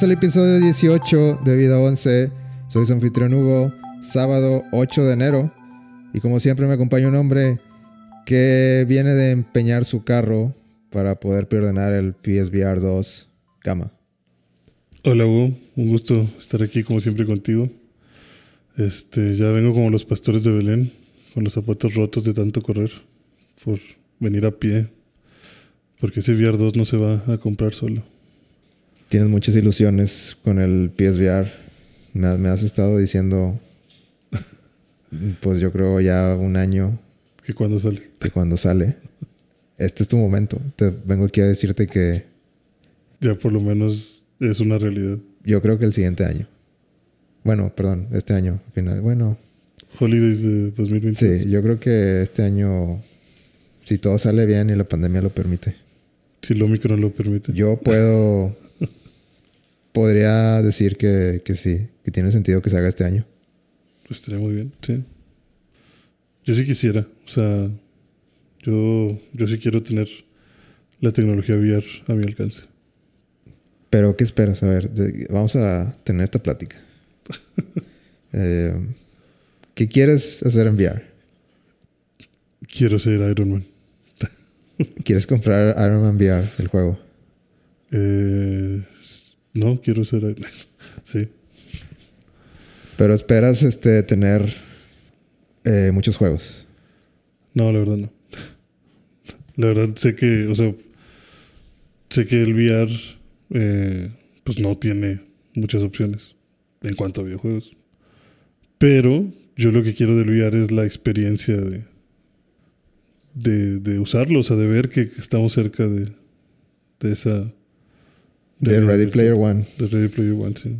Bienvenidos episodio 18 de Vida 11. Soy su anfitrión Hugo, sábado 8 de enero. Y como siempre me acompaña un hombre que viene de empeñar su carro para poder perdonar el PSVR 2 Gama. Hola Hugo, un gusto estar aquí como siempre contigo. Este, ya vengo como los pastores de Belén, con los zapatos rotos de tanto correr, por venir a pie, porque ese VR 2 no se va a comprar solo. Tienes muchas ilusiones con el PSVR. Me, has- me has estado diciendo, pues yo creo ya un año Que cuando sale. que cuando sale, este es tu momento. Te vengo aquí a decirte que Ya por lo menos es una realidad. yo creo que el siguiente año. Bueno, perdón, este año, al final. Bueno, Holidays de 2020. sí, yo creo que este año, si todo sale bien y la pandemia lo permite, Si el Omicron lo permite. yo puedo, podría decir que, que sí, que tiene sentido que se haga este año. Pues estaría muy bien, sí. Yo sí quisiera, o sea, yo, yo sí quiero tener la tecnología VR a mi alcance. Pero, ¿qué esperas? A ver, vamos a tener esta plática. Eh, ¿Qué quieres hacer en VR? Quiero ser Iron Man. ¿Quieres comprar Iron Man VR, el juego? Eh, no, quiero ser Iron Man. Sí. Pero esperas este, tener eh, muchos juegos. No, la verdad no. La verdad sé que, o sea, sé que el VR eh, pues no tiene muchas opciones en cuanto a videojuegos. Pero yo lo que quiero del VR es la experiencia de, de, de usarlo, o sea, de ver que estamos cerca de, de esa... De Ready. Player One, De Ready Player One, sí.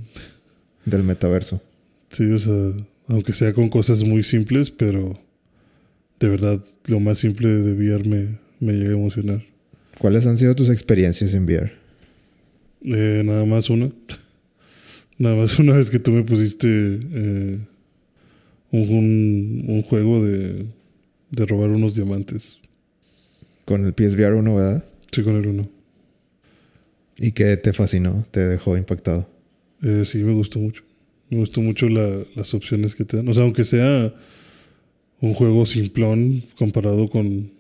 del metaverso. Sí, o sea, aunque sea con cosas muy simples, pero de verdad lo más simple de VR me, me llega a emocionar. ¿Cuáles han sido tus experiencias en VR? Eh, nada más una. nada más una vez que tú me pusiste eh, un, un, juego de, de robar unos diamantes. Con el PSVR 1, ¿verdad? Sí, con el uno. ¿Y qué te fascinó? ¿Te dejó impactado? Eh, sí, me gustó mucho. Me gustó mucho la- las opciones que te dan. O sea, aunque sea un juego simplón comparado con,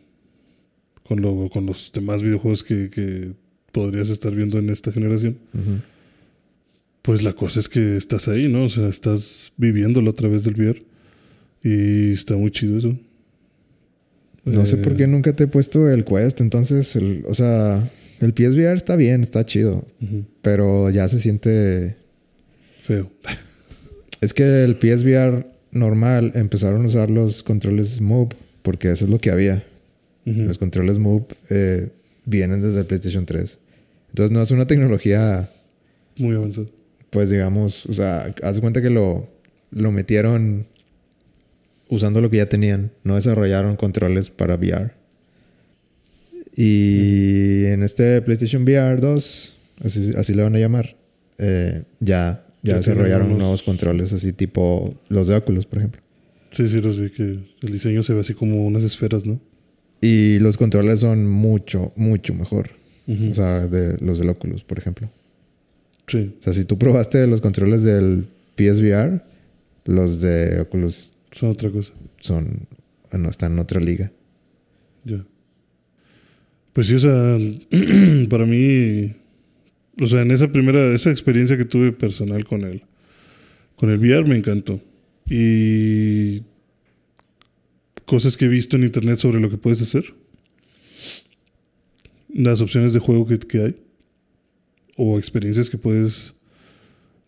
con, lo- con los demás videojuegos que, que podrías estar viendo en esta generación, pues la cosa es que estás ahí, ¿no? O sea, estás viviéndolo a través del VR. Y está muy chido eso. No sé Eh, por qué nunca te he puesto el Quest. Entonces, el- o sea, el PSVR está bien, está chido. Pero ya se siente... Feo. Es que el PSVR normal empezaron a usar los controles Move. Porque eso es lo que había. Los controles Move eh, vienen desde el PlayStation 3. Entonces no es una tecnología, Muy avanzado. pues digamos, o sea, haz cuenta que lo, lo metieron usando lo que ya tenían. No desarrollaron controles para VR. Y en este PlayStation VR 2, así, así le van a llamar, eh, ya, ya Ya desarrollaron unos- nuevos controles así tipo los de Oculus, por ejemplo. Sí, sí, los vi que el diseño se ve así como unas esferas, ¿no? Y los controles son mucho, mucho mejor. O sea, de los del Oculus, por ejemplo. sí, O sea, si tú probaste los controles del PSVR, los de Oculus son otra cosa. son, no están en otra liga. Ya. Pues sí, o sea, para mí, o sea, en esa primera, esa experiencia que tuve personal con el, con el VR me encantó. Y cosas que he visto en internet sobre lo que puedes hacer. Las opciones de juego que, que hay. O experiencias que puedes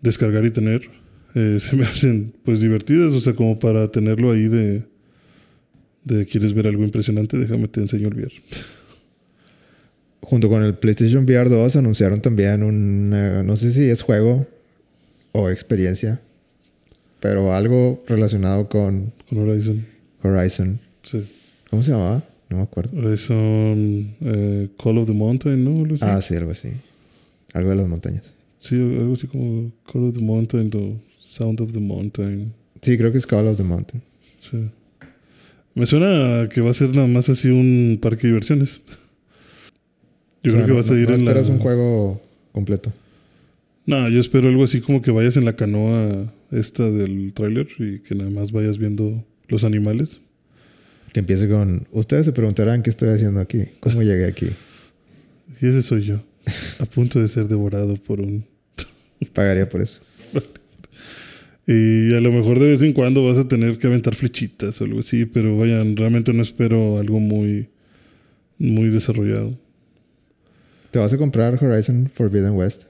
descargar y tener. eh, se me hacen pues divertidas, o sea, como para tenerlo ahí de, de quieres ver algo impresionante, déjame te enseño el VR. Junto con el PlayStation VR 2 anunciaron también un, eh, no sé si es juego o experiencia, pero algo relacionado con Con Horizon. Horizon. Sí. ¿Cómo se llamaba? No me acuerdo. Horizon eh, Call of the Mountain, ¿no? Ah, sí, algo así. Algo de las montañas. Sí, algo así como Call of the Mountain o Sound of the Mountain. Sí, creo que es Call of the Mountain. Sí. Me suena a que va a ser nada más así un parque de diversiones. Yo O sea, creo que no- vas a no- ir no en la... esperas un juego completo. No, yo espero algo así como que vayas en la canoa esta del tráiler y que nada más vayas viendo los animales. Que empiece con. Ustedes se preguntarán qué estoy haciendo aquí. ¿Cómo llegué aquí? Y ese soy yo. A punto de ser devorado por un. Pagaría por eso. Y a lo mejor de vez en cuando vas a tener que aventar flechitas o algo así, pero vayan, realmente no espero algo muy, muy desarrollado. ¿Te vas a comprar Horizon Forbidden West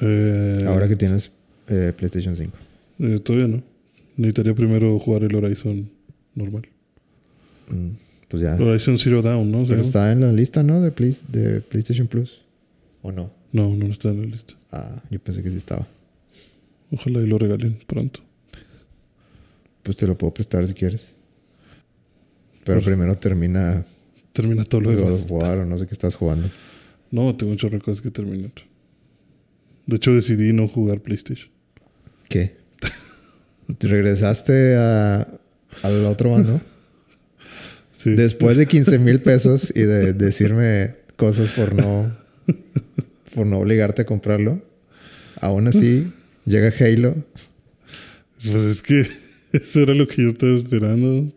Eh, ahora que tienes eh, PlayStation 5? eh, todavía no. Necesitaría primero jugar el Horizon normal. Mm, pues ya. Horizon Zero Dawn, ¿no? Pero está en la lista, ¿no? De, Play- de PlayStation Plus. ¿O no? No, no está en la lista. Ah, yo pensé que sí estaba. Ojalá y lo regalen pronto. Pues te lo puedo prestar si quieres. Pero Pues- primero termina Termina todo lo demás. War o no sé qué estás jugando. No, tengo de cosas que terminar. De hecho, decidí no jugar PlayStation. ¿Qué? ¿Te ¿Regresaste a, al otro bando? Sí. Después de 15 mil pesos y de decirme cosas por no, por no obligarte a comprarlo. Aún así, llega Halo. Pues es que eso era lo que yo estaba esperando.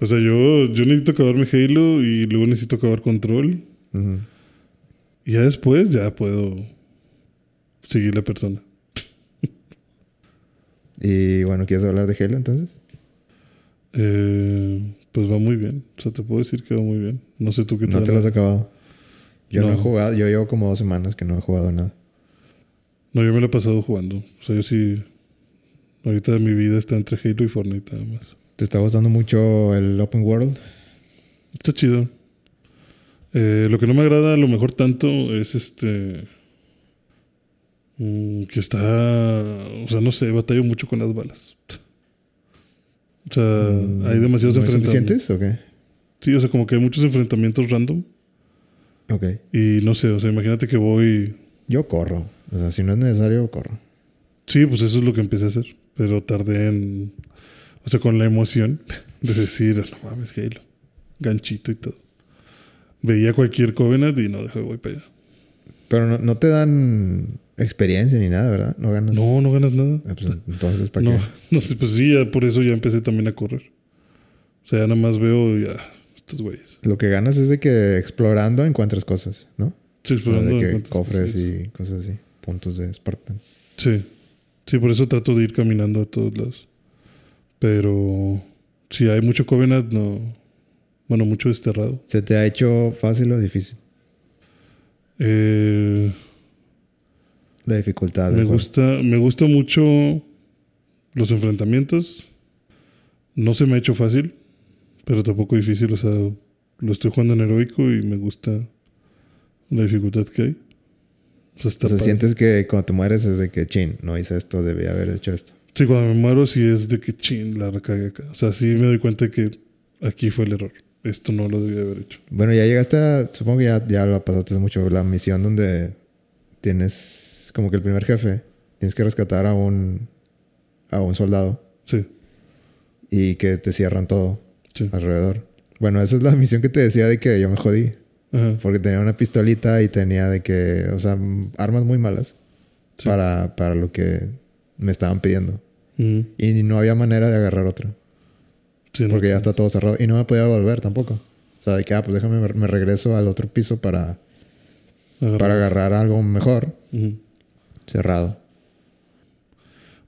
O sea, yo, yo necesito acabarme Halo y luego necesito acabar Control. Y ya después ya puedo seguir la persona. Y bueno, ¿quieres hablar de Halo entonces? Eh, pues va muy bien. O sea, te puedo decir que va muy bien. No sé tú qué No tal. te lo has acabado. Yo no. No. he jugado, yo llevo como dos semanas que no he jugado nada. No, yo me lo he pasado jugando. O sea, yo sí. Ahorita mi vida está entre Halo y Fortnite nada más. ¿Te está gustando mucho el Open World? Está chido. Eh, lo que no me agrada a lo mejor tanto es este. mm, que está. O sea, no sé, batallo mucho con las balas. O sea, Mm, hay demasiados ¿No enfrentamientos. suficientes o qué? Sí, o sea, como que hay muchos enfrentamientos random. Ok. Y no sé, o sea, imagínate que voy. Yo corro. O sea, si no es necesario, corro. Sí, pues eso es lo que empecé a hacer. Pero tardé en. O sea, con la emoción de decir, no mames, Halo. Ganchito y todo. Veía cualquier Covenant y no dejé, voy para allá. Pero no, no te dan experiencia ni nada, ¿verdad? No ganas. No, no ganas nada. Ah, pues, entonces, ¿para No, qué? no sé, pues sí, ya por eso ya empecé también a correr. O sea, ya nada más veo ya estos güeyes. Lo que ganas es de que explorando encuentras cosas, ¿no? Sí, O sea, explorando. de que cofres y cosas así. Puntos de Spartan. Sí. Sí, por eso trato de ir caminando a todos lados. Pero si hay mucho Covenant, no. Bueno, mucho desterrado. ¿Se te ha hecho fácil o difícil? Eh, La dificultad. me gusta, me gusta mucho los enfrentamientos. No se me ha hecho fácil, pero tampoco difícil. O sea, lo estoy jugando en heroico y me gusta la dificultad que hay. O sea, O sea, sientes que cuando te mueres es de que, chin, no hice esto, debía haber hecho esto. Sí, cuando me muero sí es de que chin, la recagué acá. O sea, sí me doy cuenta de que aquí fue el error. Esto no lo debía haber hecho. Bueno, ya llegaste a, supongo que ya, ya lo pasaste mucho, la misión donde tienes como que el primer jefe, tienes que rescatar a un, a un soldado Sí, y que te cierran todo sí. alrededor. Bueno, esa es la misión que te decía de que yo me jodí. Ajá. Porque tenía una pistolita y tenía de que, o sea, armas muy malas Sí. para, para lo que me estaban pidiendo. Y no había manera de agarrar otra. Sí, no, Porque ya está todo cerrado. Y no me podía volver tampoco. O sea, de que, ah, pues déjame, me regreso al otro piso para, agarra. para agarrar algo mejor. Cerrado.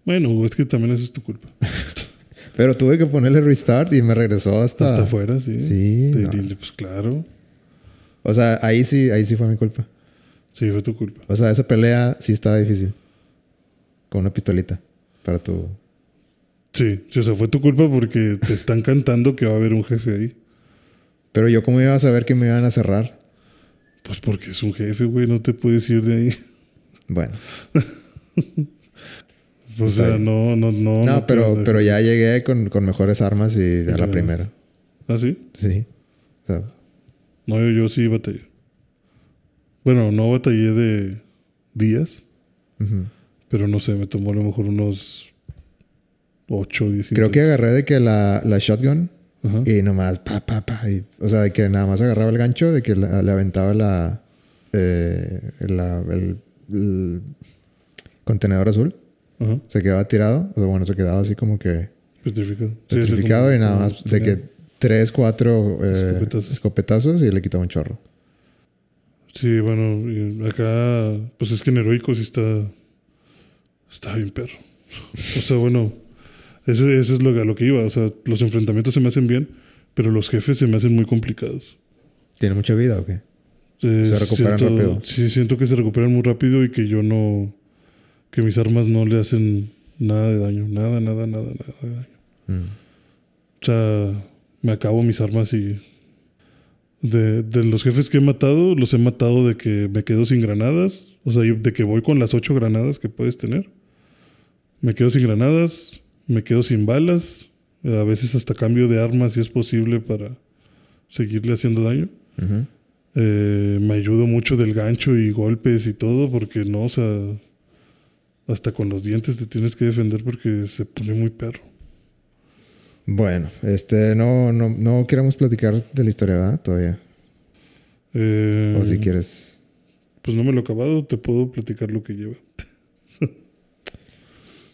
Bueno, es que también eso es tu culpa. Pero tuve que ponerle restart y me regresó hasta... Hasta afuera, sí. Sí, Te- no. Pues claro. O sea, ahí sí, ahí sí fue mi culpa. Sí, fue tu culpa. O sea, esa pelea sí estaba difícil. Con una pistolita. Para tu... Sí, o sea, fue tu culpa porque te están cantando que va a haber un jefe ahí. Pero yo cómo iba a saber que me iban a cerrar. Pues porque es un jefe, güey, no te puedes ir de ahí. Bueno. O sea, no, no, no. No, no pero, pero ya llegué con, con mejores armas y a la primera. ¿Ah, sí? Sí. O sea, No, yo, yo sí batallé. Bueno, no batallé de días, pero no sé, me tomó a lo mejor unos 8 o 10 Creo que agarré de que la, la shotgun Ajá. y nomás pa, pa, pa. y- o sea, de que nada más agarraba el gancho, de que la- le aventaba la, eh, la- el, el contenedor azul Ajá. se quedaba tirado. O sea, bueno, se quedaba así como que Petrificado. Petrificado y nada más de que tres, cuatro eh, Escopetazos. escopetazos y le quitaba un chorro. Sí, bueno, acá, pues es que en Heroico sí está. Está bien perro. O sea, bueno, ese, ese es lo, a lo que iba. O sea, los enfrentamientos se me hacen bien, pero los jefes se me hacen muy complicados. ¿Tiene mucha vida o qué? Eh, Se recuperan siento- rápido. Sí, siento que se recuperan muy rápido y que yo no. que mis armas no le hacen nada de daño. Nada, nada, nada, nada de daño. Mm. O sea, me acabo mis armas y. De, de los jefes que he matado, los he matado de que me quedo sin granadas. O sea, de que voy con las ocho granadas que puedes tener. Me quedo sin granadas, me quedo sin balas. A veces hasta cambio de armas si es posible para seguirle haciendo daño. Eh, me ayudo mucho del gancho y golpes y todo, porque no, o sea, hasta con los dientes te tienes que defender porque se pone muy perro. Bueno, este, no, no, no queremos platicar de la historia, ¿verdad? Todavía. Eh, O si quieres. Pues no me lo he acabado, te puedo platicar lo que lleva.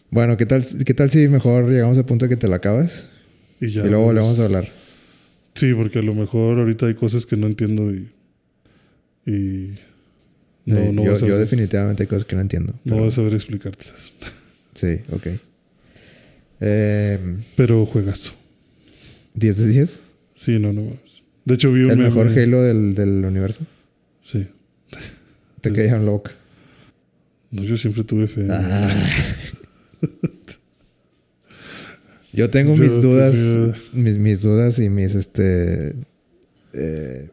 Bueno, ¿qué tal, ¿qué tal si mejor llegamos al punto de que te la acabas? Y ya. y luego pues, volvemos a hablar. Sí, porque a lo mejor ahorita hay cosas que no entiendo y. Y. No, Eh, no yo yo definitivamente hay cosas que no entiendo. No pero- voy a saber explicártelas. Sí, ok. Eh, Pero juegazo. 10 de 10. Sí, no, no mames. De hecho, vi un. El mejor Halo del, del universo. Sí. Te quedan loca. No, yo siempre tuve fe. Ah. Yo tengo Yo mis dudas, tenía- mis, mis dudas y mis este eh,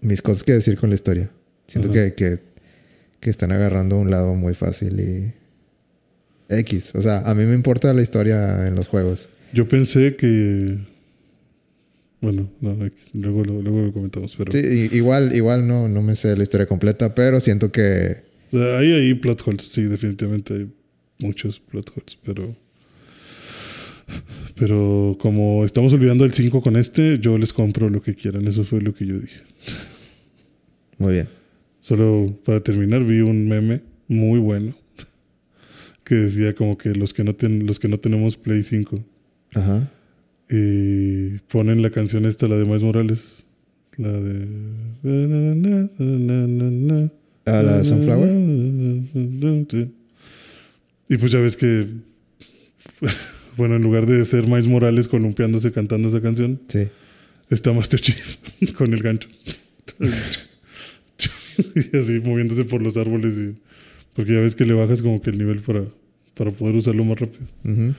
mis cosas que decir con la historia. Siento que, que, que están agarrando un lado muy fácil y X. O sea, a mí me importa la historia en los juegos. Yo pensé que. Bueno, no, X, luego, lo- luego lo comentamos. Pero Sí, igual, igual no, no me sé la historia completa, pero siento que hay ahí plot holes. Sí, definitivamente hay muchos plot holes. Pero. Pero como estamos olvidando el 5 con este, yo les compro lo que quieran. Eso fue lo que yo dije. muy bien. Solo para terminar, vi un meme muy bueno que decía como que los que no, ten- los que no tenemos Play 5 Ajá. y ponen la canción esta, la de Miles Morales. La de. Ah, la de Sunflower. Sí. Y pues ya ves que. Bueno, en lugar de ser Miles Morales columpiándose cantando esa canción, Sí. está Master Chief con el gancho. y así moviéndose por los árboles. Y, porque ya ves que le bajas como que el nivel para, para poder usarlo más rápido. Ujú.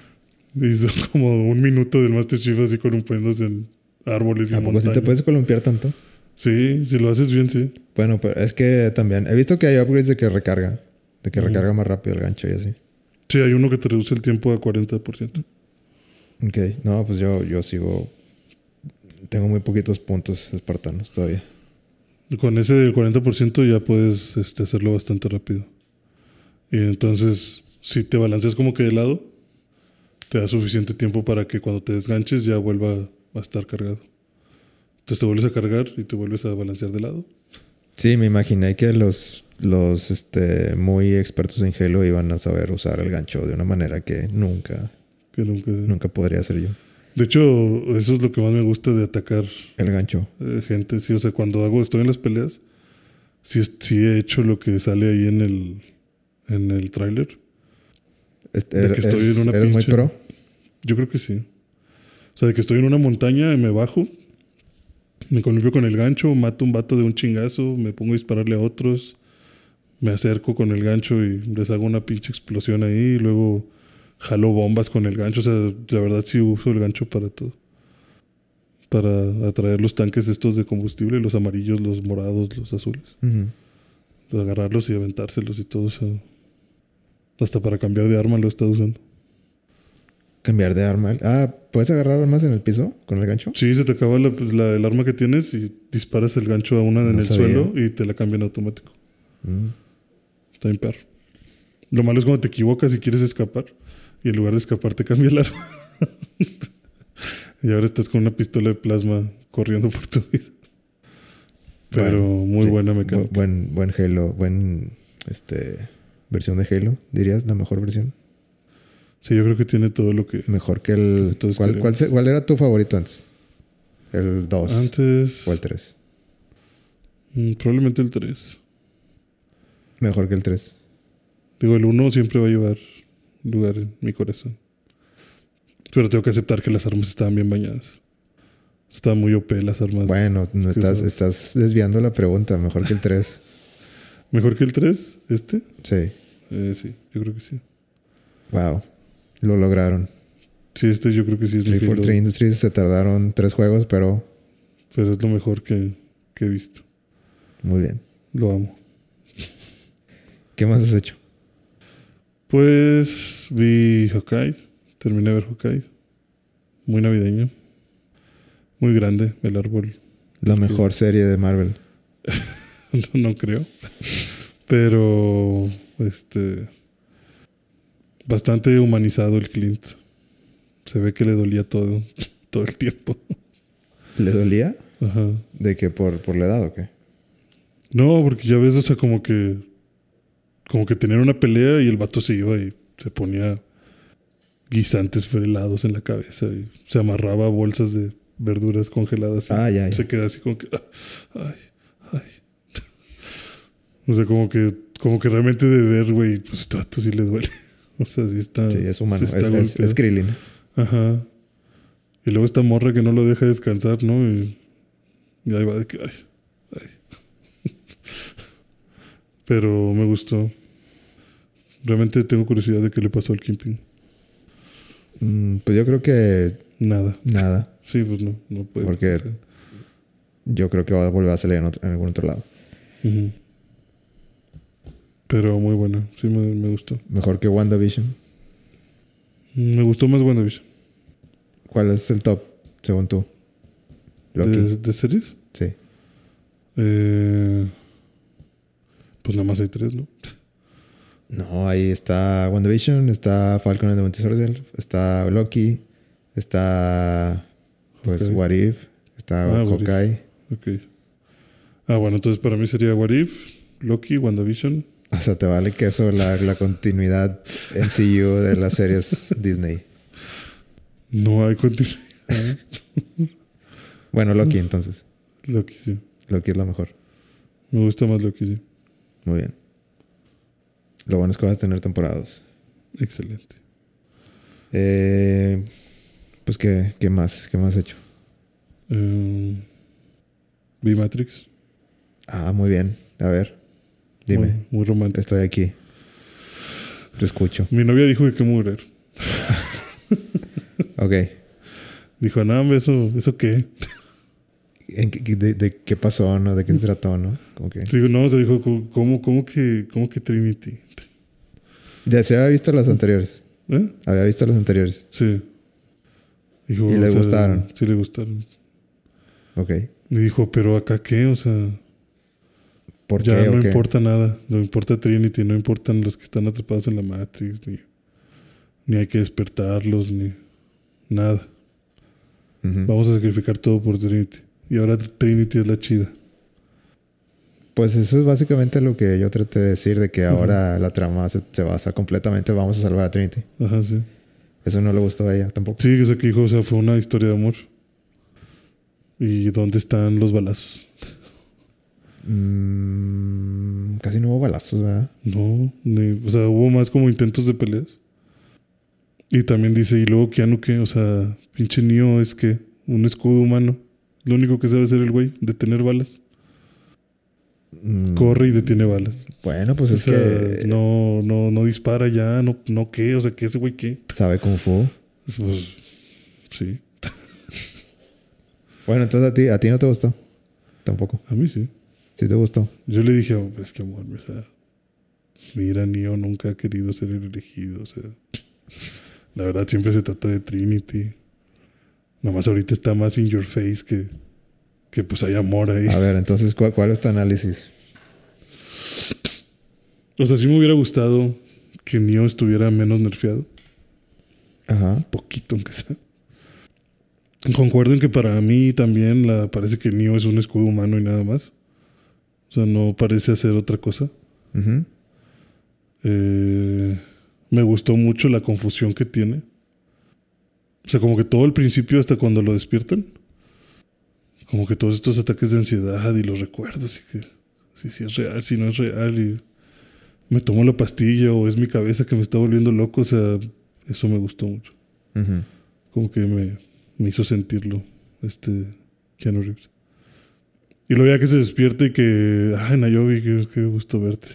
Y son como un minuto del Master Chief así columpiándose en árboles y ¿A si te montañas. puedes columpiar tanto? Sí, si lo haces bien, sí. Bueno, pero es que también he visto que hay upgrades de que recarga, de que Ujú. recarga más rápido el gancho y así. Sí, hay uno que te reduce el tiempo a 40%. Ok, no, pues yo, yo sigo. Tengo muy poquitos puntos espartanos todavía. Con ese del 40% ya puedes este, hacerlo bastante rápido. Y entonces, si te balanceas como que de lado, te da suficiente tiempo para que cuando te desganches ya vuelva a estar cargado. Entonces te vuelves a cargar y te vuelves a balancear de lado. Sí, me imaginé que los, los este, muy expertos en Halo iban a saber usar el gancho de una manera que nunca, Que nunca... nunca podría hacer yo. De hecho, eso es lo que más me gusta de atacar El gancho. eh, gente. Sí, o sea, cuando hago, estoy en las peleas, sí, sí he hecho lo que sale ahí en el, en el tráiler. Este, De que estoy eres, en una eres muy pro. Yo creo que sí. O sea, de que estoy en una montaña y me bajo, me columpio con el gancho, mato un vato de un chingazo, me pongo a dispararle a otros, me acerco con el gancho y les hago una pinche explosión ahí, y luego jalo bombas con el gancho. O sea, la verdad sí uso el gancho para todo. Para atraer los tanques estos de combustible, los amarillos, los morados, los azules. Agarrarlos y aventárselos y todo. O sea, hasta para cambiar de arma lo he estado usando. Cambiar de arma. Ah, ¿puedes agarrar armas en el piso con el gancho? Sí, se te acaba la- pues, la- el arma que tienes y disparas el gancho a una en el sabía. suelo y te la cambian automático. Mm. Está bien perro. Lo malo es cuando te equivocas y quieres escapar y en lugar de escapar te cambia el arma. y ahora estás con una pistola de plasma corriendo por tu vida. Pero muy buena bu- mecánica. Buen, buen Halo, buen este versión de Halo, dirías, la mejor versión. Sí, yo creo que tiene todo lo que. Mejor que el. ¿cuál, cuál era tu favorito antes? ¿El 2 Antes. o el 3? mm, Probablemente el 3. Mejor que el 3. Digo, el 1 siempre va a llevar lugar en mi corazón. Pero tengo que aceptar que las armas estaban bien bañadas. Estaban muy OP las armas. Bueno, no estás, estás desviando la pregunta. Mejor que el 3. ¿Mejor que el 3? ¿Este? sí. Eh, sí, yo creo que sí. Wow. Lo lograron. Sí, este yo creo que sí es 343 Halo, Industries se tardaron tres juegos, pero Pero es lo mejor que, que he visto. muy bien. Lo amo. ¿Qué más has hecho? Pues vi Hawkeye. Terminé de ver Hawkeye. Muy navideño. Muy grande el árbol. La mejor serie de Marvel. no, no creo. Pero, este. Bastante humanizado el Clint. Se ve que le dolía todo, todo el tiempo. ¿Le dolía? Ajá. ¿De que por, por la edad o qué? No, porque ya ves, o sea, como que. Como que tenían una pelea y el vato se iba y se ponía guisantes frelados en la cabeza y se amarraba a bolsas de verduras congeladas. y Ah, ya, ya. Se queda así como que. ah, Ay, ay. o sea, como que, como que realmente de ver, güey, pues este vato sí le duele. o sea, sí está. Sí, es humano. Es, es, golpeado. es Krillin. Ajá. Y luego esta morra que no lo deja descansar, ¿no? Y, y ahí va de que, ay, ay. Pero me gustó. Realmente tengo curiosidad de qué le pasó al Kingpin. Mm, pues yo creo que Nada. nada. Sí, pues no, no puede Porque- pasar. Yo creo que va a volver a salir en, otro- en algún otro lado. Pero muy buena. Sí, me, me gustó. Mejor que WandaVision. Me gustó más WandaVision. ¿Cuál es el top, según tú? ¿De, de series? Sí. Eh, pues nada más hay tres, ¿no? No, ahí está WandaVision, está Falcon and the Winter Soldier, está Loki, está pues Hawkeye. What If, está Ah, What If. Hawkeye. Ok. Ah, bueno, entonces para mí sería What If, Loki, WandaVision. O sea, te vale que eso, la, la continuidad MCU de las series Disney. No hay continuidad. Bueno, Loki entonces. Loki, sí. Loki es lo mejor. Me gusta más Loki, sí. Muy bien. Lo bueno es que vas a tener temporadas. Excelente. Eh, pues, ¿qué, ¿qué más? ¿Qué más has hecho? Eh, vi Matrix. Ah, muy bien. A ver, dime. Muy, muy romántico. Estoy aquí. Te escucho. Mi novia dijo que qué mujer. Ok. Dijo, no, eso, ¿eso qué? ¿En qué- de, de qué pasó, no? ¿De qué se trató, no? Como que... Digo, no, se dijo, ¿cómo, cómo, que, ¿cómo que Trinity? Ya se había visto las anteriores. ¿Eh? Había visto las anteriores. Sí. Dijo, ¿Y le sea, gustaron? Sí, le gustaron. Ok. Y dijo, ¿pero acá qué? O sea, ¿Por ya qué? no qué? importa nada. No importa Trinity, no importan los que están atrapados en la Matrix, ni, ni hay que despertarlos, ni nada. Vamos a sacrificar todo por Trinity. Y ahora Trinity es la chida. Pues eso es básicamente lo que yo traté de decir, de que ahora la trama se, se basa completamente, vamos a salvar a Trinity. Ajá, sí. Eso no le gustó a ella tampoco. Sí, o sea, que dijo, o sea, fue una historia de amor. ¿Y dónde están los balazos? Mm, casi no hubo balazos, ¿verdad? No, ni- o sea, hubo más como intentos de peleas. Y también dice, y luego Keanu que, o sea, pinche Neo es que un escudo humano. Lo único que sabe hacer el güey, detener balas. Mm, Corre y detiene balas. Bueno, pues o es sea, que no, no, no dispara ya, no, no qué, o sea, que ese güey qué. sabe Kung Fu. Pues, sí, Bueno, entonces a ti, a ti no te gustó. Tampoco. a mí sí. Sí te gustó. Yo le dije, oh, pues que amor, o sea, mira, Neo nunca ha querido ser el elegido, o sea, la verdad siempre se trata de Trinity. Nomás ahorita está más in your face que, que pues hay amor ahí. A ver, entonces, ¿cuál, cuál es tu análisis? O sea, sí me hubiera gustado que Neo estuviera menos nerfeado, Ajá. poquito aunque sea. Concuerdo en que para mí también la, parece que Neo es un escudo humano y nada más. O sea, no parece hacer otra cosa. Eh, me gustó mucho la confusión que tiene. O sea, como que todo el principio hasta cuando lo despiertan. Como que todos estos ataques de ansiedad y los recuerdos y que si, si es real, si no es real y me tomo la pastilla o es mi cabeza que me está volviendo loco. O sea, eso me gustó mucho. Como que me, me hizo sentirlo, este Keanu Reeves. Y luego ya que se despierte y que, ay, Nayobi, qué, qué gusto verte.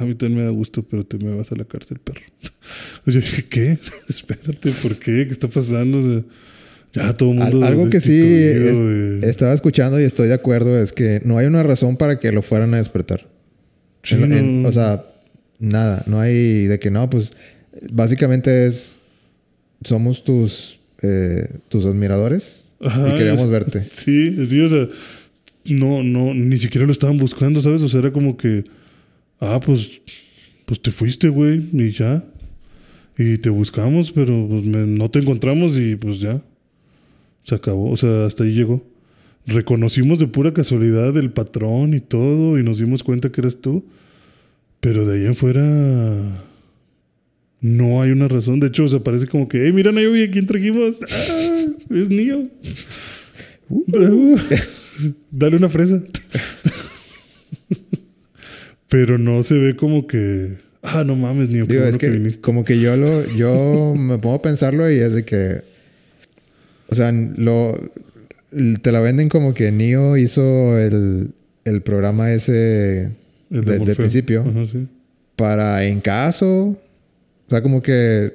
A mí también me da gusto, pero te me vas a la cárcel, perro. Yo dije, ¿qué? Espérate, ¿por qué? ¿Qué está pasando? O sea, ya todo el mundo. Al- algo que sí destituido, es- y- estaba escuchando y estoy de acuerdo es que no hay una razón para que lo fueran a despertar. Sí, En- en- no. o sea, nada, no hay de que no, pues básicamente es somos tus eh, tus admiradores Ajá, y queríamos verte. Sí, sí, o sea, no, no, ni siquiera lo estaban buscando, ¿sabes? O sea, era como que, ah, pues, pues te fuiste, güey, y ya. Y te buscamos, pero pues, me- no te encontramos y pues ya. Se acabó, o sea, hasta ahí llegó. Reconocimos de pura casualidad el patrón y todo, y nos dimos cuenta que eras tú. Pero de ahí en fuera. No hay una razón. De hecho, o sea, parece como que, hey, mira, Nayobi, ¿a quién trajimos? Ah, es Neo. Dale una fresa. Pero no se ve como que. Ah, no mames, qué Digo, es que, que, viniste. como que yo lo yo me pongo a pensarlo y es de que o sea, lo te la venden como que Neo hizo el, el programa ese El de- del Morfeo. principio Ajá, sí. para en caso, o sea, como que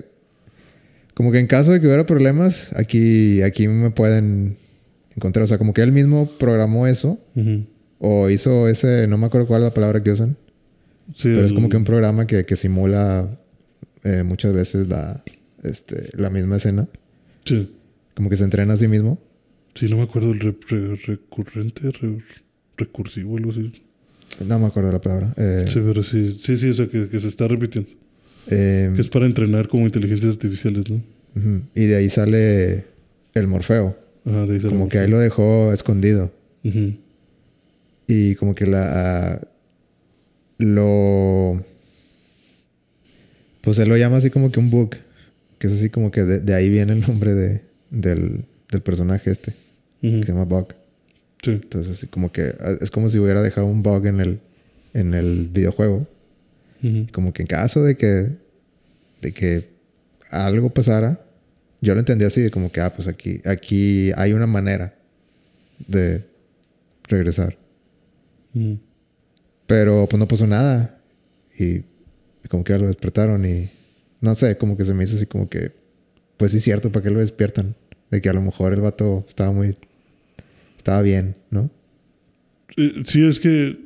como que en caso de que hubiera problemas, aquí aquí me pueden encontrar, o sea, como que él mismo programó eso o hizo ese, no me acuerdo cuál es la palabra que usan, Sí, pero es como que un programa que, que simula eh, muchas veces la este, la misma escena, Sí. como que se entrena a sí mismo. Sí, no me acuerdo el re- re- recurrente, re- recursivo, algo así. No me acuerdo la palabra. Eh, Sí, pero sí, sí, sí, o sea, que, que se está repitiendo. eh, Que es para entrenar como inteligencias artificiales, ¿no? Y de ahí sale el Morfeo, Ajá, de ahí sale como que ahí lo dejó escondido. Y como que la... lo... Pues él lo llama así como que un bug. Que es así como que de, de ahí viene el nombre de, del, del personaje este. Que se llama Bug. Sí. Entonces así como que... Es como si hubiera dejado un bug en el, en el videojuego. Como que en caso de que... De que algo pasara... Yo lo entendí así, de como que, ah, pues aquí, aquí hay una manera de regresar. Pero pues no pasó nada. Y, y como que ya lo despertaron y no sé, como que se me hizo así como que, pues sí es cierto, ¿para qué lo despiertan? De que a lo mejor el vato estaba muy, estaba bien, ¿no? Eh, Sí, es que.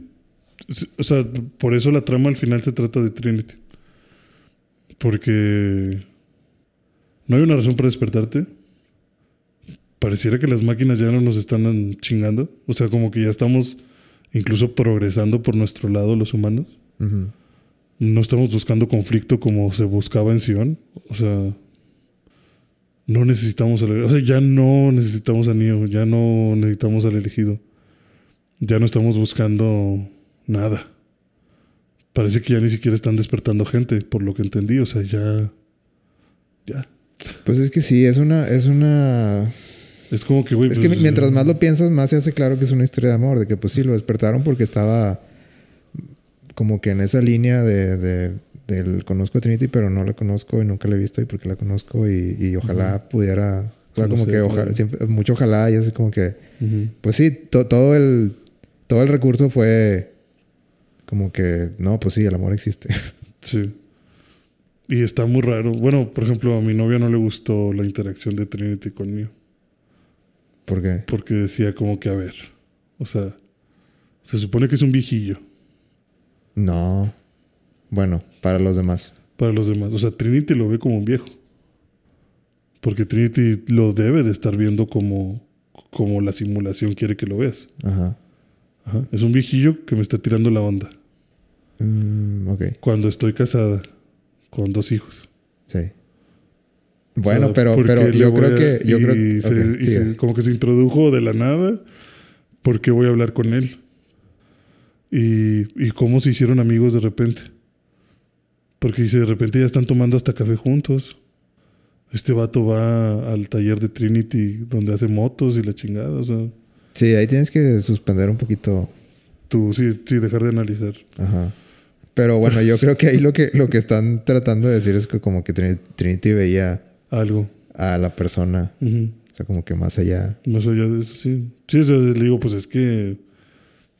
O sea, por eso la trama al final se trata de Trinity. Porque. No hay una razón para despertarte. Pareciera que las máquinas ya no nos están chingando. O sea, como que ya estamos incluso progresando por nuestro lado los humanos. No estamos buscando conflicto como se buscaba en Sion. O sea, no necesitamos al, o sea, ya no necesitamos a Neo, ya no necesitamos al elegido. Ya no estamos buscando nada. Parece que ya ni siquiera están despertando gente, por lo que entendí. O sea, ya. Ya. Pues es que sí, es una, es una... Es como que, güey. Es que pues, mientras eh, más lo piensas, más se hace claro que es una historia de amor. De que pues sí, lo despertaron porque estaba como que en esa línea de, de- del conozco a Trinity, pero no la conozco y nunca la he visto y porque la conozco y, y ojalá pudiera... O sea, como que ojalá, siempre, mucho ojalá y es como que... Pues sí, to- todo el todo el recurso fue como que no, pues sí, el amor existe. Sí. Y está muy raro. Bueno, por ejemplo, a mi novia no le gustó la interacción de Trinity con Neo. Porque Porque decía como que, a ver, o sea, se supone que es un viejillo no. Bueno, para los demás. para los demás. O sea, Trinity lo ve como un viejo. Porque Trinity lo debe de estar viendo como, como la simulación quiere que lo veas. Ajá. Ajá. Es un viejillo que me está tirando la onda. Mm, ok, Cuando estoy casada con dos hijos. sí. Bueno, O sea, pero, ¿por pero yo creo a- que yo y creo se- y como que se introdujo de la nada. ¿Por qué voy a hablar con él? Y, y cómo se hicieron amigos de repente. Porque dice, de repente ya están tomando hasta café juntos. Este vato va al taller de Trinity donde hace motos y la chingada. O sea, Sí, ahí tienes que suspender un poquito. tú sí, sí, dejar de analizar. Ajá. Pero bueno, yo creo que ahí lo que, lo que están tratando de decir es que como que Trini- Trinity veía Algo. a la persona, o sea, como que más allá. Más allá de eso, sí. Sí, o sea, le digo, pues es que.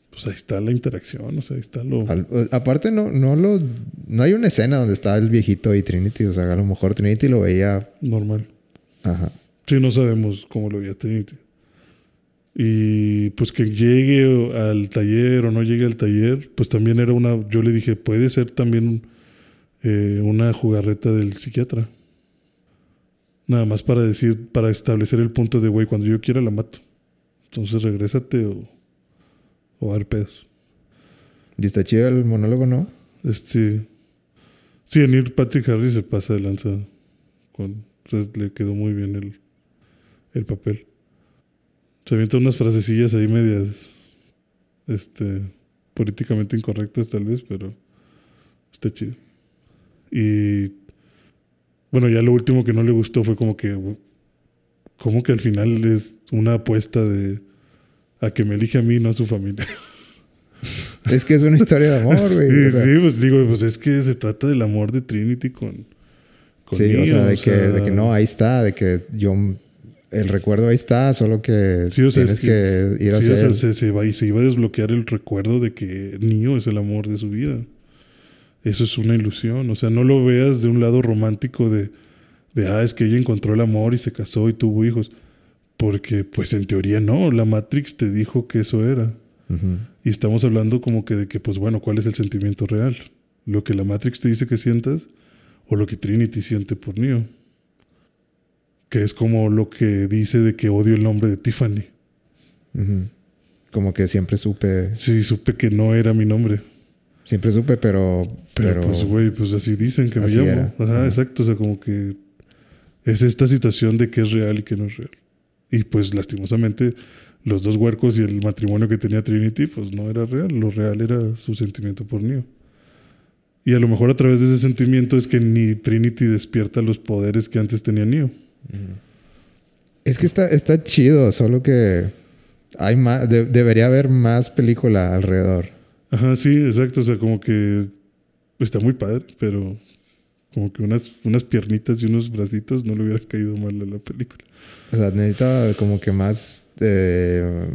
Pues ahí está la interacción, o sea, ahí está lo. Al- aparte, no, no lo. No hay una escena donde está el viejito y Trinity. O sea, a lo mejor Trinity lo veía. normal. Ajá. Sí, no sabemos cómo lo veía Trinity. Y pues que llegue al taller o no llegue al taller, pues también era una. Yo le dije, puede ser también eh, una jugarreta del psiquiatra. Nada más para decir, para establecer el punto de, güey, cuando yo quiera la mato. Entonces regrésate o, o a ver pedos. Y está chido el monólogo, ¿no? Este. Sí, en ir Patrick Harris se pasa de lanza. Con, o sea, le quedó muy bien el, el papel. Se avienta unas frasecillas ahí medias. Este. Políticamente incorrectas, tal vez, pero. Está chido. Y. Bueno, ya lo último que no le gustó fue como que. Como que al final es una apuesta de. A que me elige a mí, no a su familia. Es que es una historia de amor, güey. O sea, sí, pues digo, pues es que se trata del amor de Trinity con. con sí, o sea, de, o que, sea, de que no, ahí está, de que yo. El recuerdo ahí está, solo que Sí, o sea, tienes es que, ir a sí, o hacer. sea, se, se va, y se iba a desbloquear el recuerdo de que Neo es el amor de su vida. Eso es una ilusión. O sea, no lo veas de un lado romántico de, de ah, es que ella encontró el amor y se casó y tuvo hijos. Porque, pues en teoría no. La Matrix te dijo que eso era. Y estamos hablando como que de que, pues bueno, ¿cuál es el sentimiento real? ¿Lo que la Matrix te dice que sientas o lo que Trinity siente por Neo? Que es como lo que dice de que odio el nombre de Tiffany. Como que siempre supe. Sí, supe que no era mi nombre. Siempre supe, pero. Pero, Pero, pues, güey, pues así dicen que me llamo. era. Ajá, Ajá. exacto. O sea, como que es esta situación de que es real y que no es real. Y pues lastimosamente los dos huercos y el matrimonio que tenía Trinity, pues no era real. Lo real era su sentimiento por Neo. Y a lo mejor a través de ese sentimiento es que ni Trinity despierta los poderes que antes tenía Neo. Es que está, está chido, solo que hay más, de- debería haber más película alrededor. Ajá, sí, exacto. O sea, como que está muy padre, pero como que unas, unas piernitas y unos bracitos no le hubieran caído mal a la película. O sea, necesita como que más. eh,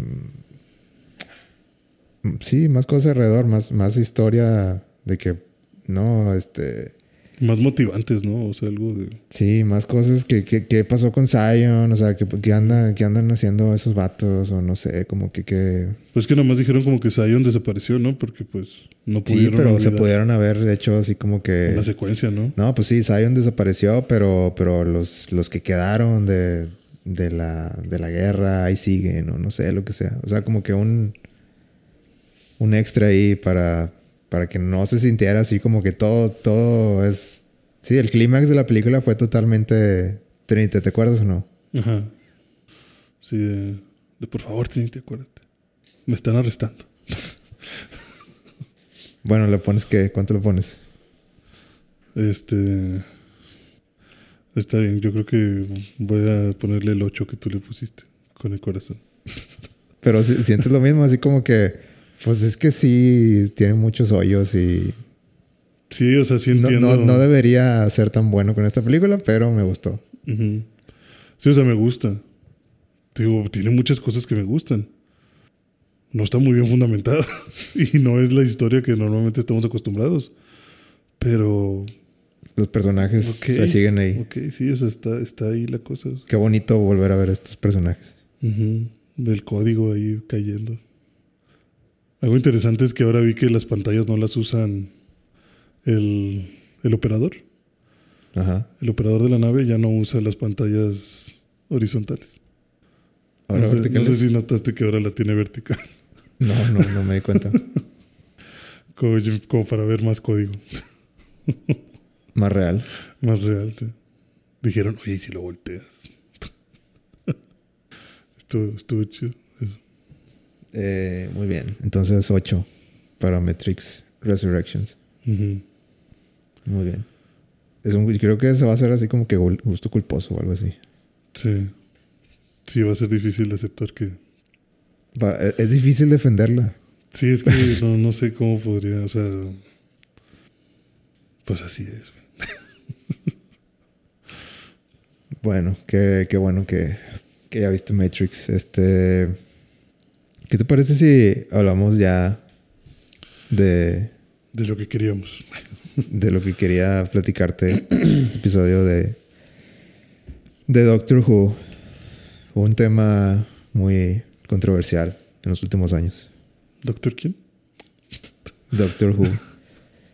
sí, más cosas alrededor, más, más historia de que. No, este. Más motivantes, ¿no? O sea, algo de... Sí, más cosas que, que, que pasó con Zion, o sea, que, que, anda, que andan haciendo esos vatos, o no sé, como que. que... Pues que nada más dijeron como que Zion desapareció, ¿no? Porque pues no Sí, pudieron pero se pudieron haber hecho así como que. una secuencia, ¿no? No, pues sí, Zion desapareció, pero, pero los, los que quedaron de, de, la, de la guerra ahí siguen, o no sé, lo que sea. O sea, como que un, un extra ahí para, para que no se sintiera así como que todo, todo es... Sí, el clímax de la película fue totalmente... Trinity, ¿te acuerdas o no? Ajá. Sí, de, de, por favor, Trinity, acuérdate. Me están arrestando. Bueno, ¿le pones qué? ¿Cuánto le pones? Este... Está bien, yo creo que voy a ponerle el 8 que tú le pusiste con el corazón. Pero si- sientes lo mismo, así como que... Pues es que sí, tiene muchos hoyos y... Sí, o sea, sí entiendo. no, no debería ser tan bueno con esta película, pero me gustó. Sí, o sea, me gusta. Digo, tiene muchas cosas que me gustan. No está muy bien fundamentada. y no es la historia que normalmente estamos acostumbrados. Pero, Los personajes se siguen ahí. ok, sí, o sea, está, está ahí la cosa. Qué bonito volver a ver estos personajes. Ujú. El código ahí cayendo. Algo interesante es que ahora vi que las pantallas no las usan el, el operador. Ajá. El operador de la nave ya no usa las pantallas horizontales. Ahora no, sé, no sé si notaste que ahora la tiene vertical. No, no, no me di cuenta. Como, como para ver más código. Más real. Más real, sí. Dijeron, oye, ¿y si lo volteas. estuvo, estuvo chido. Eh, muy bien. Entonces, 8 para Matrix Resurrections. Muy bien. Es un, creo que eso va a ser así como que gusto culposo o algo así. Sí. Sí, va a ser difícil de aceptar que. Va- e- es difícil defenderla. Sí, es que no, no sé cómo podría, o sea. Pues así es. Bueno, qué, qué bueno que, que ya viste Matrix. Este, ¿Qué te parece si hablamos ya de, De lo que queríamos. de lo que quería platicarte este episodio de, de Doctor Who? Un tema muy controversial en los últimos años. ¿Doctor quién? Doctor Who.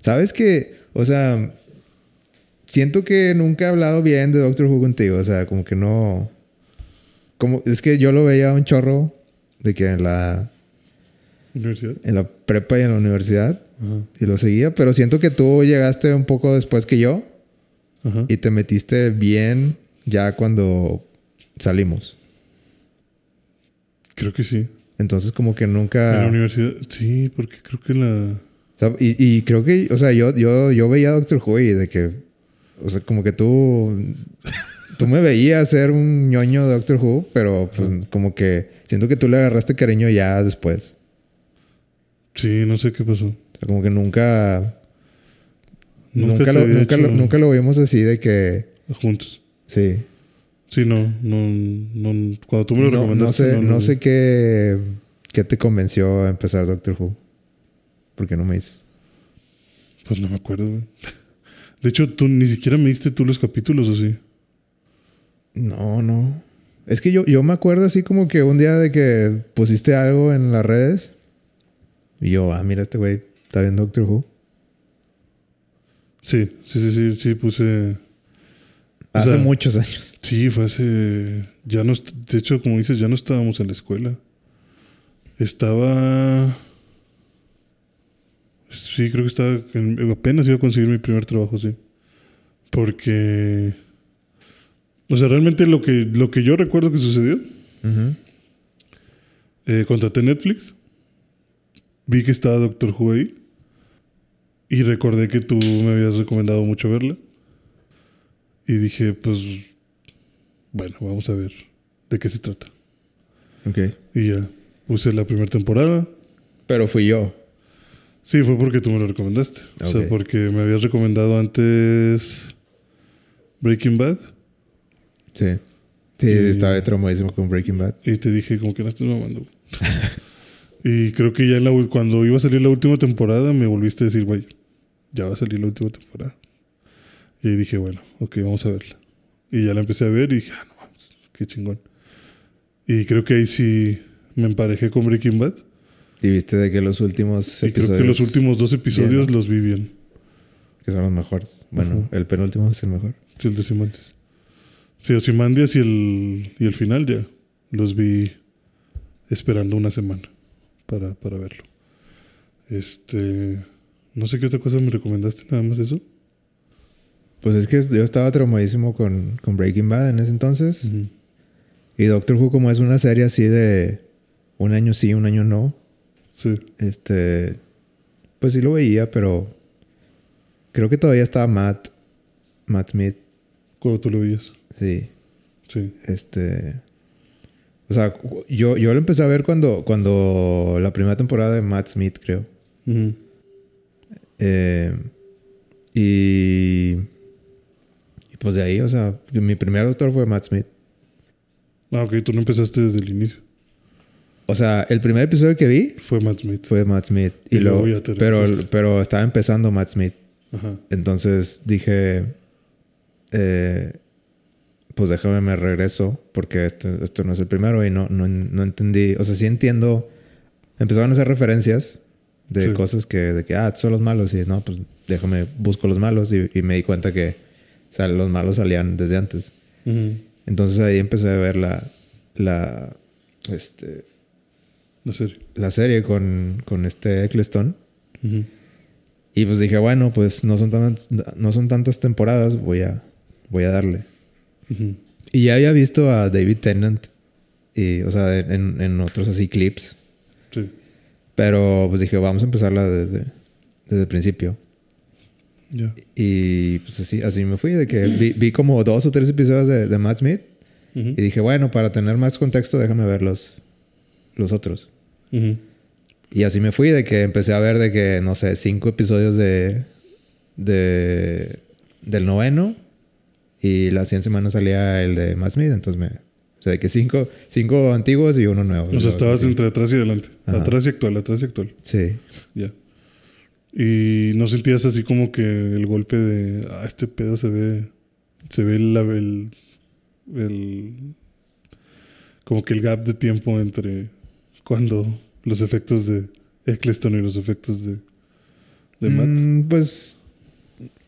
¿Sabes que, o sea, siento que nunca he hablado bien de Doctor Who contigo, o sea, como que no como es que yo lo veía un chorro de que en la ¿Universidad? en la prepa y en la universidad Ajá. y lo seguía, pero siento que tú llegaste un poco después que yo Ajá. y te metiste bien ya cuando salimos. Creo que sí. Entonces como que En la nunca universidad. Sí, porque creo que la. Y, y creo que, o sea, yo, yo, yo veía a Doctor Who y de que, o sea, como que tú, tú me veías ser un ñoño de Doctor Who, pero pues como que siento que tú le agarraste cariño ya después. Sí, no sé qué pasó. O sea, como que nunca, Nunca, lo, nunca, lo, nunca lo vimos así de que, Juntos. sí. Sí, no, no, no. Cuando tú me lo No, recomendaste. no sé, no sé qué, qué te convenció a empezar Doctor Who. Porque no me dices. Pues no me acuerdo. De hecho, tú ni siquiera me diste tú los capítulos, ¿o sí? No, no. Es que yo, yo me acuerdo así como que un día de que pusiste algo en las redes. Y yo, ah, mira, este güey está viendo Doctor Who. Sí, sí, sí, sí, sí, puse. O Hace sea, muchos años. Sí, fue hace. Ya no. De hecho, como dices, ya no estábamos en la escuela. Estaba. Sí, creo que estaba. en- apenas iba a conseguir mi primer trabajo, sí. Porque. O sea, realmente lo que, lo que yo recuerdo que sucedió. Eh, contraté Netflix. Vi que estaba Doctor Who ahí. Y recordé que tú me habías recomendado mucho verla. Y dije, pues. Bueno, vamos a ver de qué se trata. Ok. Y ya puse la primera temporada. Pero fui yo. Sí, fue porque tú me lo recomendaste. O sea, porque me habías recomendado antes Breaking Bad. Sí. Sí, Y- estaba traumadísimo con Breaking Bad. Y te dije, como que no estás mamando. y creo que ya en la cuando iba a salir la última temporada, me volviste a decir, güey, ya va a salir la última temporada. Y ahí dije, bueno, ok, vamos a verla. Y ya la empecé a ver y dije, ah, no mames, qué chingón. Y creo que ahí sí me emparejé con Breaking Bad. Y viste de que los últimos Y creo que episodios los últimos dos episodios Bien, ¿no? los vi bien. que son los mejores. Bueno, Ajá. el penúltimo es el mejor. Sí, el de Simandias. Sí, Ozymandias y el, y el final ya los vi esperando una semana para, para verlo. Este. No sé qué otra cosa me recomendaste, nada más eso. Pues es que yo estaba traumadísimo con, con Breaking Bad en ese entonces. Y Doctor Who, como es una serie así de un año sí, un año no, Sí. este, pues sí lo veía, pero creo que todavía estaba Matt, Matt Smith, Cuando tú lo veías. Sí, Sí. este, o sea, yo, yo lo empecé a ver cuando, cuando la primera temporada de Matt Smith, creo. Eh, y, y pues de ahí, o sea, mi primer doctor fue Matt Smith. Ah, ok, tú no empezaste desde el inicio. O sea, el primer episodio que vi Fue Matt Smith. fue Matt Smith. Y, Y luego luego, ya te pero, pero estaba empezando Matt Smith. Ajá. Entonces dije, eh, pues déjame me regreso porque esto, esto no es el primero y no, no, no entendí. O sea, sí entiendo. Empezaron a hacer referencias de Sí. cosas que, de que, ah, estos son los malos. Y no, pues déjame, busco los malos y, y me di cuenta que o sea, los malos salían desde antes. Entonces ahí empecé a ver la, la, este, La serie. la serie con, con este Eccleston. Y pues dije, bueno, pues no son, tan, no son tantas temporadas, voy a, voy a darle. Y ya había visto a David Tennant, y, o sea, en, en otros así clips. Sí. Pero pues dije, vamos a empezarla desde, desde el principio. Ya. Y pues así, así me fui, de que vi, vi como dos o tres episodios de, de Matt Smith. Y dije, bueno, para tener más contexto, déjame ver los, los otros. Y así me fui, de que empecé a ver de que, no sé, cinco episodios de, de del noveno. Y la siguiente semana salía el de Matt Smith. Entonces me... O sea, de que cinco, cinco antiguos y uno nuevo. O sea, estabas Sí. entre atrás y adelante. Ajá. Atrás y actual, atrás y actual. Sí. Ya. Y no sentías así como que el golpe de. Ah, este pedo se ve. Se ve el. el, el- como que el gap de tiempo entre cuando los efectos de Eccleston y los efectos de. de Matt. Mm, pues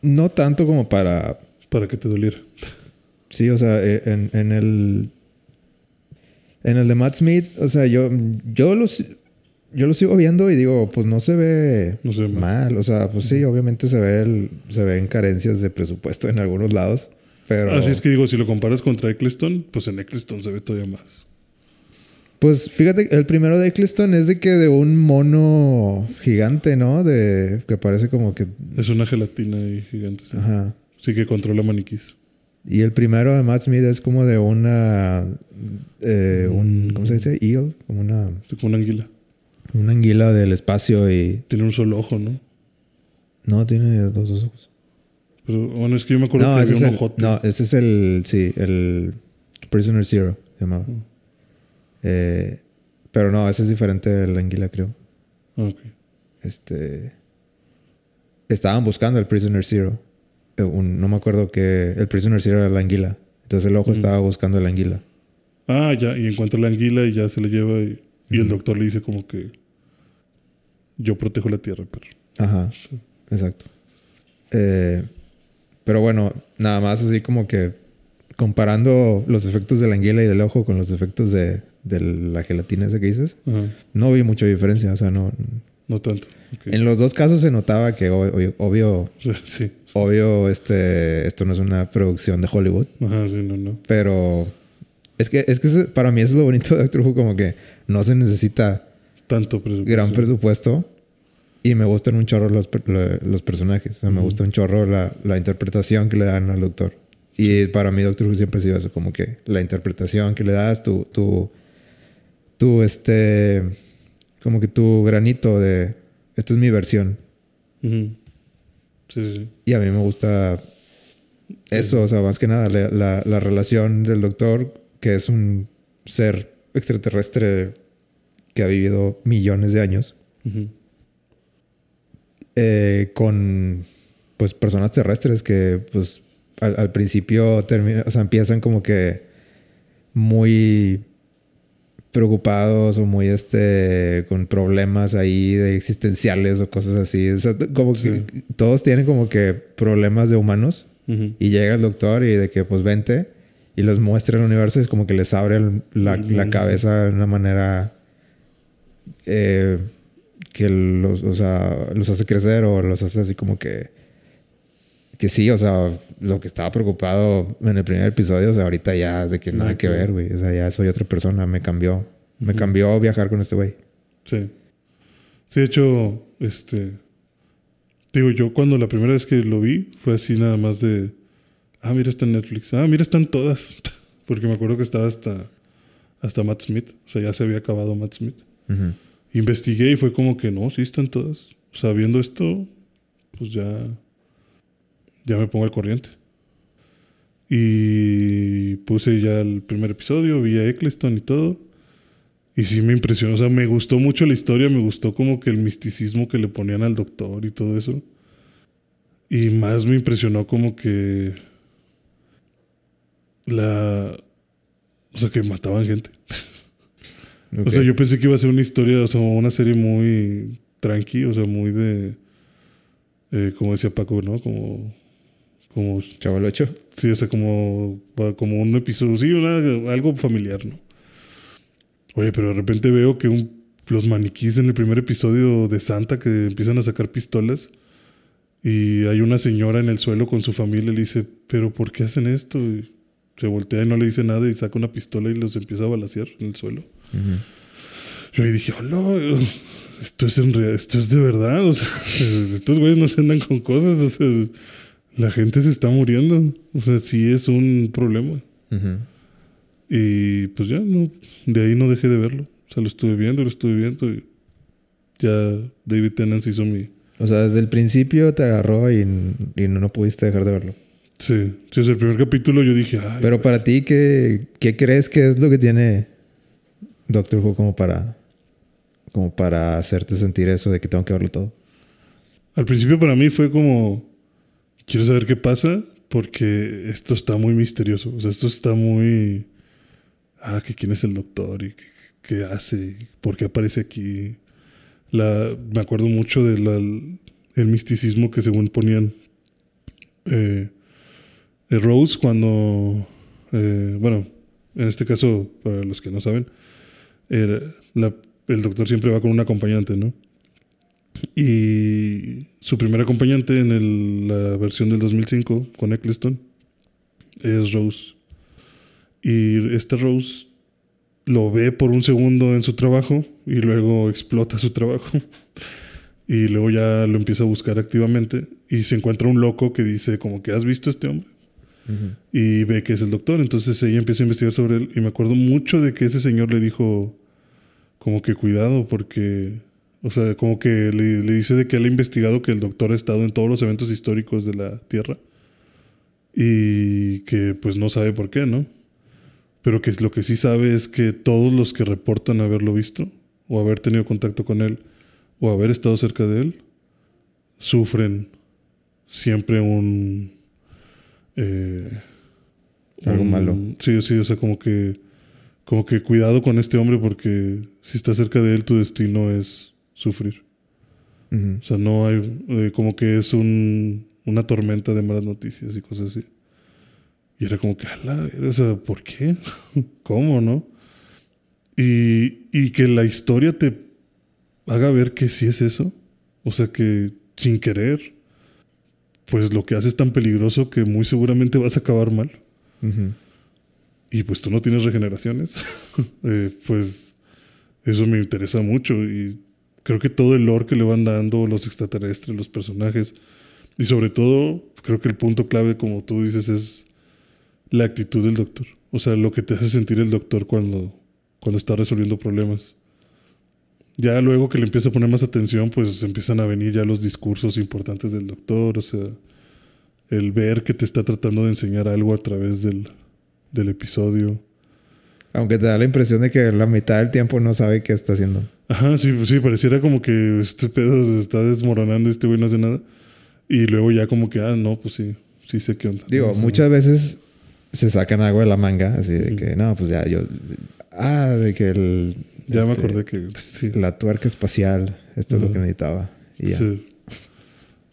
no tanto como para Para que te doliera. Sí, o sea, eh, en, en el. En el de Matt Smith, o sea, yo, yo, lo, si- yo lo sigo viendo y digo, pues no se ve No se ve mal. mal. O sea, pues sí, obviamente se, ve el- se ven carencias de presupuesto en algunos lados. Pero. Así es que digo, si lo comparas contra Eccleston, pues en Eccleston se ve todavía más. Pues fíjate, el primero de Eccleston es de que de un mono gigante, ¿no? De que parece como que. Es una gelatina ahí gigante. Sí, Ajá. Sí que controla maniquís. Y el primero de Matt Smith es como de una. eh, un, ¿Cómo se dice? Eel. Como una. Sí, como una anguila. Una anguila del espacio y. Tiene un solo ojo, ¿no? No, tiene dos, dos ojos. Pero bueno, es que yo me acuerdo No, que había es un el, ojote. no, ese es el. Sí, el. Prisoner Zero se llamaba. Mm. Eh, pero no, ese es diferente de la anguila, creo. Ah, ok. Este. Estaban buscando el Prisoner Zero. Eh, un- no me acuerdo que. El Prisoner Zero era la anguila. Entonces el ojo Mm. estaba buscando la anguila. Ah, ya, y encuentra la anguila y ya se la lleva y, y el doctor le dice como que yo protejo la tierra, pero Ajá, exacto. Eh, pero bueno, nada más así como que comparando los efectos de la anguila y del ojo con los efectos de, de la gelatina esa que dices, ajá, no vi mucha diferencia. O sea, no. No tanto. En los dos casos se notaba que ob- ob- obvio, Sí, obvio, este, esto no es una producción de Hollywood, ajá, sí, no, no. pero es que, es que para mí eso es lo bonito de Doctor Who, como que no se necesita Tanto presupuesto. gran presupuesto y me gustan un chorro los, los personajes. O sea, me gusta un chorro la, la interpretación que le dan al doctor. Y para mí Doctor Who siempre ha sido eso, como que la interpretación que le das, tu, tu, tu este, como que tu granito de, esta es mi versión. Sí, sí. Y a mí me gusta eso, o sea, más que nada, la, la- la relación del doctor, que es un ser extraterrestre que ha vivido millones de años. Eh, con pues personas terrestres que pues al, al principio termina, o sea, empiezan como que muy preocupados o muy este con problemas ahí de existenciales o cosas así. O sea, como que todos tienen como que problemas de humanos y llega el doctor y de que pues vente y los muestra el universo y es como que les abre el- la, la cabeza de una manera eh, que los, o sea, los hace crecer o los hace así como que que sí, o sea, lo que estaba preocupado en el primer episodio, o sea, ahorita ya es de que nada, que ver, güey. O sea, ya soy otra persona, me cambió. Me cambió viajar con este güey. Sí. Sí, de hecho, este. Digo, yo cuando la primera vez que lo vi fue así nada más de. Ah, mira, está en Netflix. Ah, mira, están todas. Porque me acuerdo que estaba hasta. Hasta Matt Smith. O sea, ya se había acabado Matt Smith. Investigué y fue como que no, sí están todas. O sea, viendo esto, pues ya. Ya me pongo al corriente. Y puse ya el primer episodio, vi a Eccleston y todo. Y sí me impresionó. O sea, me gustó mucho la historia, me gustó como que el misticismo que le ponían al doctor y todo eso. Y más me impresionó como que. La. O sea, que mataban gente. O sea, yo pensé que iba a ser una historia, o sea, una serie muy tranqui, o sea, muy de. eh, como decía Paco, ¿no? Como. Como. Chaval 8. Sí, o sea, como. Como un episodio, sí, una- algo familiar, ¿no? Oye, pero de repente veo que un, los maniquís en el primer episodio de Santa que empiezan a sacar pistolas. Y hay una señora en el suelo con su familia y le dice, ¿pero por qué hacen esto? Y se voltea y no le dice nada y saca una pistola y los empieza a balasear en el suelo. Yo ahí dije, hola, esto es, en rea- esto es de verdad. O sea, estos güeyes no se andan con cosas. O sea, la gente se está muriendo. O sea, sí es un problema. Y pues ya, no, de ahí no dejé de verlo. O sea, lo estuve viendo, lo estuve viendo. Y ya David Tennant hizo mi. O sea, desde el principio te agarró y, y no, no pudiste dejar de verlo. Sí, sí, sea, el primer capítulo yo dije, ay, Pero para ti, ¿qué, qué crees que es lo que tiene Doctor Who como para, como para hacerte sentir eso de que tengo que verlo todo? Al principio para mí fue como, quiero saber qué pasa porque esto está muy misterioso. O sea, esto está muy... Ah, que quién es el doctor y qué, qué hace, por qué aparece aquí. La, me acuerdo mucho del el misticismo que según ponían eh, eh, Rose cuando... eh, bueno, en este caso, para los que no saben, el doctor siempre va con un acompañante, ¿no? Y su primer acompañante en el- la versión del 2005 con Eccleston es Rose. Y esta Rose lo ve por un segundo en su trabajo y luego explota su trabajo. Y luego ya lo empieza a buscar activamente y se encuentra un loco que dice como que has visto a este hombre y ve que es el doctor. Entonces ella empieza a investigar sobre él y me acuerdo mucho de que ese señor le dijo como que cuidado porque, o sea, como que le, le dice de que él ha investigado que el doctor ha estado en todos los eventos históricos de la Tierra y que pues no sabe por qué, ¿no? Pero que lo que sí sabe es que todos los que reportan haberlo visto o haber tenido contacto con él o haber estado cerca de él sufren siempre un... eh, Algo un- malo. Sí, sí, o sea, como que, como que cuidado con este hombre porque si estás cerca de él tu destino es sufrir. Ujú. O sea, no hay, eh, como que es un, una tormenta de malas noticias y cosas así. Y era como que, ala, o sea, ¿por qué? ¿Cómo, no? Y, y que la historia te haga ver que sí es eso. O sea, que sin querer, pues lo que haces es tan peligroso que muy seguramente vas a acabar mal. Ujú. Y pues tú no tienes regeneraciones. Eh, pues eso me interesa mucho. Y creo que todo el lore que le van dando, los extraterrestres, los personajes. Y sobre todo, creo que el punto clave, como tú dices, es la actitud del doctor. O sea, lo que te hace sentir el doctor cuando, cuando está resolviendo problemas. Ya luego que le empieza a poner más atención, pues empiezan a venir ya los discursos importantes del doctor. O sea, el ver que te está tratando de enseñar algo a través del, del episodio. Aunque te da la impresión de que la mitad del tiempo no sabe qué está haciendo. Ajá, sí, sí, pareciera como que este pedo se está desmoronando, este güey no hace nada. Y luego ya como que, ah, no, pues sí, sí sé qué onda. Digo, O sea, muchas veces se sacan algo de la manga, así de que, no, pues ya yo... Ah, de que el... Ya me este, acordé que sí. La tuerca espacial, esto es lo que necesitaba. Y ya. Sí.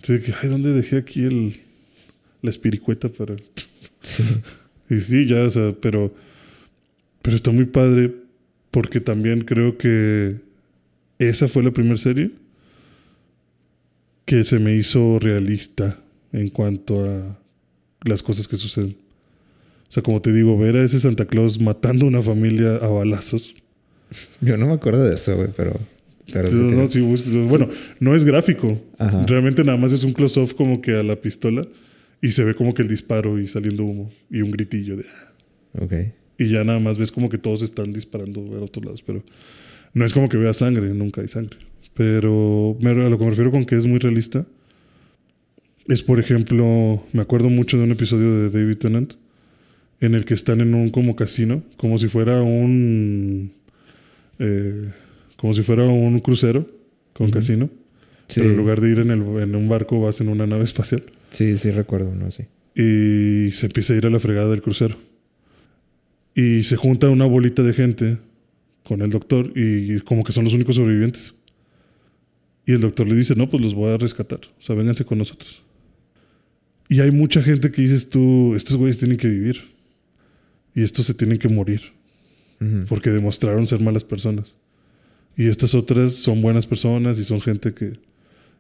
Sí, que, ay, ¿dónde dejé aquí el, la espiricueta para...? Sí. Y sí, ya, o sea, pero... Pero está muy padre porque también creo que esa fue la primera serie que se me hizo realista en cuanto a las cosas que suceden. O sea, como te digo, ver a ese Santa Claus matando a una familia a balazos. Yo no me acuerdo de eso, güey, pero... pero No, sí, bueno, no es gráfico. Ajá. Realmente nada más es un close-off como que a la pistola y se ve como que el disparo y saliendo humo y un gritillo de... Ok. Y ya nada más ves como que todos están disparando a otros lados, pero no es como que vea sangre, nunca hay sangre. Pero me- a lo que me refiero con que es muy realista es, por ejemplo, me acuerdo mucho de un episodio de David Tennant en el que están en un como casino, como si fuera un... eh, como si fuera un crucero con casino. Sí, Pero en lugar de ir en, el, en un barco vas en una nave espacial. sí, sí recuerdo uno así. Y se empieza a ir a la fregada del crucero. Y se junta una bolita de gente con el doctor y como que son los únicos sobrevivientes. Y el doctor le dice, no, pues los voy a rescatar. O sea, vénganse con nosotros. Y hay mucha gente que dices tú, estos güeyes tienen que vivir. Y estos se tienen que morir. Porque demostraron ser malas personas. Y estas otras son buenas personas y son gente que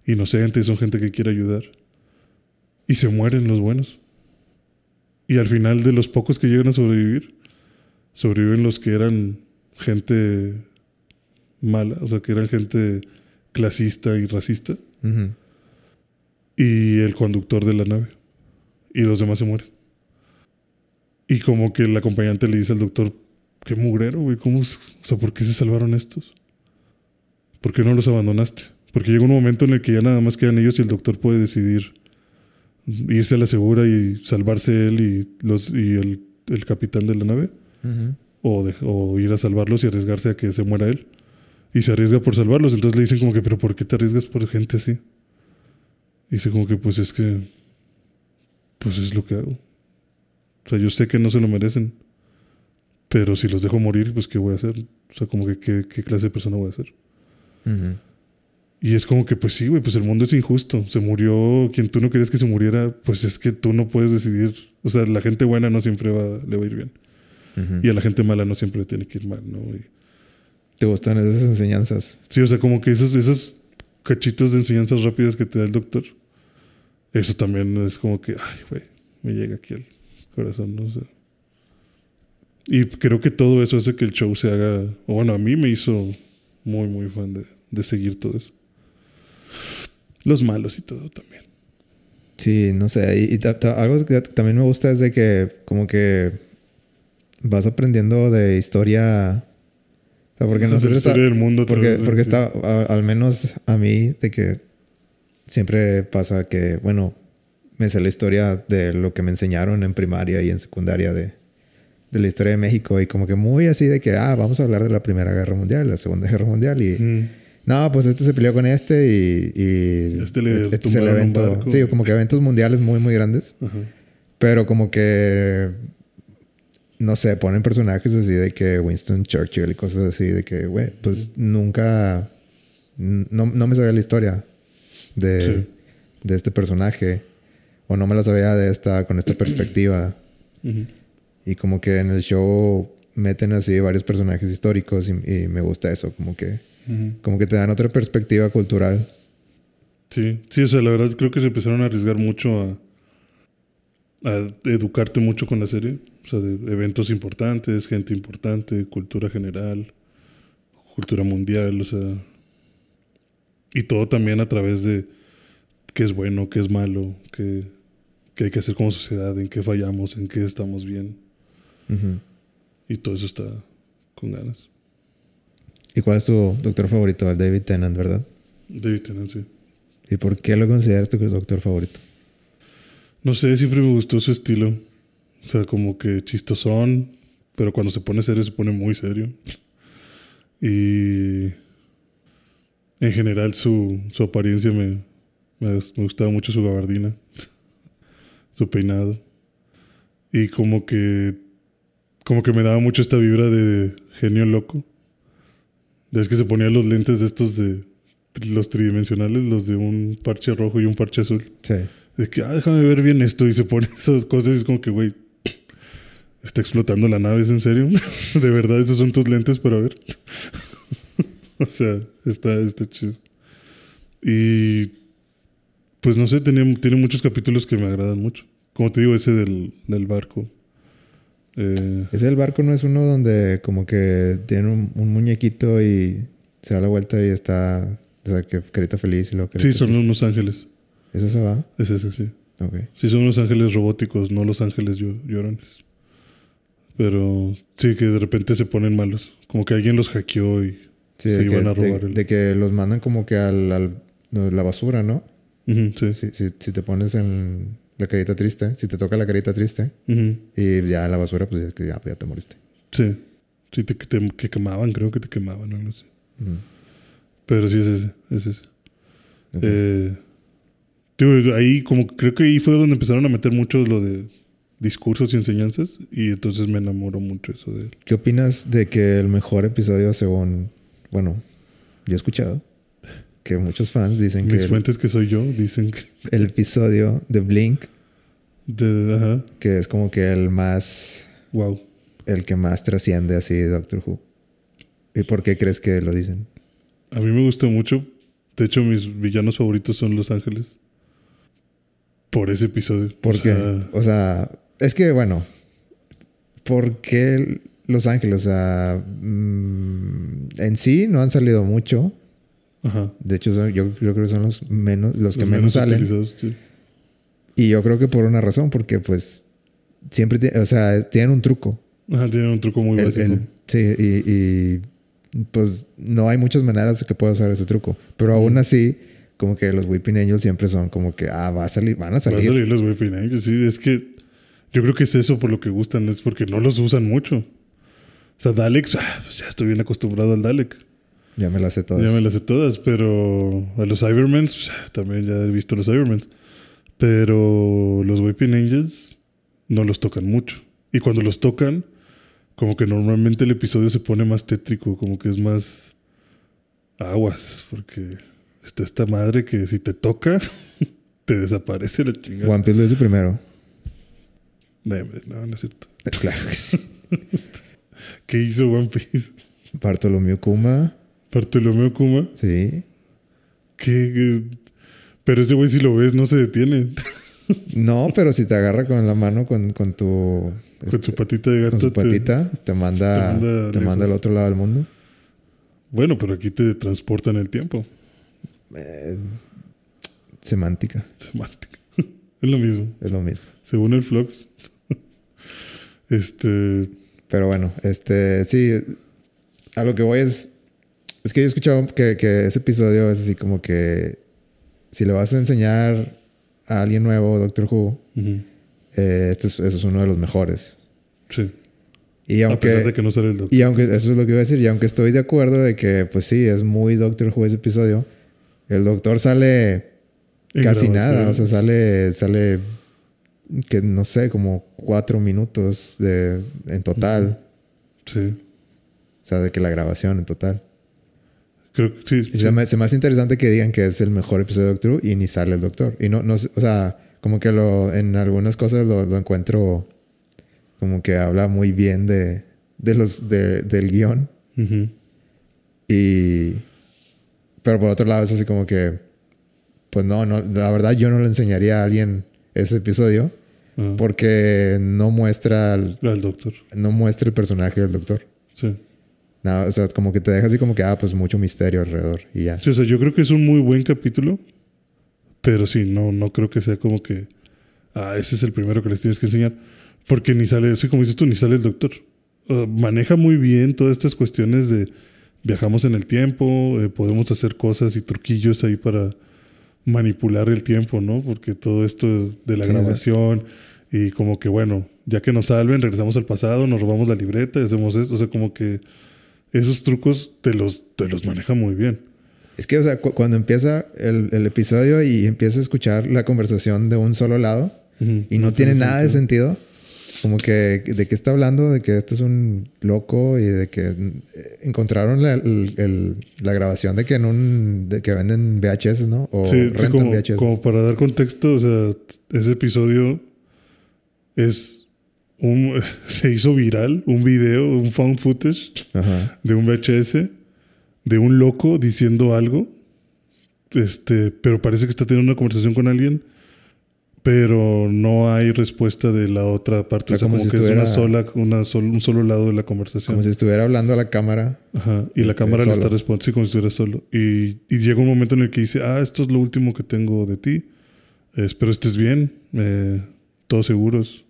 inocente y son gente que quiere ayudar. Y se mueren los buenos. Y al final de los pocos que llegan a sobrevivir, sobreviven los que eran gente mala, o sea, que eran gente clasista y racista, y el conductor de la nave. Y los demás se mueren. Y como que el acompañante le dice al doctor, qué mugrero, güey, ¿cómo? O sea, ¿por qué se salvaron estos? ¿Por qué no los abandonaste? Porque llega un momento en el que ya nada más quedan ellos y el doctor puede decidir irse a la segura y salvarse él y, los, y el, el capitán de la nave. O, de- o ir a salvarlos y arriesgarse a que se muera él. Y se arriesga por salvarlos. Entonces le dicen como que, pero ¿por qué te arriesgas por gente así? Y dice como que, pues es que, pues es lo que hago. O sea, yo sé que no se lo merecen. Pero si los dejo morir, pues ¿qué voy a hacer? O sea, como que, ¿qué, qué clase de persona voy a ser? Y es como que, pues sí, güey, pues el mundo es injusto. Se murió quien tú no querías que se muriera, pues es que tú no puedes decidir. O sea, la gente buena no siempre va, le va a ir bien. Ujú. Y a la gente mala no siempre le tiene que ir mal, ¿no? Y- ¿Te gustan esas enseñanzas? Sí, o sea, como que esos, esos cachitos de enseñanzas rápidas que te da el doctor, eso también es como que, ay, güey, me llega aquí al corazón, no sé. Y creo que todo eso hace que el show se haga, o bueno, a mí me hizo muy, muy fan de, de seguir todo eso. Los malos y todo también. Sí, no sé. Y, y algo que también me gusta es de que como que vas aprendiendo de historia. O sea, porque nosotros... historia del mundo. Porque, de- porque sí. está, a- al menos a mí, de que siempre pasa que, bueno, me sé la historia de lo que me enseñaron en primaria y en secundaria de, de la historia de México y como que muy así de que, ah, vamos a hablar de la Primera Guerra Mundial, la Segunda Guerra Mundial y, Mm. no, pues este se peleó con este y, y Este le es el tumbaron un evento, sí, como que eventos mundiales muy, muy grandes, Ajá. pero como que no sé, ponen personajes así de que Winston Churchill y cosas así, de que, güey, pues nunca, no, no me sabía la historia de, Sí. de este personaje, o no me la sabía de esta, con esta perspectiva, y como que en el show meten así varios personajes históricos y, y me gusta eso, como que, como que te dan otra perspectiva cultural. Sí, sí, o sea, la verdad creo que se empezaron a arriesgar mucho a, a educarte mucho con la serie. O sea, de eventos importantes, gente importante, cultura general, cultura mundial, o sea. Y todo también a través de qué es bueno, qué es malo, qué, qué hay que hacer como sociedad, en qué fallamos, en qué estamos bien. Y todo eso está con ganas. ¿Y cuál es tu doctor favorito? David Tennant, ¿verdad? David Tennant, sí. ¿Y por qué lo consideras tu doctor favorito? No sé, siempre me gustó su estilo. O sea, como que chistosón, pero cuando se pone serio se pone muy serio. Y en general su, su apariencia me, me, gustaba mucho su gabardina, su peinado. Y como que como que me daba mucho esta vibra de genio loco. Es que se ponía los lentes de estos de los tridimensionales, los de un parche rojo y un parche azul. Sí. De que, ah, déjame ver bien esto. Y se pone esas cosas y es como que, güey, está explotando la nave, ¿es en serio? de verdad, esos son tus lentes para ver. o sea, está, está chido. Y pues no sé, tiene, tiene muchos capítulos que me agradan mucho. Como te digo, ese del, del barco. Eh, Ese del barco no es uno donde como que tiene un, un muñequito y se da la vuelta y está, o sea, que carita feliz y lo que sí, son unos ángeles. ¿Eso se va? Es ese, sí. Ok. Sí, son unos ángeles robóticos, no los ángeles llo- llorones. Pero sí, que de repente se ponen malos. Como que alguien los hackeó y Sí, se de, iban que, a de- robar el... de que los mandan como que no, la basura, ¿no? Sí. Si, si, si te pones en la carita triste, si te toca la carita triste y ya la basura, pues ya, que ya, ya te moriste. sí. Sí, te, te- que quemaban, creo que te quemaban, así. Ujú. Pero sí es ese, es ese. Eh, ahí como creo que ahí fue donde empezaron a meter mucho lo de discursos y enseñanzas y entonces me enamoró mucho eso de él. ¿Qué opinas de que el mejor episodio según, bueno, yo he escuchado que muchos fans dicen que Mis el, fuentes que soy yo dicen que... el episodio de Blink, de- ajá, que es como que el más, wow. el que más trasciende así Doctor Who. ¿Y por qué crees que lo dicen? A mí me gusta mucho. De hecho, mis villanos favoritos son Los Ángeles. Por ese episodio. ¿Por O qué? sea, O sea, es que bueno, ¿por qué Los Ángeles? O sea, mm, en sí no han salido mucho. Ajá. De hecho, son- yo creo que son los menos, los que menos, salen. sí. Y yo creo que por una razón, porque pues siempre, o sea, tienen un truco. Ajá, tienen un truco muy El- básico. el- sí, y, y, pues no hay muchas maneras de que pueda usar ese truco. Pero aún así, como que los Weeping Angels siempre son como que, ah, va a salir, van a Va a salir. salir los Weeping Angels, sí. Es que yo creo que es eso por lo que gustan, es porque no los usan mucho. O sea, Daleks, ah, pues ya estoy bien acostumbrado al Dalek. Ya me las sé todas. Ya me las sé todas, pero a los Cybermans, pues, ah, también ya he visto los Cybermans. Pero los Weeping Angels no los tocan mucho. Y cuando los tocan, como que normalmente el episodio se pone más tétrico, como que es más aguas, porque está esta madre que si te toca, te desaparece la chingada. One Piece lo hizo primero. No, no, no es cierto. Eh, Claro que sí. ¿Qué hizo One Piece? Bartolomeo Kuma, Bartolomeo Kuma. sí. ¿Qué? qué? Pero ese güey, si lo ves, no se detiene. No, pero si te agarra con la mano con, con tu... Con este, su patita de gato. con te- patita, te manda, te manda te manda al otro lado del mundo. Bueno, pero aquí te transportan el tiempo. Eh, semántica, Semántica. es lo mismo. es lo mismo. Según el Flux. este. Pero bueno, este, sí, a lo que voy es, es que yo he escuchado que, que ese episodio es así como que si le vas a enseñar a alguien nuevo Doctor Who, eh, este es, eso es uno de los mejores. Sí. Y a pesar aunque, de que no sale el doctor. y aunque, eso es lo que iba a decir, y aunque estoy de acuerdo de que, pues sí, es muy Doctor Who ese episodio, el doctor sale casi nada, o sea, sale, sale, que no sé, como cuatro minutos de, en total, Sí. o sea, de que la grabación en total. Creo que sí. Y sí. se, me, se me hace interesante que digan que es el mejor episodio de Doctor y ni sale el doctor. Y no, no o sea, como que lo, en algunas cosas lo, lo encuentro como que habla muy bien de, de los, de- del guion. Y, pero por otro lado es así como que, pues no, no, la verdad yo no le enseñaría a alguien ese episodio porque no muestra, el- Al doctor. no muestra el personaje del doctor. Sí. Nada, o sea, como que te deja así como que, ah, pues mucho misterio alrededor y ya. Sí, o sea, yo creo que es un muy buen capítulo. Pero sí, no, no creo que sea como que. Ah, ese es el primero que les tienes que enseñar. Porque ni sale, sí, como dices tú, ni sale el doctor. Maneja muy bien todas estas cuestiones de viajamos en el tiempo, eh, podemos hacer cosas y truquillos ahí para manipular el tiempo, ¿no? Porque todo esto de la Sí, grabación y como que, bueno, ya que nos salven, regresamos al pasado, nos robamos la libreta hacemos esto. O sea, como que esos trucos te los, te los maneja muy bien. Es que, o sea, cu- cuando empieza el, el episodio y empieza a escuchar la conversación de un solo lado Ujú. y no, tiene nada de sentido, como que de qué está hablando, de que este es un loco y de que eh, encontraron la, el- el- la grabación de que en un de que venden VHS, ¿no? O Sí, como, VHS. como para dar contexto, o sea, ese episodio es un se hizo viral, un video, un found footage Ajá. de un VHS de un loco diciendo algo. Este, pero parece que está teniendo una conversación con alguien, pero no hay respuesta de la otra parte. O O sea, como como, si que es una estuviera- sola, una sol- un solo lado de la conversación. Como si estuviera hablando a la cámara. Ajá, y la Este, cámara le está respondiendo, sí, como si estuviera solo. Y, y llega un momento en el que dice, ah, esto es lo último que tengo de ti. Espero estés bien, eh, todos seguros.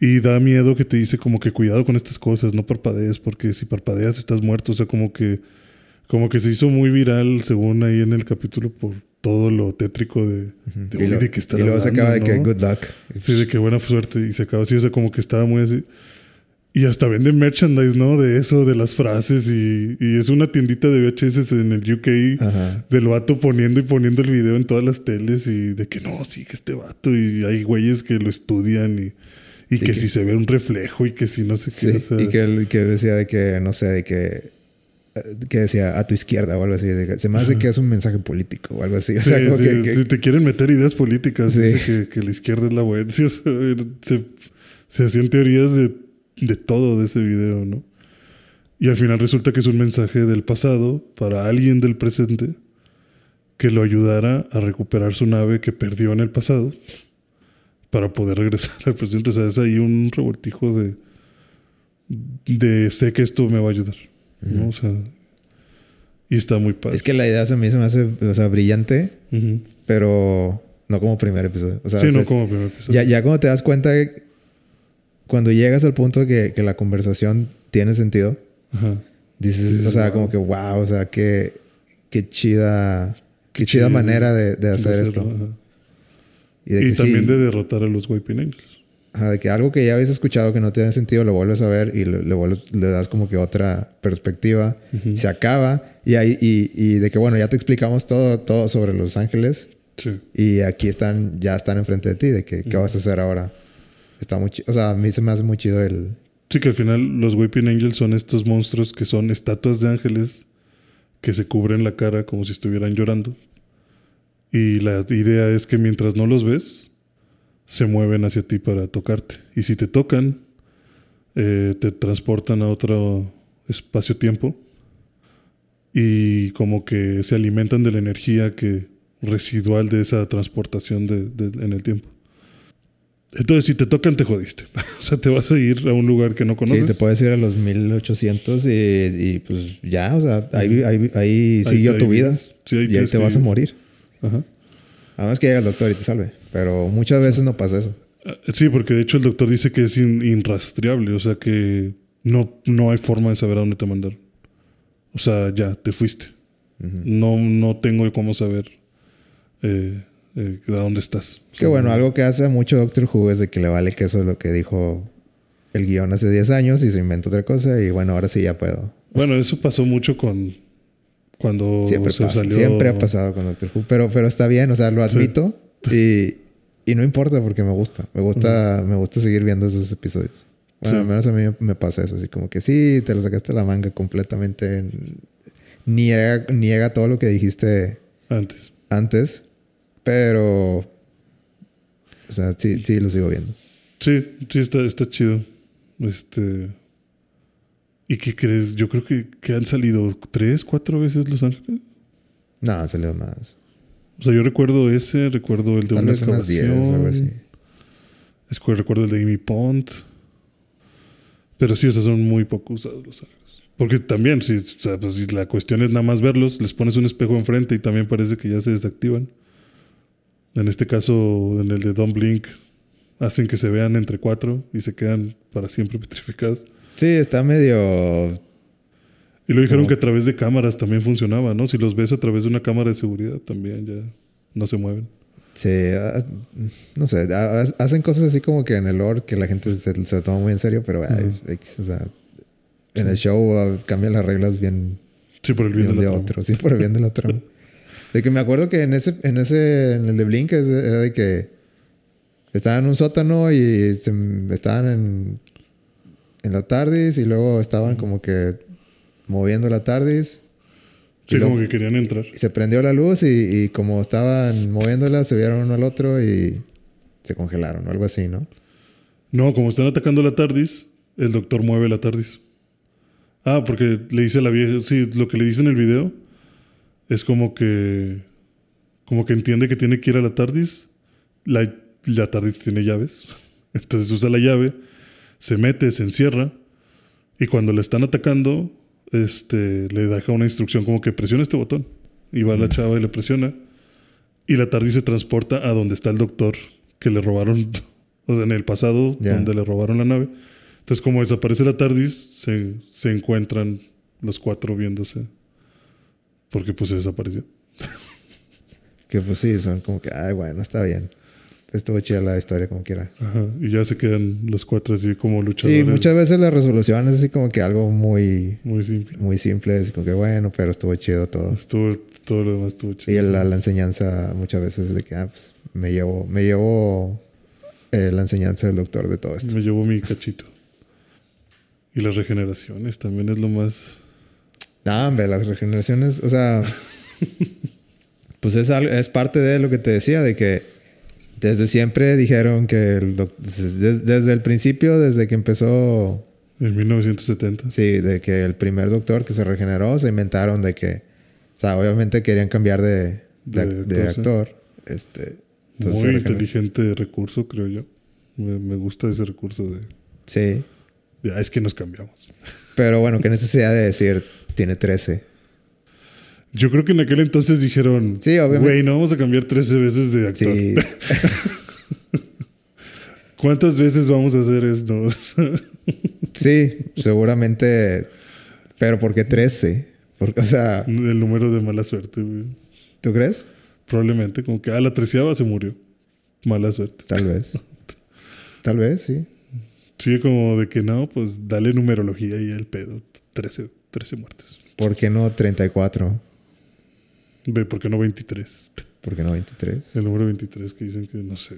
Y da miedo que te dice como que cuidado con estas cosas, no parpadees, porque si parpadeas estás muerto. O sea, como que, como que se hizo muy viral, según ahí en el capítulo, por todo lo tétrico de, de, y, "Uy, lo- de que estar y luego se acaba de que hablando, ¿no?". good luck. Sí, de que buena suerte. Y se acaba así, o sea, como que estaba muy así. Y hasta venden merchandise, ¿no? De eso, de las frases. Y, y es una tiendita de VHS en el UK. Ajá. Del vato poniendo y poniendo el video en todas las teles. Y de que no, sí, que este vato. Y hay güeyes que lo estudian. Y, y que, que- si se ve un reflejo y que si no sé qué. Sí, o sea, y que, que decía de que, no sé, de que, que decía a tu izquierda o algo así. se me hace que es un mensaje político o algo así. O Sí, sea, como sí, que, que- si te quieren meter ideas políticas, Sí. dice que, que la izquierda es la buena. Sí, o sea, se, se hacían teorías de, de todo de ese video, ¿no? Y al final resulta que es un mensaje del pasado para alguien del presente que lo ayudara a recuperar su nave que perdió en el pasado para poder regresar al presente. O sea, es ahí un revoltijo de, de sé que esto me va a ayudar. ¿No? O sea, Y está muy padre. Es que la idea se me, se me hace, o sea, brillante, pero no como primer episodio. O sea, sí, no es- como primer episodio. ya, ya cuando te das cuenta, que- cuando llegas al punto que, que la conversación tiene sentido, Ajá. dices, o sea, wow. como que wow, o sea, qué, qué chida, qué, Qué chida manera de, de hacer esto. ajá. Y, de Y que también sí, de derrotar a los Wiping Angels. Ajá, de que algo que ya habías escuchado que no tiene sentido, lo vuelves a ver y le, le vuelves- le das como que otra perspectiva. Ujú. Se acaba y, ahí, y, y de que, bueno, ya te explicamos todo, todo sobre Los Ángeles. Sí. Y aquí están, ya están enfrente de ti, de que, ¿qué vas a hacer ahora? Está muy. O sea, a mí se me hace muy chido el... Sí, que al final los Weeping Angels son estos monstruos que son estatuas de ángeles que se cubren la cara como si estuvieran llorando. Y la idea es que mientras no los ves, se mueven hacia ti para tocarte. Y si te tocan, eh, te transportan a otro espacio-tiempo y como que se alimentan de la energía que residual de esa transportación de- de- en el tiempo. Entonces, si te tocan, te jodiste. o sea, te vas a ir a un lugar que no conoces. Sí, te puedes ir a los 1800 y, y pues ya, o sea, ahí, ahí, ahí siguió ahí tu vida. Sí, ahí y ahí te vas a morir. Ajá. A menos que llegue el doctor y te salve. Pero muchas veces no pasa eso. Ah, Sí, porque de hecho el doctor dice que es in- inrastreable, o sea que no, no hay forma de saber a dónde te mandaron. O sea, ya, te fuiste. no, no tengo cómo saber eh, eh, a dónde estás. O Que bueno, algo que hace mucho Doctor Who es de que le vale que eso es lo que dijo el guion hace 10 años y se inventa otra cosa y bueno, ahora sí ya puedo. Bueno, eso pasó mucho con cuando Siempre se pasa, salió. siempre ha pasado con Doctor Who, pero, pero está bien, o sea, lo admito y, y no importa porque me gusta, me gusta, me gusta seguir viendo esos episodios. Bueno, Sí. al menos a mí me pasa eso, así como que sí, te lo sacaste de la manga completamente, niega, niega todo lo que dijiste Antes. antes, pero, o sea, sí, sí lo sigo viendo. Sí, sí, está, está chido. Este. ¿Y qué crees? Yo creo que, que han salido tres, cuatro veces Los Ángeles. No, han salido más. O sea, yo recuerdo ese, recuerdo el de Tal una vez unas 10 o algo excavación. así. Es que recuerdo el de Amy Pond. Pero sí, sea, son muy poco usados los ángeles. Porque también, si, o sea, pues, si la cuestión es nada más verlos, les pones un espejo enfrente y también parece que ya se desactivan. En este caso, en el de Don't Blink, hacen que se vean entre cuatro y se quedan para siempre petrificados. Sí, está medio Y lo dijeron que a través de cámaras también funcionaba, ¿no? Si los ves a través de una cámara de seguridad, también ya no se mueven. Sí, ah, no sé, ah, hacen cosas así como que en el lore que la gente se, se lo toma muy en serio, pero o sea, en el show ah, cambian las reglas bien Sí, por el de bien de a trama. otro, sí, por el bien de la trama. De que me acuerdo que en ese, en ese, en el de Blink de- era de que estaban en un sótano y se- estaban en, en la TARDIS y luego estaban como que moviendo la TARDIS Sí, lo- como que querían entrar. y se prendió la luz y, y como estaban moviéndola se vieron uno al otro y se congelaron o algo así, ¿no? No, como están atacando la TARDIS, el doctor mueve la TARDIS. Ah, porque le dice a la vieja, sí, lo que le dice en el video es como que como que entiende que tiene que ir a la TARDIS. La, la TARDIS tiene llaves. Entonces usa la llave, se mete, se encierra y cuando le están atacando, este le deja una instrucción como que presiona este botón. Y va la chava y le presiona y la TARDIS se transporta a donde está el doctor que le robaron o sea, en el pasado, donde le robaron la nave. Entonces, como desaparece la TARDIS, se, se encuentran los cuatro viéndose. Porque pues se desapareció. Que pues sí, son como que, ay, bueno, está bien. Estuvo chida la historia como quiera. Ajá. Y ya se quedan los cuatro así como luchadores. Sí, muchas veces la resolución es así como que algo muy, Muy simple. muy simple, así como que bueno, pero estuvo chido todo. Estuvo, todo lo demás estuvo chido. Y la, la enseñanza muchas veces de que, ah, pues me llevo, me llevo eh, la enseñanza del doctor de todo esto. Me llevó mi cachito. Y las regeneraciones también es lo más... No, hombre, las regeneraciones, o sea, pues es, es parte de lo que te decía, de que desde siempre dijeron que el doc- des- desde, el principio, desde que empezó, En 1970. sí, de que el primer doctor que se regeneró, se inventaron de que, o sea, obviamente querían cambiar de, de, De de actor. Este, Muy inteligente recurso, creo yo. Me, me gusta ese recurso de, Sí, "Ah, es que nos cambiamos. pero bueno, qué necesidad de decir, tiene 13. Yo creo que en aquel entonces dijeron, Sí, obviamente. güey, no vamos a cambiar 13 veces de actor. Sí, ¿Cuántas veces vamos a hacer esto? sí, seguramente. Pero ¿por qué 13? Porque, o sea, El número de mala suerte, güey. ¿tú crees? Probablemente, como que a la treceava se murió. Mala suerte. Tal vez. Tal vez, sí. Sí, como de que no, pues dale numerología y el pedo. 13, 13 muertes. ¿Por qué no 34? Ve, ¿por qué no 23? ¿Por qué no 23? El número 23 que dicen que no sé.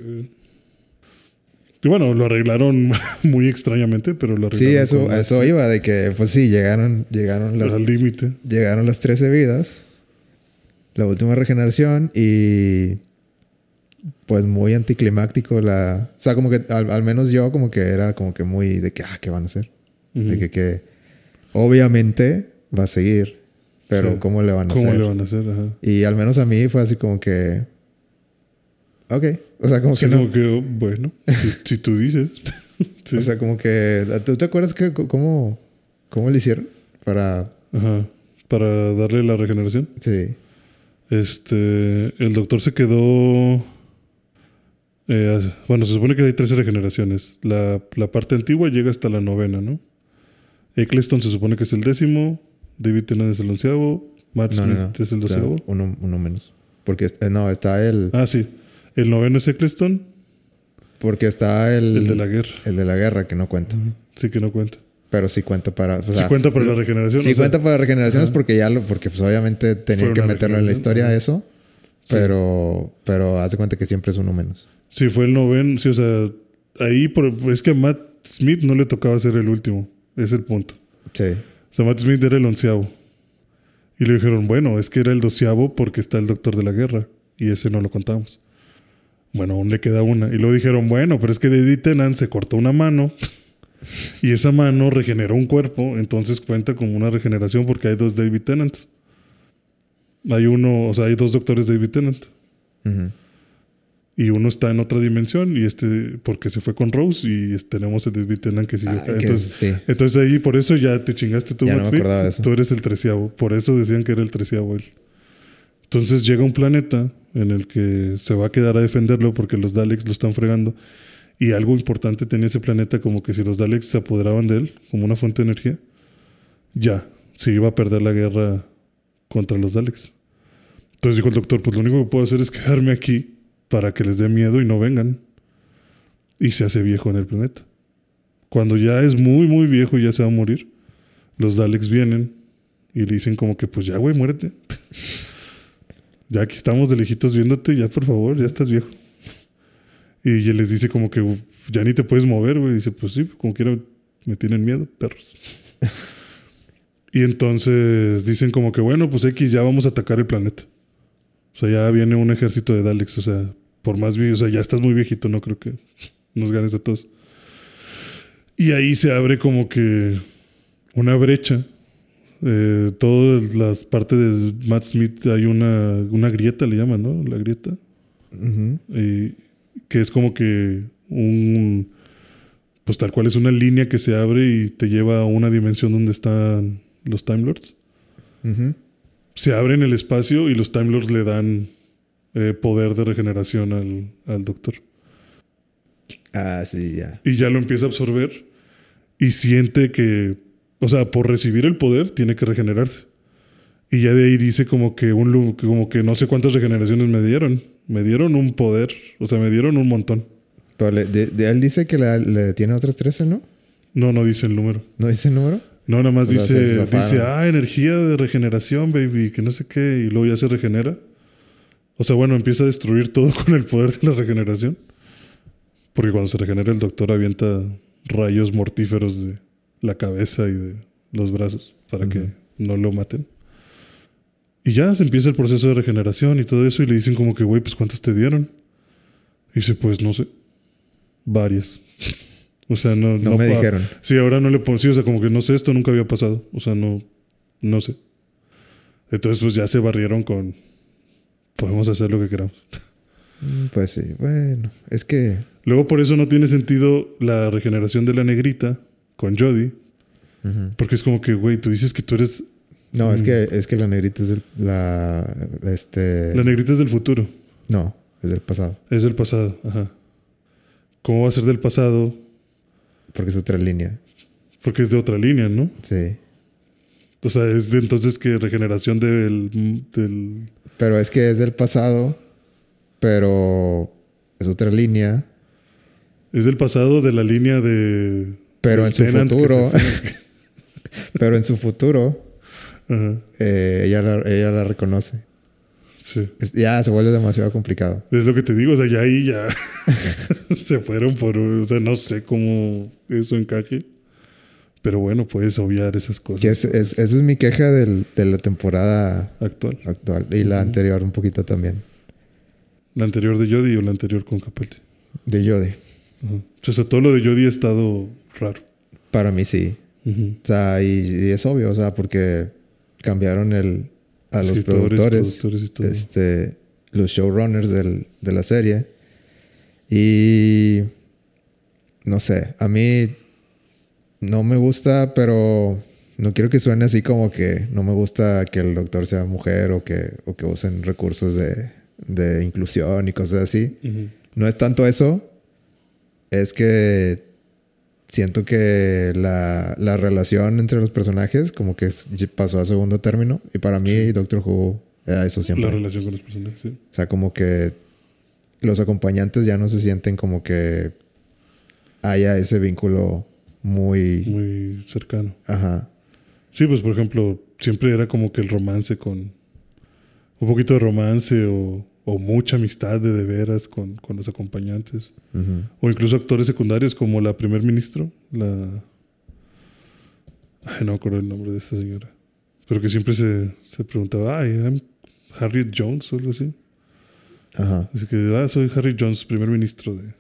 Y bueno, lo arreglaron muy extrañamente, pero lo arreglaron. Sí, eso, con eso iba, de que, pues sí, llegaron, llegaron las, Al límite. llegaron las 13 vidas, la última regeneración y pues muy anticlimáctico la... O sea, como que al, al menos yo como que era como que muy de que, ah, ¿qué van a hacer? De Ujú. que, que obviamente va a seguir, pero Sí. ¿cómo le van a ¿Cómo hacer? le van a hacer? Ajá. Y al menos a mí fue así como que... Ok, o sea, como Sí, que no... como que, oh, bueno, si, si tú dices. Sí. O sea, como que... ¿Tú te acuerdas que, cómo, cómo le hicieron? Para... Ajá. Para darle la regeneración. Sí. Este, el doctor se quedó. eh, bueno, se supone que hay 13 regeneraciones. La, la parte antigua llega hasta la novena, ¿no? Eccleston se supone que es el décimo. David Tennant es el onceavo. Matt No, Smith no, no. es el O sea, doceavo. uno, uno menos. Porque eh, no, está el. Ah, sí. El noveno es Eccleston, Porque está el. el de la guerra. el de la guerra que no cuenta. Sí que no cuenta. Pero sí cuenta para. o sí cuenta para la regeneración. Sí o sea, cuenta para regeneraciones ajá. porque ya lo. Porque pues obviamente tenía que meterlo en la historia eso. Sí. Pero. Pero haz de cuenta que siempre es uno menos. Sí, fue el noveno. Sí, o sea, ahí por- es que a Matt Smith no le tocaba ser el último. Es el punto. Sí. Sea, Matt Smith era el onceavo. Y le dijeron, bueno, es que era el doceavo porque está el doctor de la guerra. Y ese no lo contamos. Bueno, aún le queda una. Y luego dijeron, bueno, pero es que David Tennant se cortó una mano. y esa mano regeneró un cuerpo. Entonces cuenta como una regeneración porque hay dos David Tennant. Hay uno, o sea, hay dos doctores David Tennant. Ujú. Y uno está en otra dimensión y este, porque se fue con Rose y tenemos el David Tennant que sigue Ah, acá. Entonces, sí. entonces ahí por eso ya te chingaste tú, no. Tú eres el treceavo. Por eso decían que era el treceavo él. Entonces llega un planeta en el que se va a quedar a defenderlo porque los Daleks lo están fregando. Y algo importante tenía ese planeta, como que si los Daleks se apoderaban de él, como una fuente de energía, ya, se iba a perder la guerra contra los Daleks. Entonces dijo el doctor, pues lo único que puedo hacer es quedarme aquí para que les dé miedo y no vengan. Y se hace viejo en el planeta. Cuando ya es muy, muy viejo y ya se va a morir, los Daleks vienen y le dicen como que, pues ya, güey, muérete. ya aquí estamos de lejitos viéndote, ya por favor, ya estás viejo. Y él les dice como que ya ni te puedes mover, güey. Dice, pues sí, como quiera me tienen miedo, perros. y entonces dicen como que, bueno, pues X, ya vamos a atacar el planeta. O sea, ya viene un ejército de Daleks, o sea, por más bien, o sea, ya estás muy viejito, no creo que nos ganes a todos. Y ahí se abre como que una brecha. Eh, todas las partes de Matt Smith hay una, una grieta, le llaman, ¿no? La grieta. Y que es como que un. Pues tal cual es una línea que se abre y te lleva a una dimensión donde están los Time Lords. Ujú. Se abre en el espacio y los Time Lords le dan eh, poder de regeneración al, al doctor. Ah, sí, ya. Y ya lo empieza a absorber y siente que, o sea, por recibir el poder tiene que regenerarse. Y ya de ahí dice como que un como que no sé cuántas regeneraciones me dieron. Me dieron un poder, o sea, me dieron un montón. Pero le- de- de- él dice que le, le tiene otras 13, ¿no? No, no dice el número. ¿No dice el número? No, nada más O sea, se dice, dice, ah, energía de regeneración, baby, que no sé qué, y luego ya se regenera. O sea, bueno, empieza a destruir todo con el poder de la regeneración. Porque cuando se regenera el doctor avienta rayos mortíferos de la cabeza y de los brazos para que no lo maten. Y ya se empieza el proceso de regeneración y todo eso y le dicen como que, güey, pues ¿cuántas te dieron? Y dice, pues no sé, varias. o sea, no, No, me pa- dijeron. Sí, ahora no le pongo, sí, o sea, como que no sé, esto nunca había pasado. O sea, no, no sé. Entonces, pues ya se barrieron con, podemos hacer lo que queramos. Mm, Pues sí, bueno. Es que. Luego, por eso no tiene sentido la regeneración de la negrita con Jodie, porque es como que, güey, tú dices que tú eres No, es que es que la negrita es del, la este La negrita es del futuro. no, es del pasado, Es del pasado. Ajá. ¿Cómo va a ser del pasado? porque es otra línea. Porque es de otra línea, ¿no? Sí. O sea, es de entonces que regeneración del, del... Pero es que es del pasado, pero es otra línea, Es del pasado de la línea de... pero en su futuro, pero en su futuro Ajá. eh, ella la, ella la reconoce. Sí. Ya se vuelve demasiado complicado. Es lo que te digo, o sea, ya ahí ya se fueron por, o sea, no sé cómo eso encaje. Pero bueno, puedes obviar esas cosas. Es, es- esa es mi queja del- de la temporada Actual. actual y la anterior un poquito también La anterior de Jodie o la anterior con Capaldi. de Jodie. Ajá. O sea, todo lo de Jodie ha estado raro. Para mí sí. O sea, y, y es obvio, o sea, porque cambiaron el, a los productores, productores y todo. este, los showrunners del- de la serie. Y no sé, a mí no me gusta, pero no quiero que suene así como que no me gusta que el doctor sea mujer o que, o que usen recursos de, de inclusión y cosas así. No es tanto eso, es que siento que la, la relación entre los personajes como que pasó a segundo término y para mí Doctor Who era eso siempre. La relación con los personajes, sí. O sea, como que los acompañantes ya no se sienten como que haya ese vínculo muy... Muy cercano. Ajá. Sí, pues por ejemplo, siempre era como que el romance con. Un poquito de romance o, o mucha amistad de de veras con, con los acompañantes. O incluso actores secundarios como la primer ministro, la. Ay, no me acuerdo el nombre de esa señora. Pero que siempre se, se preguntaba, ay, I'm Harriet Jones o algo así. Ajá. Dice que, ah, soy Harry Jones, primer ministro de,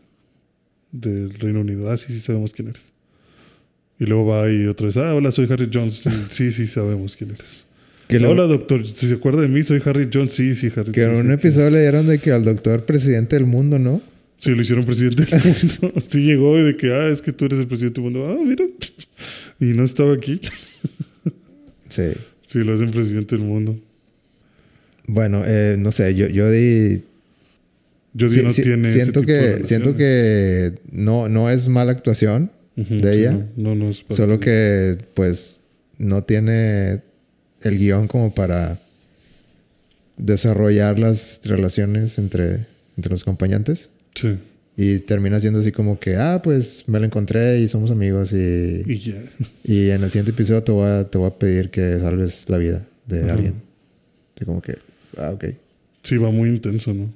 del Reino Unido. Ah, sí, sí, sabemos quién eres. Y luego va y otra vez, ah, hola, soy Harry Jones. Sí, sí, sabemos quién eres. Que, lo- Hola, doctor. Si se acuerda de mí, soy Harry Jones. Sí, sí, Harry que en sí, un sí. episodio le dieron de que al doctor presidente del mundo, ¿no? Sí, lo hicieron presidente del mundo. Sí llegó y de que, ah, es que tú eres el presidente del mundo. Ah, mira. Y no estaba aquí. Sí. Sí, lo hacen presidente del mundo. Bueno, eh, no sé, yo, yo di... Yo no tiene ese siento tipo que siento que no, no es mala actuación, De sí, ella, No, no, no es solo que pues no tiene el guion como para desarrollar las relaciones entre, entre los acompañantes. Sí. Y termina siendo así como que, ah, pues me la encontré y somos amigos y, Y ya. y en el siguiente episodio te voy a, te voy a pedir que salves la vida de Ajá. alguien. Así como que, ah, ok. Sí, va muy intenso, ¿no?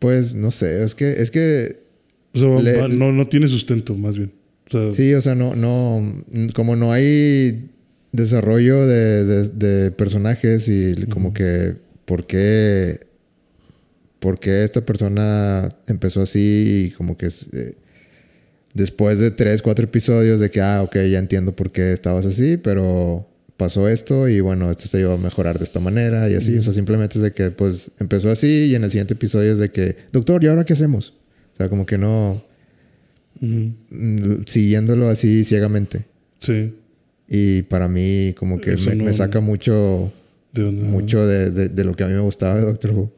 Pues no sé, es que, es que O sea, va- Le- va- no, no tiene sustento, más bien. O sea, Sí, o sea, no, no, como no hay desarrollo de, de- de personajes y como que por qué, por qué esta persona empezó así y como que eh, después de tres, cuatro episodios de que, ah, ok, ya entiendo por qué estabas así, pero pasó esto y bueno, esto se llevó a mejorar de esta manera y así, o sea, simplemente es de que pues empezó así y en el siguiente episodio es de que, doctor, ¿y ahora qué hacemos? O sea, como que no mm, siguiéndolo así ciegamente. sí. Y para mí como que me, no- me saca mucho, De onda. mucho de, de- de lo que a mí me gustaba de Doctor Who.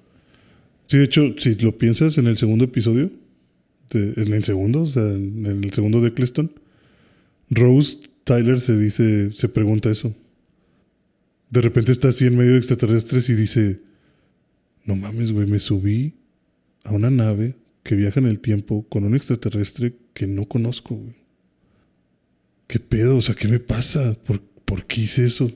Sí, de hecho, si lo piensas en el segundo episodio, de- en el segundo, o sea, en el segundo de Cliston, Rose Tyler se dice, se pregunta eso. De repente está así en medio de extraterrestres y dice, no mames, güey, me subí a una nave que viaja en el tiempo con un extraterrestre que no conozco, güey. ¿Qué pedo? O sea, ¿qué me pasa? ¿Por, por qué hice eso?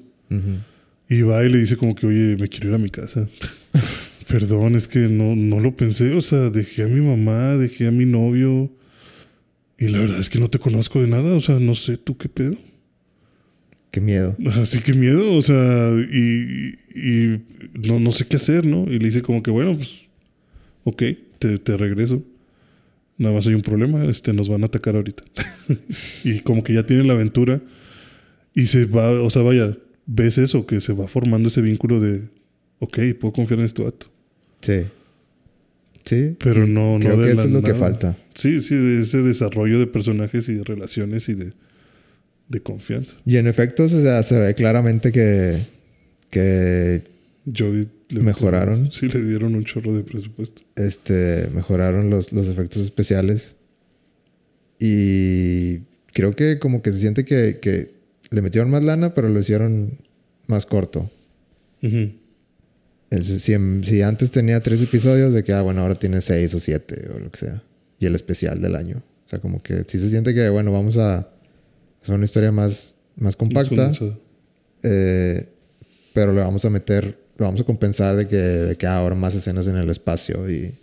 Y va y le dice como que, oye, me quiero ir a mi casa. Perdón, es que no, no lo pensé. O sea, dejé a mi mamá, dejé a mi novio. Y la verdad es que no te conozco de nada. O sea, no sé tú qué pedo. Qué miedo. Así que miedo. O sea, y, y no, no sé qué hacer, ¿no? Y le dice como que, bueno, pues, ok, te, te regreso. Nada más hay un problema, este, nos van a atacar ahorita. y como que ya tienen la aventura. Y se va, o sea, vaya, ves eso, que se va formando ese vínculo de, ok, puedo confiar en este vato. Sí. Sí. Pero no, no Creo de que la eso es lo que falta. Sí, sí, de ese desarrollo de personajes y de relaciones y de, de confianza. Y en efectos, o sea, se ve claramente que, que Jodie le ¿Mejoraron? Sí, le dieron un chorro de presupuesto. este, mejoraron los, los efectos especiales. Y creo que como que se siente que, que le metieron más lana, pero lo hicieron más corto. El- si, si antes tenía tres episodios, de que, ah, bueno, ahora tiene seis o siete o lo que sea. Y el especial del año. O sea, como que sí se siente que, bueno, vamos a hacer una historia más, más compacta. Eh, pero le vamos a meter, lo vamos a compensar de que, de que ahora más escenas en el espacio y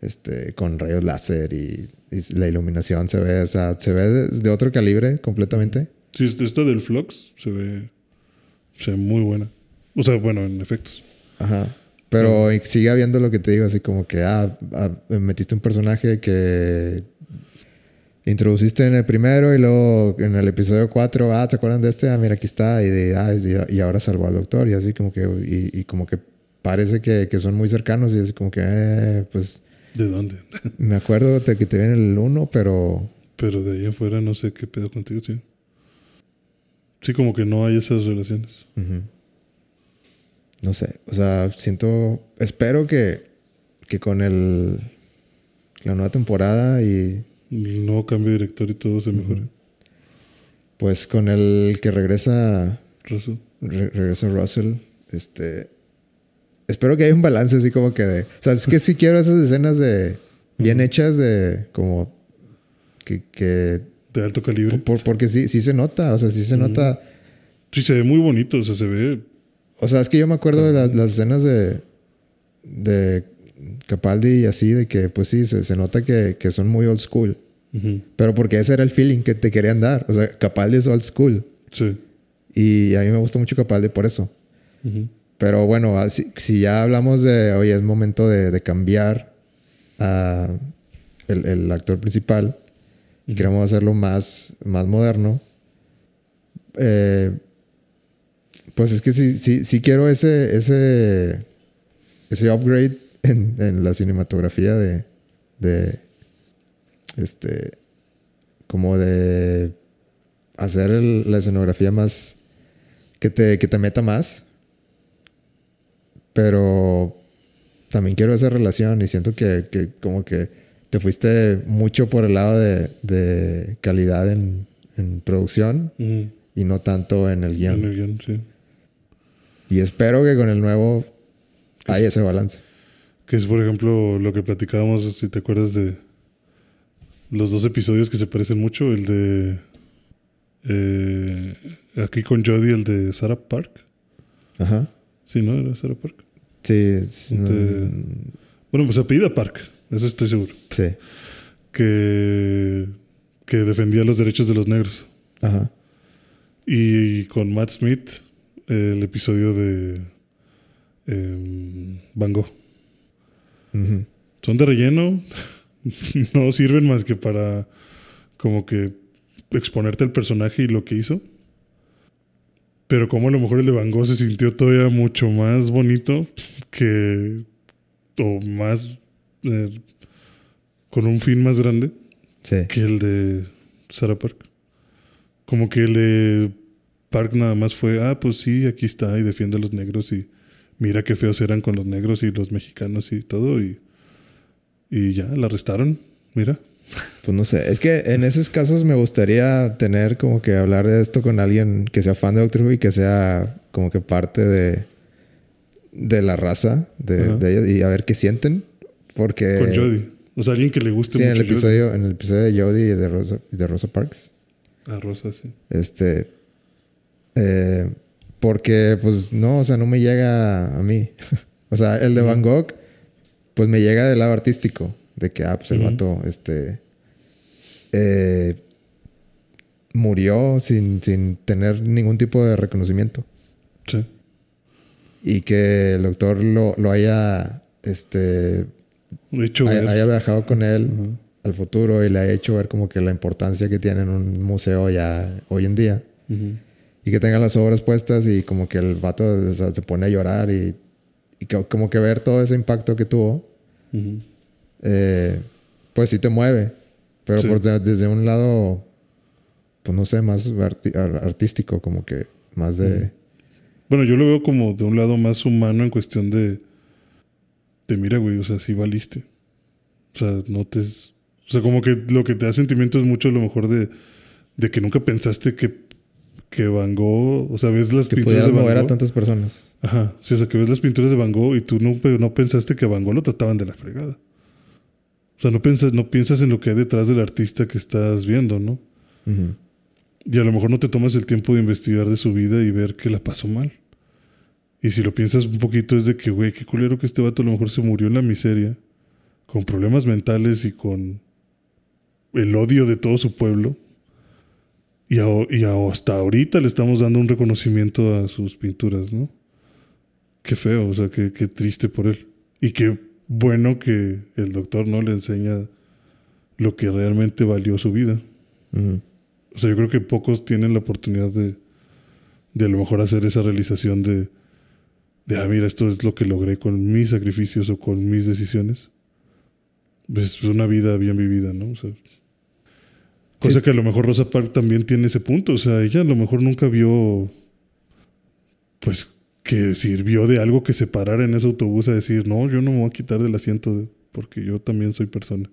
este, con rayos láser y, y la iluminación se ve, o sea, se ve de, de otro calibre completamente. Sí, esta del Flux se ve, se ve muy buena. O sea, bueno, en efectos. Ajá. Pero sigue habiendo lo que te digo, así como que, ah, ah, metiste un personaje que introduciste en el primero y luego en el episodio 4, ah, ¿se acuerdan de este? Ah, mira, aquí está. Y, de, ah, y, ahora salvó al doctor y así como que, y, y como que parece que, que son muy cercanos y así como que, eh, pues ¿De dónde? me acuerdo de que te viene el 1, pero Pero de ahí afuera no sé qué pedo contigo, sí. Sí, como que no hay esas relaciones. No sé, o sea, siento, espero que, que con el, la nueva temporada y El nuevo cambio de director y todo se mejora. pues con el que regresa, Russell. re- regresa Russell, este, espero que haya un balance así como que de, o sea, es que sí quiero esas escenas de, bien hechas de, como, que, que De alto calibre. por- porque sí, sí se nota, o sea, sí se nota. Sí, se ve muy bonito. O sea, se ve... O sea, es que yo me acuerdo de las, las escenas de, de Capaldi y así, de que pues sí, se, se nota que, que son muy old school. Pero porque ese era el feeling que te querían dar. O sea, Capaldi es old school. Sí. Y a mí me gusta mucho Capaldi por eso. Pero bueno, así- si ya hablamos de, oye, es momento de, de cambiar a el, el actor principal y queremos hacerlo más, más moderno, eh, pues es que sí, sí, sí quiero ese, ese, ese upgrade en, en la cinematografía de, de, este, como de hacer el- la escenografía más, que te, que te meta más. Pero también quiero esa relación y siento que, que como que te fuiste mucho por el lado de, de calidad en, en producción y no tanto en el En guion. el guion, sí. Y espero que con el nuevo haya ese balance. Que es, por ejemplo, lo que platicábamos, si te acuerdas de los dos episodios que se parecen mucho, el de eh, aquí con Jodie, el de Sarah Park. Ajá. Sí, ¿no? Era Sarah Park. Sí, es- no- De- Bueno, pues apellida Park, eso estoy seguro. sí. Que, que defendía los derechos de los negros. Ajá. Y con Matt Smith, el episodio de Van Gogh. Son de relleno, no sirven más que para como que exponerte el personaje y lo que hizo. Pero como a lo mejor el de Van Gogh se sintió todavía mucho más bonito que... o más... eh, con un fin más grande Sí. que el de Sarah Park. Como que el de Park nada más fue, ah, pues sí, aquí está y defiende a los negros y mira qué feos eran con los negros y los mexicanos y todo y, y ya, la arrestaron, mira. Pues no sé, es que en esos casos me gustaría tener como que hablar de esto con alguien que sea fan de Doctor Who y que sea como que parte de, de la raza de, ellos y a ver qué sienten. Porque Con Jodie. O sea, alguien que le guste sí, en mucho el episodio, en el episodio de Jodie y de Rosa, de Rosa Parks. Ah, Rosa, sí. Este. eh, porque, pues, no, o sea, no me llega a mí. o sea, el de Van Gogh, pues me llega del lado artístico. De que, ah, pues el Ujú. vato, este. eh, murió sin, sin tener ningún tipo de reconocimiento. Sí. Y que el doctor lo, lo haya. Este. Hecho, haya, viajado con él al futuro y le haya hecho ver como que la importancia que tiene en un museo ya hoy en día. Ujú. Y que tengan las obras puestas y como que el vato o sea, se pone a llorar y, y que- como que ver todo ese impacto que tuvo, eh, pues sí te mueve. Pero Sí. por de- desde un lado pues no sé, más arti- artístico, como que más de... Bueno, yo lo veo como de un lado más humano en cuestión de. De mira, güey, o sea, sí valiste. O sea, no te. O sea, como que lo que te da sentimiento es mucho a lo mejor de. De que nunca pensaste que. Que Van Gogh. O sea, ves las que pinturas de Van mover a Gogh. tantas personas. Ajá. Sí, o sea, que ves las pinturas de Van Gogh y tú no, no pensaste que a Van Gogh lo trataban de la fregada. O sea, no piensas, no piensas en lo que hay detrás del artista que estás viendo, ¿no? Ujú. Y a lo mejor no te tomas el tiempo de investigar de su vida y ver que la pasó mal. Y si lo piensas un poquito es de que, güey, qué culero que este vato a lo mejor se murió en la miseria, con problemas mentales y con el odio de todo su pueblo. Y, a- y a- hasta ahorita le estamos dando un reconocimiento a sus pinturas, ¿no? Qué feo, o sea, qué, qué triste por él. Y qué bueno que el doctor no le enseña lo que realmente valió su vida. O sea, yo creo que pocos tienen la oportunidad de, de a lo mejor hacer esa realización de, de, ah, mira, esto es lo que logré con mis sacrificios o con mis decisiones. Es una vida bien vivida, ¿no? O sea, cosa Sí. que a lo mejor Rosa Parks también tiene ese punto. O sea, ella a lo mejor nunca vio, pues, que sirvió de algo que se parara en ese autobús a decir, no, yo no me voy a quitar del asiento porque yo también soy persona.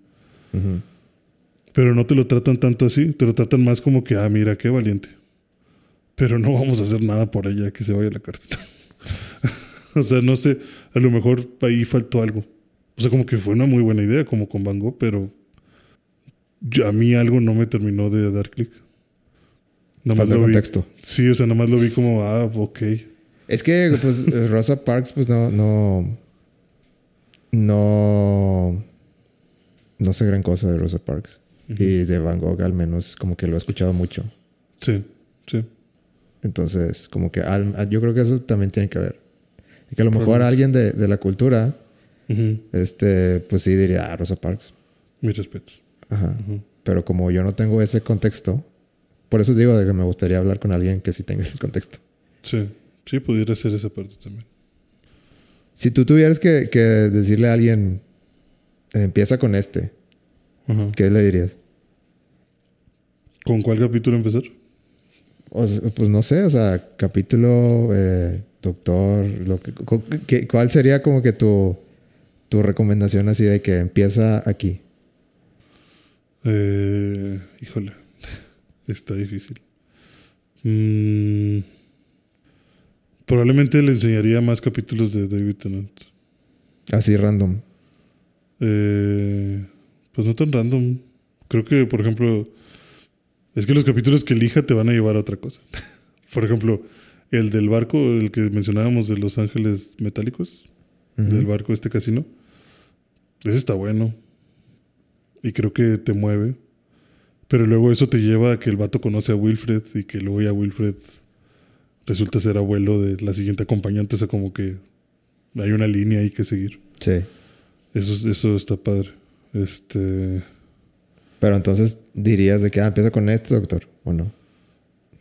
Pero no te lo tratan tanto así, te lo tratan más como que, ah, mira, qué valiente. Pero no vamos a hacer nada por ella que se vaya a la cárcel. o sea, no sé, a lo mejor ahí faltó algo. O sea, como que fue una muy buena idea, como con Van Gogh, pero yo- a mí algo no me terminó de dar clic. Nada lo vi. contexto. Sí, o sea, nada más lo vi como, ah, ok. Es que, pues, eh, Rosa Parks, pues no, no. No. No sé gran cosa de Rosa Parks. Y de Van Gogh, al menos, como que lo he escuchado mucho. Sí, sí. Entonces, como que al- yo creo que eso también tiene que ver. Y que a lo mejor alguien de, de la cultura, este, pues sí diría, ah, Rosa Parks. Mis respetos. Ajá. Pero como yo no tengo ese contexto, por eso digo de que me gustaría hablar con alguien que sí tenga ese contexto. Sí, sí, pudiera ser esa parte también. Si tú tuvieras que, que decirle a alguien, empieza con este. ¿qué le dirías? ¿Con cuál capítulo empezar? O pues no sé, o sea, capítulo, eh, doctor, lo que- ¿cuál sería como que tu, tu recomendación así de que empieza aquí? Eh, híjole, está difícil. Mm, probablemente le enseñaría más capítulos de David Tennant. Así random. Eh, pues no tan random. Creo que, por ejemplo, es que los capítulos que elija te van a llevar a otra cosa. por ejemplo, el del barco, el que mencionábamos de Los Ángeles Metálicos, del barco este casino. Ese está bueno. Y creo que te mueve. Pero luego eso te lleva a que el vato conoce a Wilfred y que luego ya Wilfred resulta ser abuelo de la siguiente acompañante. O sea, como que hay una línea ahí que seguir. Sí. Eso, eso está padre. Este. Pero entonces dirías de que ah, empieza con este doctor, ¿o no?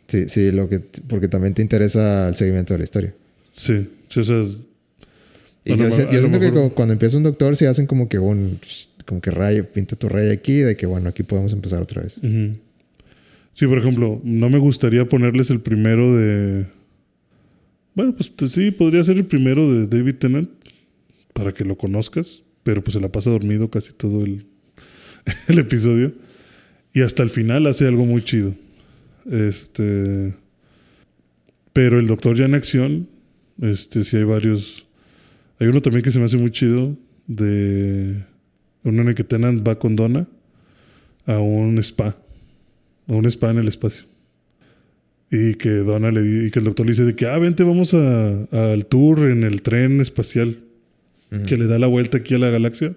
Sí, sí, lo que, porque también te interesa el seguimiento de la historia. Sí, sí, o sea, Y yo, siento que mejor- cuando empieza un doctor se hacen como que un como que raya, pinta tu raya aquí de que bueno, aquí podemos empezar otra vez. Sí, por ejemplo, no me gustaría ponerles el primero de. Bueno, pues sí, podría ser el primero de David Tennant para que lo conozcas, pero pues se la pasa dormido casi todo el, el episodio. Y hasta el final hace algo muy chido. Este. Pero el Doctor ya en acción, este, sí hay varios. Hay uno también que se me hace muy chido de. El que Tennant va con Donna a un spa. A un spa en el espacio. Y que Donna le y que el doctor le dice de que, ah, vente, vamos a- al tour en el tren espacial que le da la vuelta aquí a la galaxia.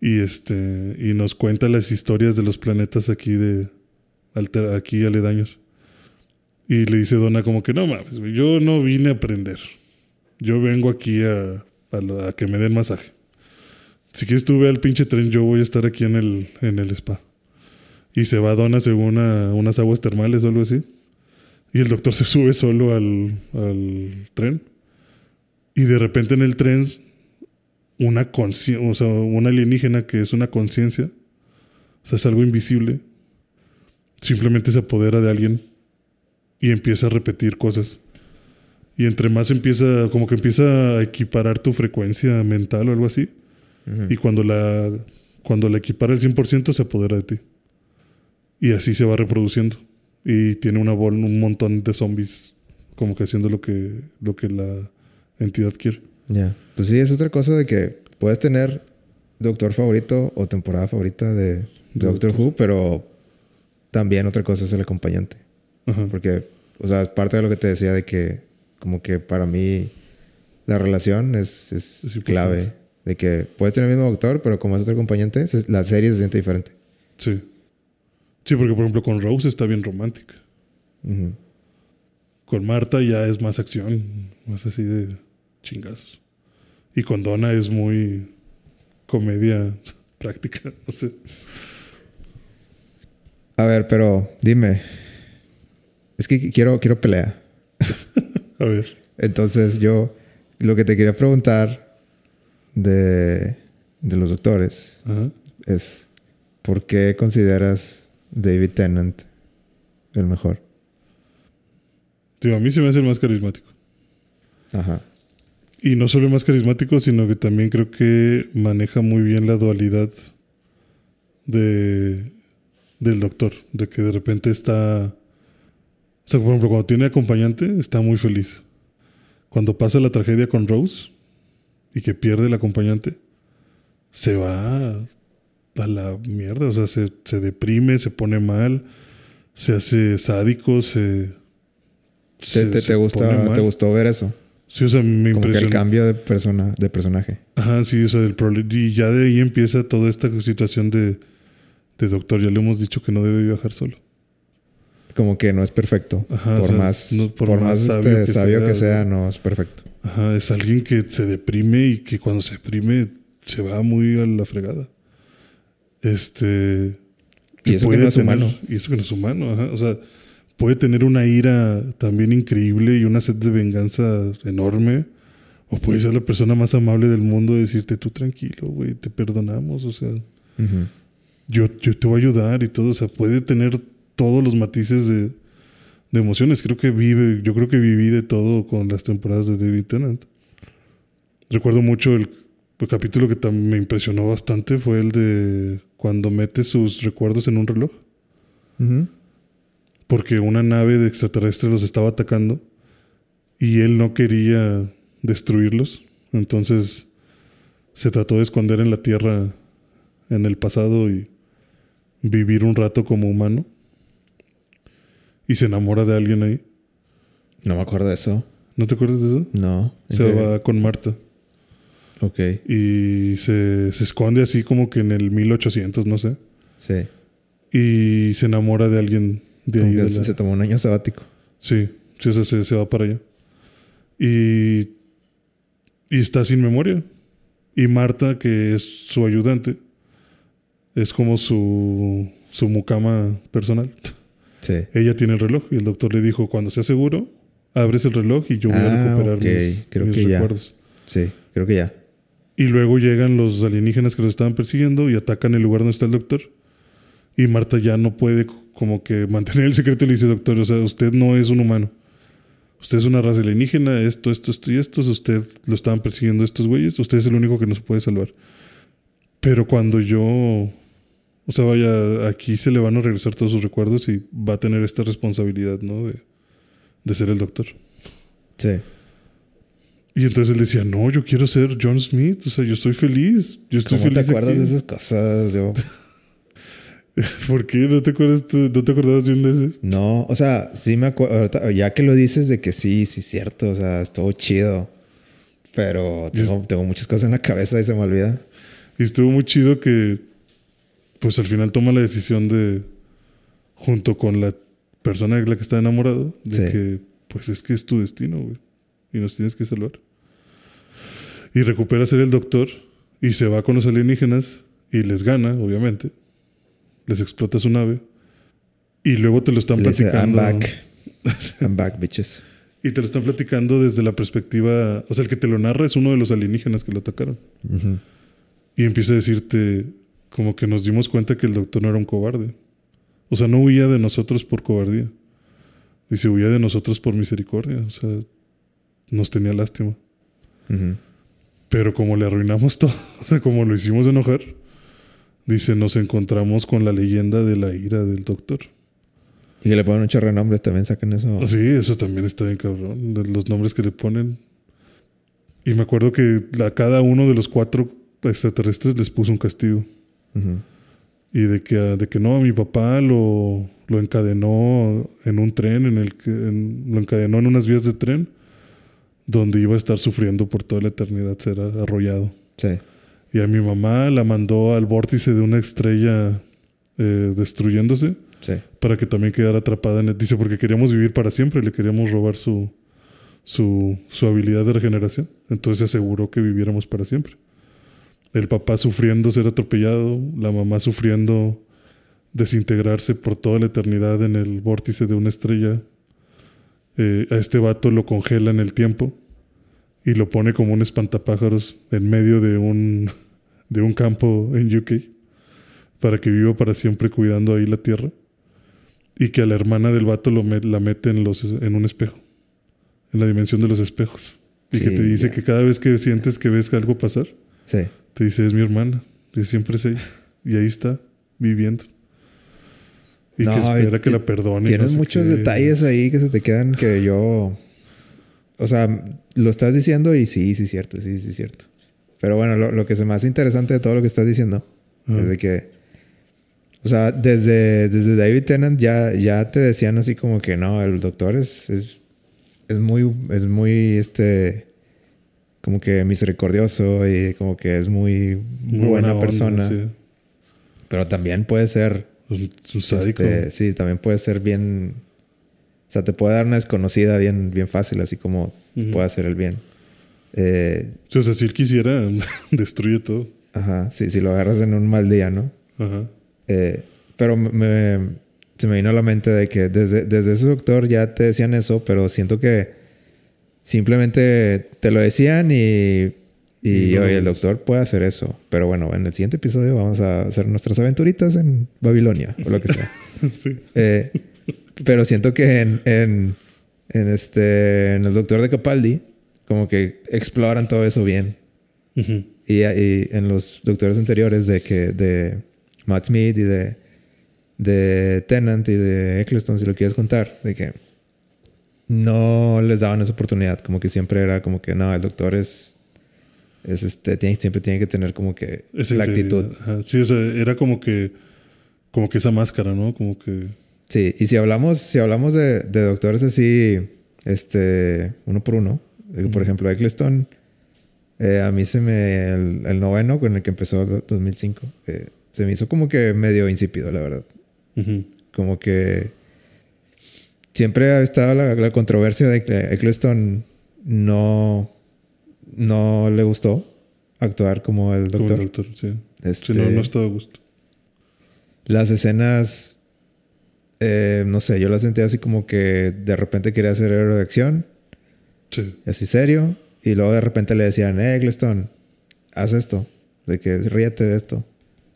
Y este y nos cuenta las historias de los planetas aquí de alter- aquí aledaños. Y le dice Donna como que no mames, yo no vine a aprender. Yo vengo aquí a, a que me den masaje. Si quieres tú ve al pinche tren, yo voy a estar aquí en el, en el spa. Y se va Donna según a unas aguas termales o algo así. Y el doctor se sube solo al, al tren. Y de repente en el tren, una consci- o sea, una alienígena que es una conciencia, o sea, es algo invisible, simplemente se apodera de alguien y empieza a repetir cosas. Y entre más empieza, como que empieza a equiparar tu frecuencia mental o algo así. Y cuando la, cuando la equipara al 100% se apodera de ti. Y así se va reproduciendo. Y tiene una bol- un montón de zombies como que haciendo lo que, lo que la entidad quiere. Ya. Pues sí, es otra cosa de que puedes tener doctor favorito o temporada favorita de, de Doctor Who, pero también otra cosa es el acompañante. Ajá. Porque, o sea, parte de lo que te decía de que, como que para mí, la relación es, es, Es clave. De que puedes tener el mismo doctor, pero como es otro acompañante, se- la serie se siente diferente. Sí. Sí, porque por ejemplo con Rose está bien romántica. Con Marta ya es más acción, más así de chingazos. Y con Donna es muy comedia práctica, no sé. A ver, pero dime. Es que quiero, quiero pelea. A ver. Entonces yo lo que te quería preguntar de, de los doctores es ¿por qué consideras David Tennant el mejor? Digo, a mí se me hace el más carismático. Ajá. Y no solo el más carismático, sino que también creo que maneja muy bien la dualidad de, del doctor. De que de repente está... O sea, por ejemplo, cuando tiene acompañante, está muy feliz. Cuando pasa la tragedia con Rose y que pierde el acompañante, se va a la mierda. O sea, se, se deprime, se pone mal, se hace sádico, se... ¿Te, se- te- se te pone gusta, mal. ¿Te gustó ver eso? Sí, o sea, me Como que el impresionó. cambio de, persona, de personaje. Ajá, sí, o sea, del prole- Y ya de ahí empieza toda esta situación de, de doctor. Ya le hemos dicho que no debe viajar solo. Como que no es perfecto. Ajá, o por, sea, más, no- por, por más, más este, sabio que sabio que sea, no es perfecto. Ajá, es alguien que se deprime y que cuando se deprime se va muy a la fregada. Este. Y eso que no es humano. Y eso que no es humano, ajá. O sea, puede tener una ira también increíble y una sed de venganza enorme. O puede ser la persona más amable del mundo y decirte, tú tranquilo, güey, te perdonamos. O sea, yo, yo te voy a ayudar y todo. O sea, puede tener todos los matices de, de emociones. Creo que vive, yo creo que viví de todo con las temporadas de David Tennant. Recuerdo mucho el, el capítulo que también me impresionó bastante fue el de cuando mete sus recuerdos en un reloj. Porque una nave de extraterrestres los estaba atacando y él no quería destruirlos. Entonces se trató de esconder en la Tierra en el pasado y vivir un rato como humano. Y se enamora de alguien ahí. No me acuerdo de eso. ¿No te acuerdas de eso? No. Se va con Marta Ok. y se, se esconde así como que en el 1800, no sé. Sí. Y se enamora de alguien de ahí. de se, la- se tomó un año sabático. Sí, sí, o sea, se, se va para allá. Y, y está sin memoria. Y Marta, que es su ayudante, es como su, su mucama personal. Sí. Ella tiene el reloj y el doctor le dijo, cuando sea seguro, abres el reloj y yo voy a Ah, recuperar ok. mis, Creo mis que ya. recuerdos. Sí, creo que ya. Y luego llegan los alienígenas que los estaban persiguiendo y atacan el lugar donde está el doctor. Y Marta ya no puede como que mantener el secreto y le dice, doctor, o sea, usted no es un humano. Usted es una raza alienígena, esto, esto, esto y esto. Usted lo estaban persiguiendo estos güeyes. Usted es el único que nos puede salvar. Pero cuando yo... O sea, vaya, aquí se le van a regresar todos sus recuerdos y va a tener esta responsabilidad, ¿no? De, de ser el doctor. Sí. Y entonces él decía, no, yo quiero ser John Smith. O sea, yo estoy feliz. Yo estoy ¿Cómo te feliz acuerdas aquí". de esas cosas? Yo... ¿Por qué? ¿No te acuerdas ¿No te acordabas bien de ese? No, o sea, sí me acuerdo. Ya que lo dices de que sí, sí, cierto. O sea, estuvo chido. Pero tengo, tengo muchas cosas en la cabeza y se me olvida. Y estuvo muy chido que, pues al final toma la decisión de, junto con la persona de la que está enamorado, de Sí. que, pues es que es tu destino, güey. Y nos tienes que salvar. Y recupera ser el doctor y se va con los alienígenas y les gana, obviamente. Les explota su nave. Y luego te lo están le dice, I'm platicando. back. I'm back, bitches. Y te lo están platicando desde la perspectiva. O sea, el que te lo narra es uno de los alienígenas que lo atacaron. Y empieza a decirte, como que nos dimos cuenta que el doctor no era un cobarde. O sea, no huía de nosotros por cobardía. Dice, huía de nosotros por misericordia. O sea, nos tenía lástima. Pero como le arruinamos todo, o sea, como lo hicimos enojar, dice, nos encontramos con la leyenda de la ira del doctor. Y que le ponen un chorro de nombres, también sacan eso. Ah, Sí, eso también está bien cabrón. Los nombres que le ponen. Y me acuerdo que a cada uno de los cuatro extraterrestres les puso un castigo. Y de que, de que no, mi papá lo, lo encadenó en un tren, en el que, en- lo encadenó en unas vías de tren, donde iba a estar sufriendo por toda la eternidad, ser arrollado. Sí. Y a mi mamá la mandó al vórtice de una estrella eh, destruyéndose Sí. para que también quedara atrapada en el... Dice, porque queríamos vivir para siempre, le queríamos robar su, su, su habilidad de regeneración. Entonces se aseguró que viviéramos para siempre. El papá sufriendo ser atropellado, la mamá sufriendo desintegrarse por toda la eternidad en el vórtice de una estrella. Eh, a este vato lo congela en el tiempo y lo pone como un espantapájaros en medio de un, de un campo en UK para que viva para siempre cuidando ahí la tierra. Y que a la hermana del vato lo met- la mete en, los, en un espejo, en la dimensión de los espejos. Y que te dice que cada vez que sientes que ves algo pasar, Sí. Te dice, es mi hermana. Y siempre es ella. Y ahí está, viviendo. Y No, que espera que la perdone. Tienes no sé muchos qué. detalles ahí que se te quedan que yo. O sea, lo estás diciendo y sí, sí, es cierto, sí, sí, es cierto. Pero bueno, lo, lo que se me hace interesante de todo lo que estás diciendo Ajá. es de que. O sea, desde, desde David Tennant ya, ya te decían así como que no, el doctor es, es, es muy, es muy, este, como que misericordioso y como que es muy, Muy buena, persona. sí. Pero también puede ser sádico. este, sí, también puede ser bien. O sea, te puede dar una desconocida bien, bien fácil, así como puede hacer el bien. Eh, O sea, si él quisiera, destruye todo. ajá, sí, si lo agarras en un mal día, ¿no? Ajá. Eh, pero me, me- se me vino a la mente de que desde, desde ese doctor ya te decían eso, pero siento que simplemente te lo decían y, y no oye, el doctor puede hacer eso. Pero bueno, en el siguiente episodio vamos a hacer nuestras aventuritas en Babilonia o lo que sea. sí. Eh, pero siento que en, en, en este, en el Doctor de Capaldi, como que exploran todo eso bien. Y en los doctores anteriores de que de Matt Smith y de, de Tennant y de Eccleston, si lo quieres contar, de que no les daban esa oportunidad. Como que siempre era como que no, el doctor es, es este, tiene, siempre tiene que tener como que Esa la actitud. Ajá. Sí, o sea, era como que, como que esa máscara, ¿no? Como que. Sí, y si hablamos, si hablamos de, de doctores así, este, uno por uno, eh, por ejemplo, Eccleston, eh, a mí se me, el, el noveno con el que empezó do- 2005, eh, se me hizo como que medio insípido, la verdad. Ujú. Como que siempre ha estado la, la controversia de que Eccleston no, no le gustó actuar como el Como doctor. el doctor, sí. Este, Sí, no, no estaba a gusto. Las escenas, eh, no sé, yo las sentía así como que de repente quería hacer héroe de acción, Sí. así serio, y luego de repente le decían, eh, Eccleston, haz esto, de que ríete de esto.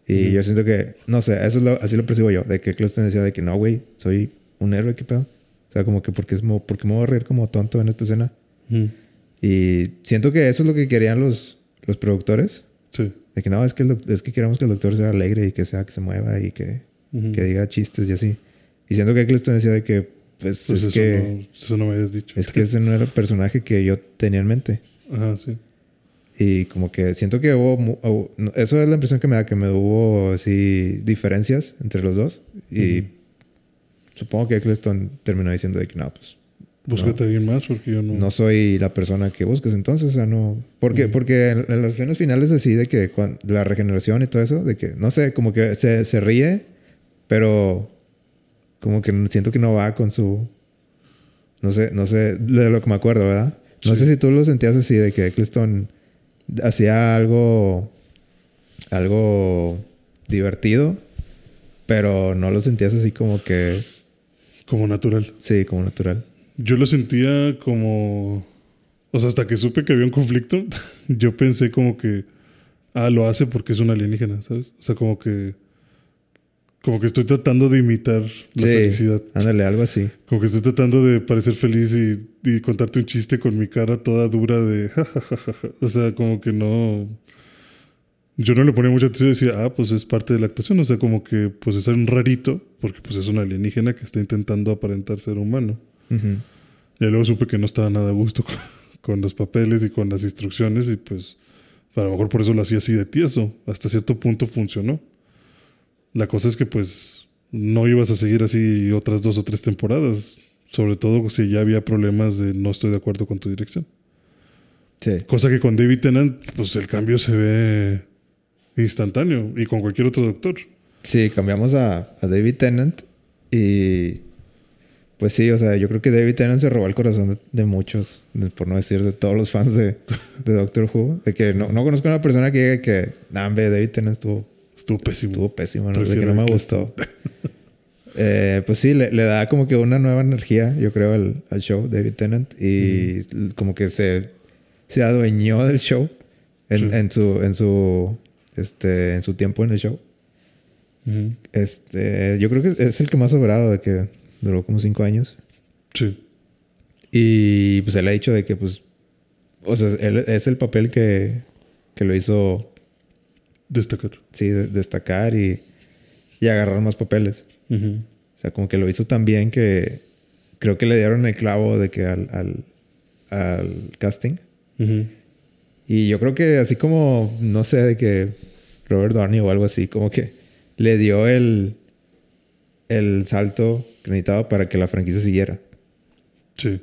Y yo siento que, no sé, eso es lo- así lo percibo yo, de que Eccleston decía de que no, güey, soy un héroe, ¿qué pedo? O sea, como que porque es mo- porque me voy a reír como tonto en esta escena. Ujú. Y siento que eso es lo que querían los, los productores. Sí. De que no, es que, el es que queremos que el doctor sea alegre y que sea que se mueva y que, Ujú. que diga chistes y así. Y siento que Eccleston decía de que, pues, Pues es eso, que, no, eso no me habías dicho. es que ese no era el personaje que yo tenía en mente. Ajá, sí. Y como que siento que hubo, eso es la impresión que me da, que me hubo así diferencias entre los dos. Y Ujú. Supongo que Eccleston terminó diciendo de que no, pues Búscate a alguien más porque yo no. no soy la persona que busques entonces, o sea, no. Porque, porque en, en las escenas finales así de que la regeneración y todo eso, de que, no sé, como que se, se ríe, pero como que siento que no va con su. No sé, no sé, de lo que me acuerdo, ¿verdad? No Sí. sé si tú lo sentías así, de que Eccleston hacía algo. algo divertido, pero no lo sentías así como que. Como natural. Sí, como natural. Yo lo sentía como. O sea, hasta que supe que había un conflicto, yo pensé como que. Ah, lo hace porque es un alienígena, ¿sabes? O sea, como que. como que estoy tratando de imitar la felicidad. Ándale, algo así. Como que estoy tratando de parecer feliz y, y contarte un chiste con mi cara toda dura de o sea, como que no. Yo no le ponía mucha atención y decía, ah, pues es parte de la actuación. O sea, como que pues es un rarito, porque pues es un alienígena que está intentando aparentar ser humano. Y luego supe que no estaba nada a gusto con, con los papeles y con las instrucciones y pues a lo mejor por eso lo hacía así de tieso. Hasta cierto punto funcionó. La cosa es que pues no ibas a seguir así otras dos o tres temporadas. Sobre todo si ya había problemas de no estoy de acuerdo con tu dirección. Sí. Cosa que con David Tennant, pues el cambio se ve instantáneo. Y con cualquier otro doctor. Sí, cambiamos a, David Tennant. Y pues sí, o sea, yo creo que David Tennant se robó el corazón de, muchos, por no decir de todos los fans de, Doctor Who. De que no, no conozco a una persona que diga que, nah, David Tennant estuvo Estuvo pésimo. Estuvo pésimo, no, sé que no me gustó. eh, pues sí, le, da como que una nueva energía, yo creo, al, al show, David Tennant. Y como que se, se adueñó del show en, en, su, en, su, este, en su tiempo en el show. este, yo creo que es el que más sobrado de que duró como cinco años. Sí. Y pues él ha dicho de que, pues, o sea, él, es el papel que, que lo hizo Destacar. Sí, destacar y, y, agarrar más papeles. O sea, como que lo hizo tan bien que creo que le dieron el clavo de que al, al, al casting. Y yo creo que así como, no sé, de que Robert Downey o algo así, como que le dio el, el salto que necesitaba para que la franquicia siguiera. Sí.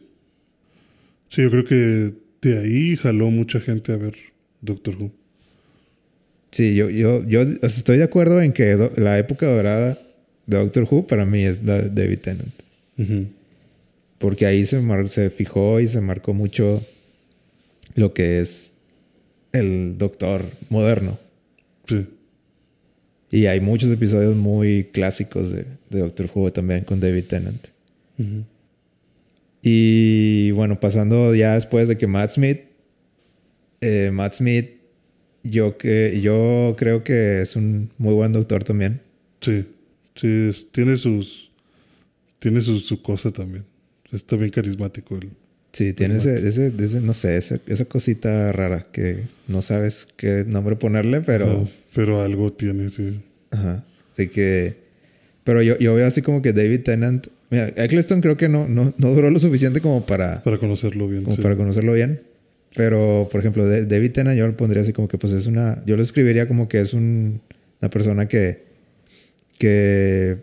Sí, yo creo que de ahí jaló mucha gente a ver Doctor Who. Sí, yo, yo, yo estoy de acuerdo en que la época dorada de Doctor Who para mí es David Tennant. Porque ahí se, se fijó y se marcó mucho lo que es el Doctor moderno. Sí. Y hay muchos episodios muy clásicos de, Doctor Who también con David Tennant. Y bueno, pasando ya después de que Matt Smith, eh, Matt Smith yo, que, yo creo que es un muy buen doctor también. Sí, sí, tiene sus. Tiene su, su cosa también. Es también carismático. El, sí, tiene ese, ese, no sé, esa, esa cosita rara que no sabes qué nombre ponerle, pero. pero algo tiene, sí. Ajá. Así que. Pero yo, yo veo así como que David Tennant. Mira, Eccleston creo que no, no, no duró lo suficiente como para. Para conocerlo bien. Como para conocerlo bien. Pero, por ejemplo, David Tennant yo lo pondría así como que pues es una... Yo lo escribiría como que es un, una persona que... Que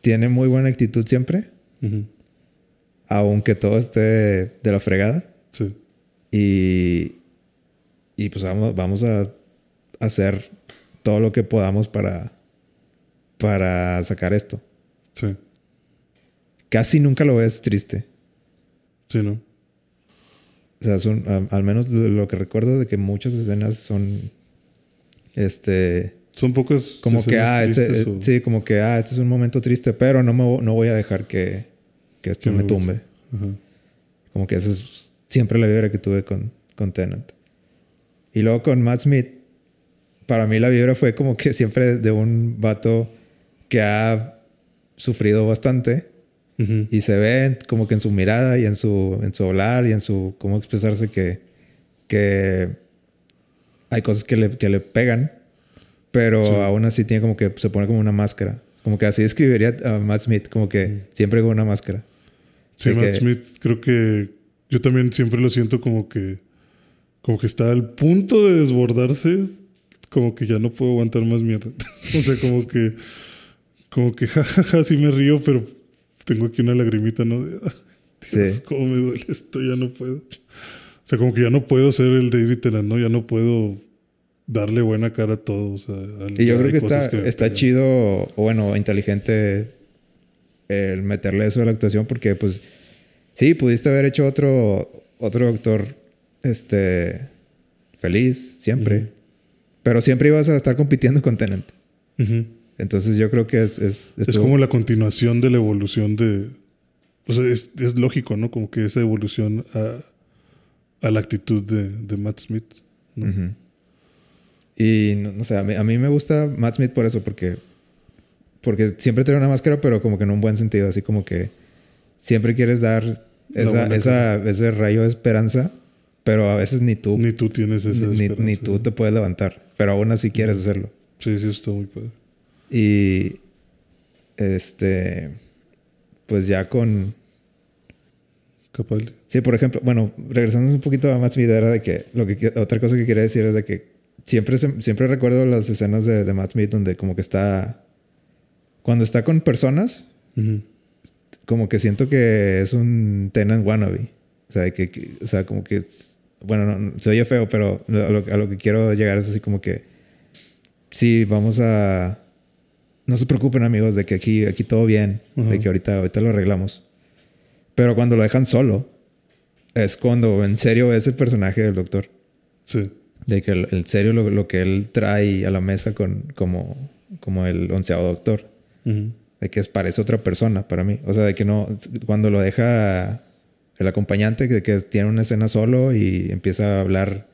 tiene muy buena actitud siempre. Aunque todo esté de la fregada. Sí. Y... Y pues vamos, vamos a hacer todo lo que podamos para... Para sacar esto. Sí. Casi nunca lo ves triste. Sí, ¿no? O sea, son, al menos lo que recuerdo de que muchas escenas son, este... Son pocas. Como que, ah, este, sí, como que, ah, este es un momento triste, pero no, me, no voy a dejar que, que esto me tumbe. Como que esa es siempre la vibra que tuve con, con Tennant. Y luego con Matt Smith, para mí la vibra fue como que siempre de un vato que ha sufrido bastante y se ve como que en su mirada y en su, en su hablar y en su cómo expresarse que, que hay cosas que le, que le pegan, pero aún así tiene como que se pone como una máscara. Como que así describiría a Matt Smith, como que siempre con una máscara. Sí, Matt Smith creo que yo también siempre lo siento como que como que está al punto de desbordarse, como que ya no puedo aguantar más mierda. o sea, como que como que jajaja, sí me río, pero tengo aquí una lagrimita, ¿no? De, Dios, cómo me duele esto, ya no puedo. O sea, como que ya no puedo ser el David Tennant, ¿no? Ya no puedo darle buena cara a todo. O sea, y yo creo que está, está chido, o bueno, inteligente el meterle eso a la actuación porque, pues, sí, pudiste haber hecho otro, otro actor, este, feliz, siempre. Pero siempre ibas a estar compitiendo con Tennant. Entonces yo creo que es... Es, es como la continuación de la evolución de... O sea, es, es lógico, ¿no? Como que esa evolución a, a la actitud de, de Matt Smith. Y no, sé, a mí, a mí, me gusta Matt Smith por eso, porque porque siempre trae una máscara, pero como que en un buen sentido, así como que siempre quieres dar esa, esa, ese rayo de esperanza, pero a veces ni tú, Ni tú tienes esa ni, esperanza. ni tú te puedes levantar, pero aún así quieres hacerlo. Sí, sí, está muy padre. Y este, pues ya con, Capaldi. sí, por ejemplo, bueno, regresando un poquito a más mi idea era de que, lo que otra cosa que quería decir es de que siempre, siempre recuerdo las escenas de, de Matt Smith donde como que está, cuando está con personas, Ujú. como que siento que es un Tenant wannabe. O sea, que, que- o sea como que, es- bueno, no, no- se oye feo, pero a lo, a lo que quiero llegar es así como que, sí, vamos a, no se preocupen amigos de que aquí, aquí todo bien, de Ajá. que ahorita, ahorita lo arreglamos. Pero cuando lo dejan solo, es cuando en serio es el personaje del doctor. Sí. De que el- en serio lo, lo que él trae a la mesa con, como, como el onceavo doctor De que es, parece otra persona para mí. O sea, de que no, cuando lo deja el acompañante, que, que tiene una escena solo y empieza a hablar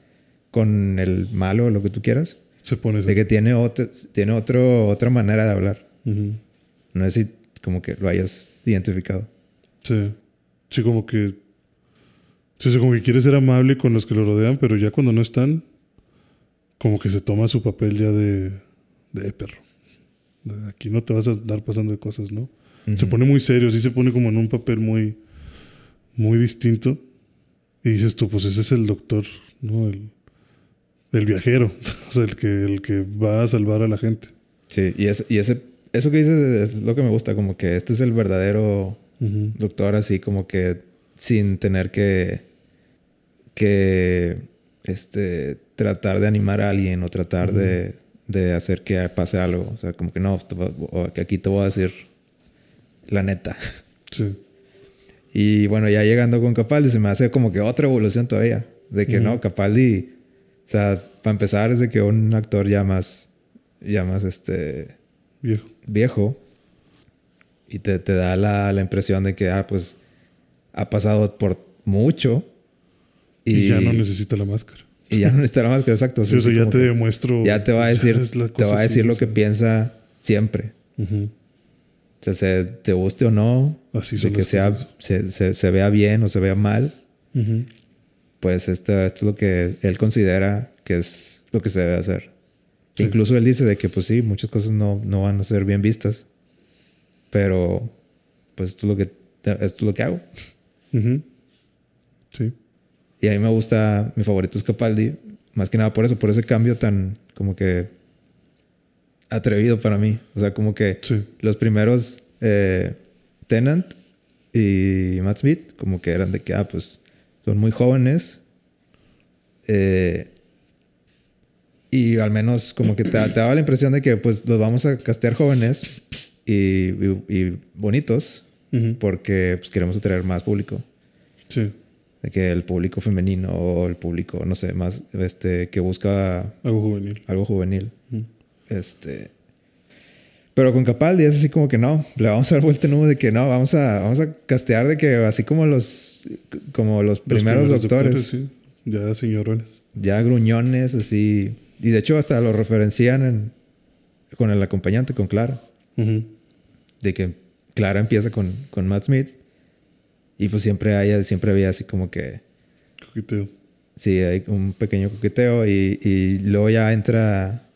con el malo o lo que tú quieras, Se pone de que tiene, otro, tiene otro, otra manera de hablar. No sé si como que lo hayas identificado. Sí. Sí, como que. Sí, como que quiere ser amable con los que lo rodean, pero ya cuando no están, como que se toma su papel ya de. de perro. Aquí no te vas a dar pasando de cosas, ¿no? Se pone muy serio, sí se pone como en un papel muy. muy distinto. Y dices tú, pues ese es el doctor, ¿no? El, el viajero. o sea, el que, el que va a salvar a la gente. Sí, y, es, y ese, eso que dices es lo que me gusta, como que este es el verdadero doctor así como que sin tener que que este tratar de animar a alguien o tratar de, de hacer que pase algo o sea como que no que aquí te voy a decir la neta Sí. y bueno ya llegando con Capaldi se me hace como que otra evolución todavía de que no Capaldi o sea para empezar es de que un actor ya más ya más este Viejo. viejo y te, te da la, la impresión de que, ah, pues ha pasado por mucho Y, y, ya no necesita la máscara. Y ya no necesita la máscara, exacto. Sí, o sea, ya te demuestro. ya te va a decir, te va a decir así, lo que sea. piensa siempre. Ujú. O sea, se, te guste o no, Así de que sea, se, se, se vea bien o se vea mal, Ujú. pues esto, esto es lo que él considera que es lo que se debe hacer. Sí. Incluso él dice de que, pues sí, muchas cosas no, no van a ser bien vistas, pero pues esto es lo que, esto es lo que hago. Ujú. Sí. Y a mí me gusta, mi favorito es Capaldi, más que nada por eso, por ese cambio tan como que atrevido para mí. O sea, como que Sí. los primeros eh, Tennant y Matt Smith, como que eran de que, ah, pues son muy jóvenes. eh, y al menos como que te, te daba la impresión de que pues los vamos a castear jóvenes y, y- y bonitos porque pues queremos atraer más público Sí. De que el público femenino o el público, no sé, más este que busca Algo juvenil. algo juvenil. Este pero con Capaldi es así como que no, le vamos a dar vuelta nudo de que no, vamos a vamos a castear de que así como los como los Los primeros, doctores, sí. Ya señorones. ya gruñones así y de hecho hasta lo referencian en- con el acompañante con Clara, de que Clara empieza con con Matt Smith y pues siempre hay siempre había así como que Coqueteo. Sí, hay un pequeño coqueteo y, y luego ya entra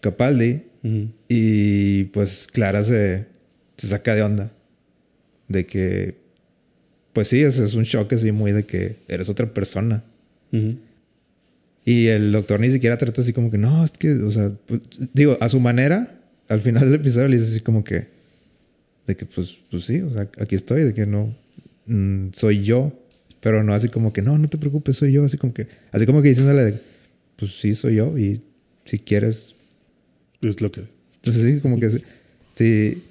Capaldi Ujú. y pues Clara se, se saca de onda. De que, pues sí, es, es un shock así muy de que eres otra persona. Ujú. Y el doctor ni siquiera trata así como que, no, es que, o sea, pues, digo, a su manera, al final del episodio le dice así como que, de que pues, pues sí, o sea, aquí estoy, de que no, mm, soy yo, pero no así como que, no, no te preocupes, soy yo, así como que, así como que diciéndole, de, pues sí, soy yo y si quieres, Es lo que. entonces sí, como que sí, sí,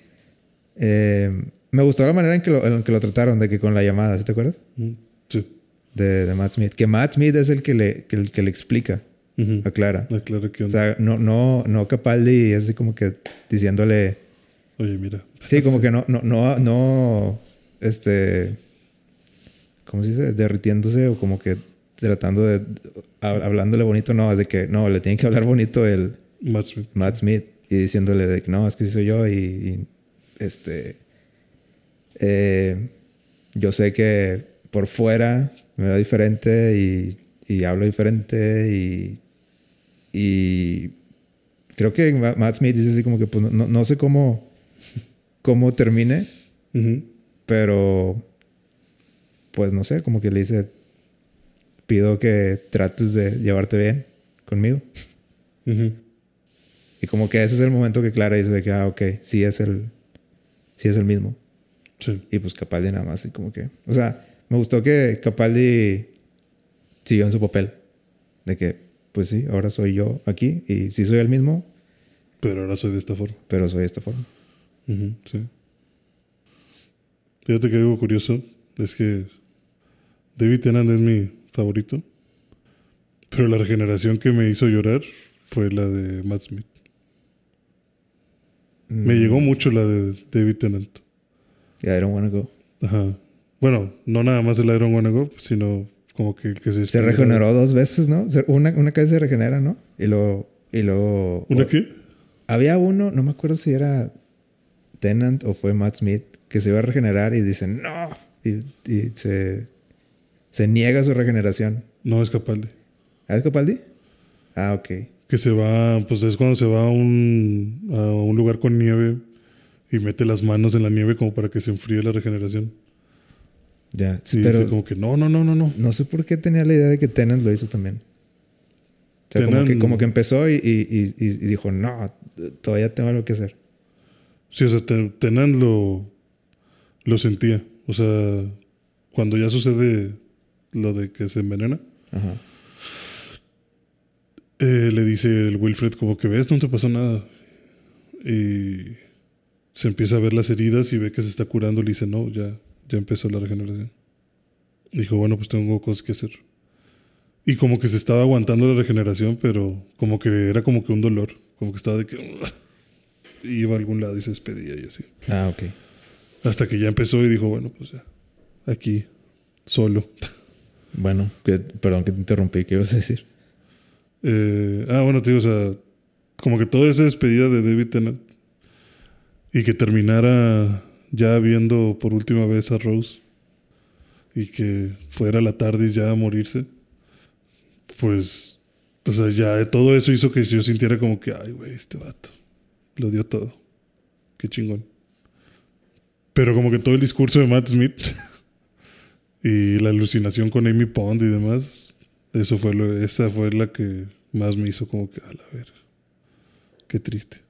eh, me gustó la manera en que, lo, en que lo trataron, de que con la llamada, ¿sí te acuerdas? Ujú. Sí. De, de Matt Smith, que Matt Smith es el que le, que, que le explica Ujú. a Clara. Aclara que O sea, no, no, no Capaldi es así como que diciéndole. Oye, mira. Sí, como que no, no, no, no, este, ¿cómo se dice? Derritiéndose o como que tratando de, hab- hablándole bonito, no, es de que no, le tiene que hablar bonito el Matt Smith. Matt Smith. y diciéndole de que no, es que sí soy yo y, y, este, eh, yo sé que por fuera me veo diferente y, y hablo diferente y, y creo que Ma- Matt Smith dice así como que pues, no, no sé cómo, cómo termine, Ujú. Pero pues no sé, como que le dice, pido que trates de llevarte bien conmigo. Y como que ese es el momento que Clara dice de que, ah, ok, sí es el, sí es el mismo. Sí. Y pues Capaldi nada más, y como que, o sea, me gustó que Capaldi siguió en su papel. De que, pues sí, ahora soy yo aquí y sí soy el mismo, Pero ahora soy de esta forma. pero soy de esta forma. Sí. Fíjate que algo curioso es que David Tennant es mi favorito. Pero la regeneración que me hizo llorar fue la de Matt Smith. Me Mm, llegó mucho la de David Tennant. Yeah, I don't wanna go. Ajá. Bueno, no nada más el Iron Wanna Go, sino como que el que se... Se regeneró dos veces, ¿no? Una, una vez se regenera, ¿no? Y luego, y luego... ¿Una o- qué? Había uno, no me acuerdo si era Tennant o fue Matt Smith, que se iba a regenerar y dice, no. Y, y se, se niega su regeneración. No, es Capaldi. ¿Ah, es Capaldi? Ah, ok. Que se va, pues es cuando se va a un, a un lugar con nieve y mete las manos en la nieve como para que se enfríe la regeneración. Ya. Sí, pero dice como que no, no, no, no, no. no sé por qué tenía la idea de que Tennant lo hizo también. O sea, como que, como que empezó y, y- y- y dijo, no, todavía tengo algo que hacer. Sí, o sea, Te- Tennant lo, lo sentía. O sea, cuando ya sucede lo de que se envenena, Ajá. eh, le dice el Wilfred como que ves, no te pasó nada. Y se empieza a ver las heridas y ve que se está curando. Le dice, no, ya, ya empezó la regeneración. Dijo, bueno, pues tengo cosas que hacer. Y como que se estaba aguantando la regeneración, pero como que era como que un dolor. Como que estaba de que... y iba a algún lado y se despedía y así. Ah, ok. Hasta que ya empezó y dijo, bueno, pues ya, aquí, solo. Bueno, que- perdón que te interrumpí. ¿Qué ibas a decir? Eh, ah, bueno, tío, o sea, como que toda esa despedida de David Tennant y que terminara ya viendo por última vez a Rose y que fuera la tarde ya a morirse, pues, o sea, ya todo eso hizo que yo sintiera como que, ay, güey, este vato lo dio todo. Qué chingón. Pero como que todo el discurso de Matt Smith y la alucinación con Amy Pond y demás, eso fue lo, esa fue la que más me hizo como que, a la ver, qué triste.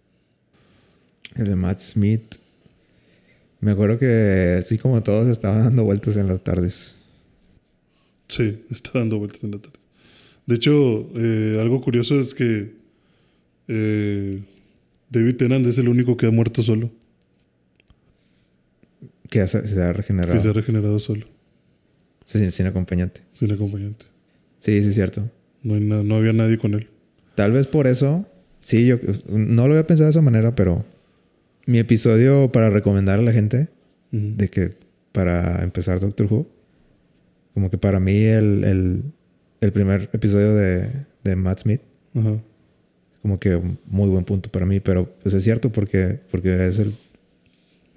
El de Matt Smith. Me acuerdo que así como todos estaban dando vueltas en las tardes. Sí, está dando vueltas en la tarde. De hecho, eh, algo curioso es que eh, David Tennant es el único que ha muerto solo, Que se, se ha regenerado. que se ha regenerado solo, sin, sin acompañante. sin acompañante. Sí, sí, es cierto. No, hay na- no había nadie con él. Tal vez por eso. Sí, yo no lo había pensado de esa manera, pero mi episodio para recomendar a la gente de que para empezar Doctor Who, como que para mí el, el, el primer episodio de, de Matt Smith, Ajá. como que muy buen punto para mí, pero pues es cierto porque, porque es el,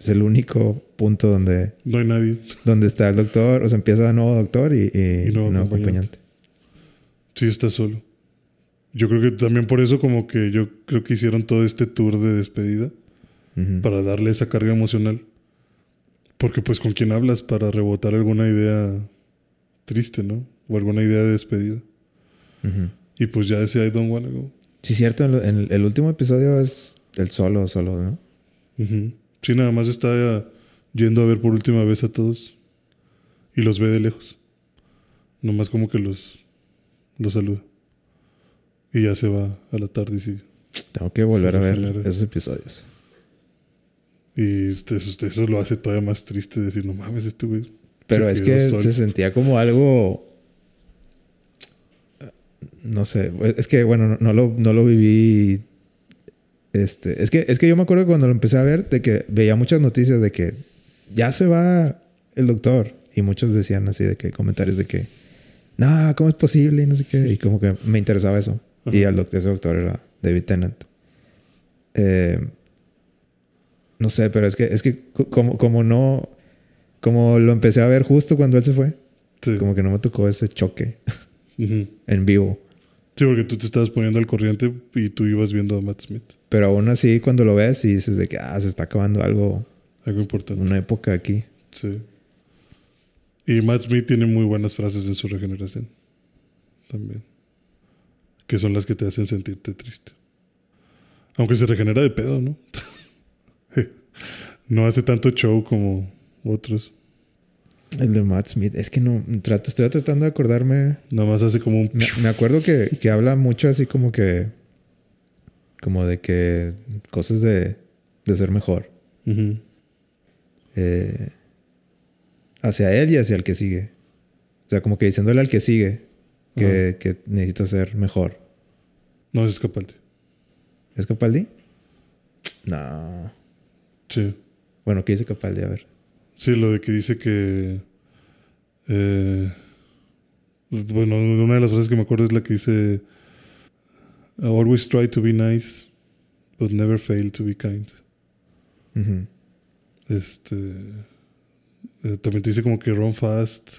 es el único punto donde, No hay nadie. donde está el doctor, o sea, empieza de nuevo doctor y, y, Y nuevo nuevo acompañante. acompañante. Sí, está solo. Yo creo que también por eso como que yo creo que hicieron todo este tour de despedida para darle esa carga emocional. Porque pues con quién hablas para rebotar alguna idea triste, ¿no? O alguna idea de despedida. Y pues ya ese I don't wanna go. Sí, cierto, en, el, el último episodio es el solo, solo, ¿no? Ujú. Sí, nada más está yendo a ver por última vez a todos. Y los ve de lejos. Nomás como que los, los saluda. Y ya se va a la tarde y sigue. Tengo que volver a ver esos episodios. Y este, eso, eso lo hace todavía más triste decir, no mames, este güey. Pero es que solo". se sentía como algo. No sé. Es que, bueno, no, no lo, no lo viví. Este. Es que, es que yo me acuerdo cuando lo empecé a ver de que veía muchas noticias de que ya se va el doctor. Y muchos decían así de que comentarios de que. No, ¿cómo es posible? Y no sé qué. Y como que me interesaba eso. Y el doctor, ese doctor era David Tennant. eh, no sé, pero es que, es que co- como, como no, como lo empecé a ver justo cuando él se fue, Sí. como que no me tocó ese choque en vivo. Sí, porque tú te estabas poniendo al corriente y tú ibas viendo a Matt Smith. Pero aún así, cuando lo ves y dices de que ah, se está acabando algo, Algo importante. una época aquí. Sí. Y Matt Smith tiene muy buenas frases en su regeneración. También. Que son las que te hacen sentirte triste. Aunque se regenera de pedo, ¿no? no hace tanto show como otros. El de Matt Smith, es que no, trato, estoy tratando de acordarme. Nada más hace como un... Me, me acuerdo que, que habla mucho así como que, como de que cosas de, de ser mejor. Eh, hacia él y hacia el que sigue. O sea, como que diciéndole al que sigue que, que necesita ser mejor. No, es Capaldi. ¿Es Capaldi? No. Sí. Bueno, ¿qué dice Capaldi? A ver. Sí, lo de que dice que... eh, bueno, una de las frases que me acuerdo es la que dice... Always try to be nice, but never fail to be kind. Ujú. Este... eh, también te dice como que run fast,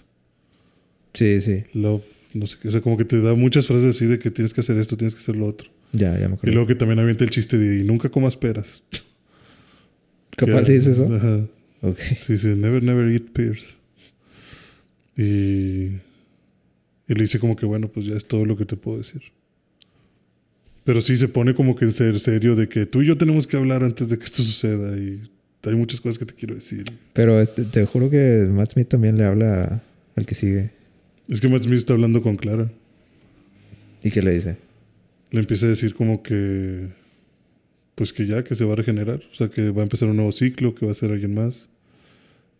Sí, sí. love, no sé qué. O sea, como que te da muchas frases así de que tienes que hacer esto, tienes que hacer lo otro. Ya, ya me Y acuerdo. luego que también avienta el chiste de y nunca comas peras. ¿Capaldi dice eso? Ajá. Ok. Sí, sí, never, never eat pears. Y, y le dice como que, bueno, pues ya es todo lo que te puedo decir. Pero sí se pone como que en ser serio de que tú y yo tenemos que hablar antes de que esto suceda y hay muchas cosas que te quiero decir. Pero este, te juro que Matt Smith también le habla al que sigue. Es que Matt Smith está hablando con Clara. ¿Y qué le dice? Le empieza a decir como que, pues que ya, que se va a regenerar. O sea, que va a empezar un nuevo ciclo, que va a ser alguien más.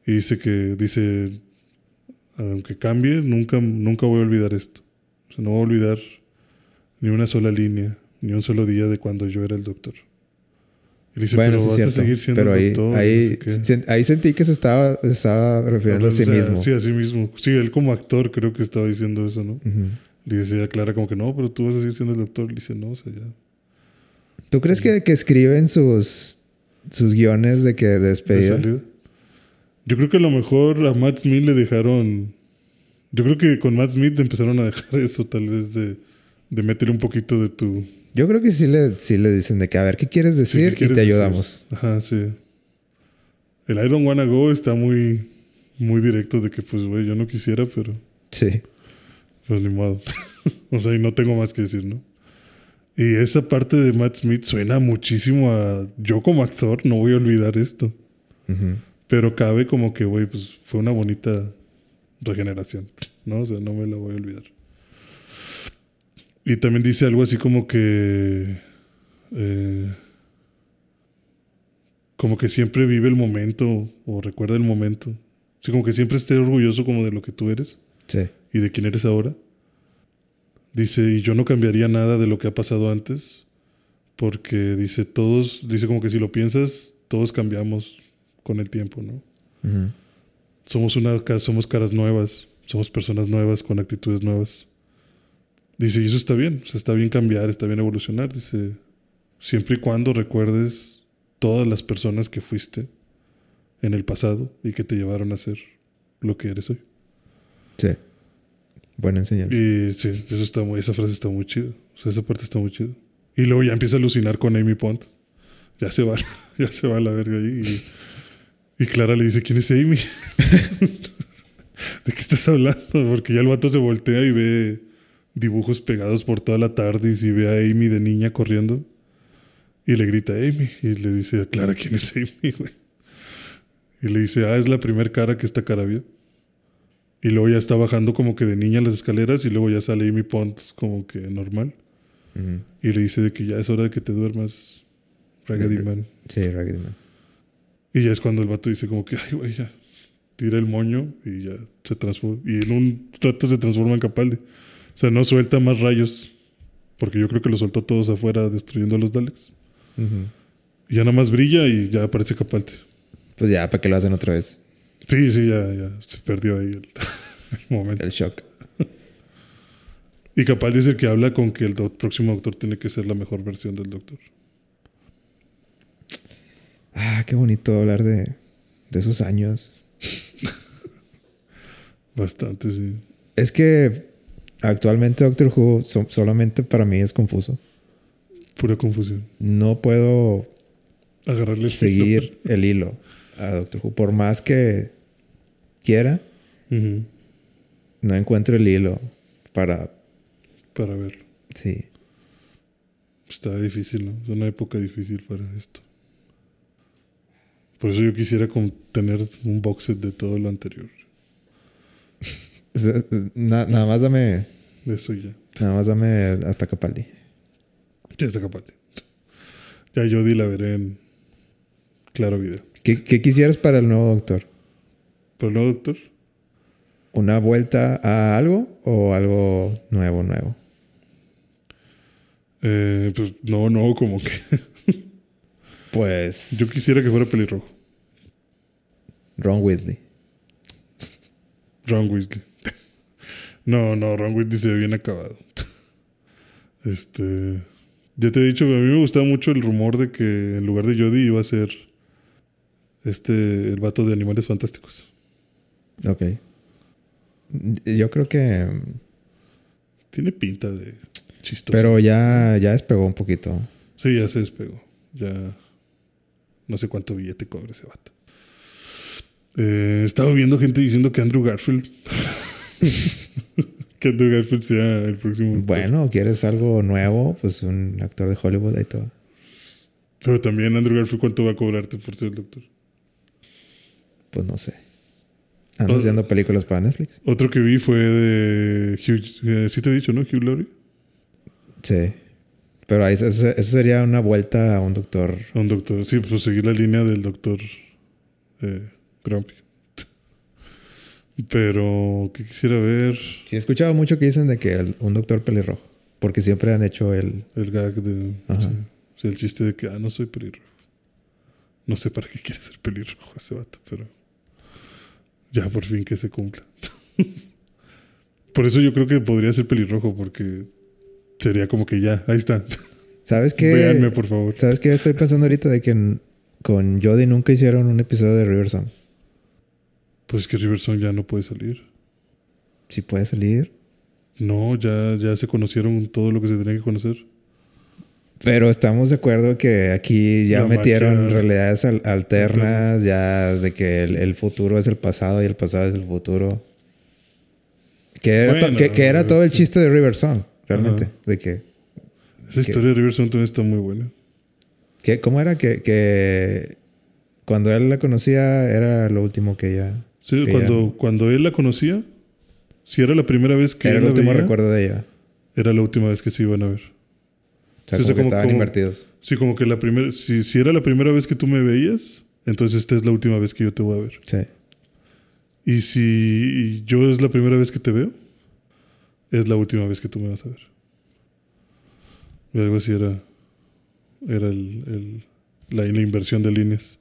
Y dice que, dice, aunque cambie, nunca, nunca voy a olvidar esto. O sea, no voy a olvidar ni una sola línea, ni un solo día de cuando yo era el doctor. Y le dice, bueno, pero sí vas cierto. a seguir siendo pero ahí, el doctor. ahí, no sé qué". sen- ahí sentí que se estaba, se estaba refiriendo a sí O sea, mismo. Sí, a sí mismo. Sí, él como actor creo que estaba diciendo eso, ¿no? Ujú. Le dice a Clara como que no, pero tú vas a seguir siendo el doctor. Le dice, no, o sea, ya. ¿Tú crees que, que escriben sus, sus guiones de que de de despedida? Yo creo que a lo mejor a Matt Smith le dejaron. Yo creo que con Matt Smith empezaron a dejar eso, tal vez, de, de meter un poquito de tu. Yo creo que sí le, sí le dicen de que a ver qué quieres sí, decir ¿qué quieres y te decir? ayudamos. Ajá, sí. El I don't wanna go está muy, muy directo de que, pues, güey, yo no quisiera, pero Sí. pues ni modo. o sea, y no tengo más que decir, ¿no? Y esa parte de Matt Smith suena muchísimo a. Yo como actor no voy a olvidar esto. Pero cabe como que, güey, pues fue una bonita regeneración, ¿no? O sea, no me la voy a olvidar. Y también dice algo así como que... eh, como que siempre vive el momento o recuerda el momento. Sí, como que siempre esté orgulloso como de lo que tú eres Sí. y de quién eres ahora. Dice, y yo no cambiaría nada de lo que ha pasado antes, porque dice, todos, dice como que si lo piensas, todos cambiamos con el tiempo, ¿no? Somos, una, somos caras nuevas, somos personas nuevas con actitudes nuevas. Dice, y eso está bien, o sea, está bien cambiar, está bien evolucionar. Dice, siempre y cuando recuerdes todas las personas que fuiste en el pasado y que te llevaron a ser lo que eres hoy. Sí. Buena enseñanza. Y sí, eso está muy, esa frase está muy chida. O sea, esa parte está muy chida. Y luego ya empieza a alucinar con Amy Pond. Ya se va, ya se va a la verga ahí. Y, y Clara le dice, ¿quién es Amy? ¿De qué estás hablando? Porque ya el vato se voltea y ve dibujos pegados por toda la tarde y ve a Amy de niña corriendo. Y le grita Amy. Y le dice a Clara, ¿quién es Amy, güey? Y le dice, ah, es la primer cara que esta cara vio. Y luego ya está bajando como que de niña las escaleras y luego ya sale Amy Pond como que normal. Ujú. Y le dice de que ya es hora de que te duermas, Raggedy Man. Sí, Raggedy Man. Y ya es cuando el vato dice como que, ay, güey, ya. Tira el moño y ya se transforma. Y en un rato se transforma en Capaldi. O sea, no suelta más rayos. Porque yo creo que lo soltó todos afuera destruyendo a los Daleks. Y ya nada más brilla y ya aparece Capaldi. Pues ya, ¿para qué lo hacen otra vez? Sí, sí, ya, ya. Se perdió ahí el, el momento. El shock. Y Capaldi es el que habla con que el do- próximo doctor tiene que ser la mejor versión del doctor. Ah, qué bonito hablar de, de esos años. Bastante, sí. Es que actualmente Doctor Who so- solamente para mí es confuso. Pura confusión. No puedo Agarrarle el seguir el hilo a Doctor Who. Por más que quiera, no encuentro el hilo para... Para verlo. Sí. Está difícil, ¿no? Es una época difícil para esto. Por eso yo quisiera tener un box set de todo lo anterior. Na- nada más dame... Eso ya. Nada más dame hasta Capaldi. Ya está capaz. Ya yo di la veré en Claro Video. ¿Qué, qué quisieras para el nuevo Doctor? Pero no, doctor. ¿Una vuelta a algo o algo nuevo, nuevo? Eh, pues no, no, como que. Pues... Yo quisiera que fuera pelirrojo. Ron Weasley. Ron Weasley. No, no, Ron Weasley se ve bien acabado. Este. Ya te he dicho, a mí me gustaba mucho el rumor de que en lugar de Jodie iba a ser este, el vato de Animales Fantásticos. Ok. Yo creo que... Tiene pinta de chistoso. Pero ya, ya despegó un poquito. Sí, ya se despegó. Ya no sé cuánto billete cobra ese vato. Eh, he estado viendo gente diciendo que Andrew Garfield. que Andrew Garfield sea el próximo. Bueno, ¿quieres algo nuevo? Pues un actor de Hollywood ahí todo. Pero también Andrew Garfield, ¿cuánto va a cobrarte por ser el doctor? Pues no sé. Ando O- haciendo películas para Netflix. Otro que vi fue de Hugh. eh, sí te he dicho, ¿no? Hugh Laurie. Sí. Pero ahí, eso, eso sería una vuelta a un doctor. A un doctor. Sí, pues seguir la línea del doctor eh, Grumpy. Pero, ¿qué quisiera ver? Sí, he escuchado mucho que dicen de que el- un doctor pelirrojo. Porque siempre han hecho el... El gag de. Ajá. Sí, el chiste de que, ah, no soy pelirrojo. No sé para qué quiere ser pelirrojo ese vato, pero. Ya por fin que se cumpla. por eso yo creo que podría ser pelirrojo, porque sería como que ya, ahí está. ¿Sabes qué? Véanme, por favor. ¿Sabes qué? Estoy pensando ahorita de que en- con Jodie nunca hicieron un episodio de River Song. Pues que Riverson ya no puede salir. Si puede salir. No, ya, ya se conocieron todo lo que se tenía que conocer. Pero estamos de acuerdo que aquí ya La metieron magia. realidades al- alternas, ya de que el, el futuro es el pasado y el pasado es el futuro. Que era, to- Bueno, que, que era todo el sí. chiste de River Song, realmente. De que, Esa historia de Riverson también está muy buena. que- ¿Cómo era? Que, que cuando él la conocía era lo último que ella... Sí, cuando, cuando él la conocía, si era la primera vez que era él el la último veía, recuerdo de ella. era la última vez que se iban a ver. O sea, Sí, o como que estaban como- invertidos. Sí, como que la primera, si, si era la primera vez que tú me veías, entonces esta es la última vez que yo te voy a ver. Sí. Y si yo es la primera vez que te veo, es la última vez que tú me vas a ver. Y algo así era, era el, el- la, la inversión de líneas.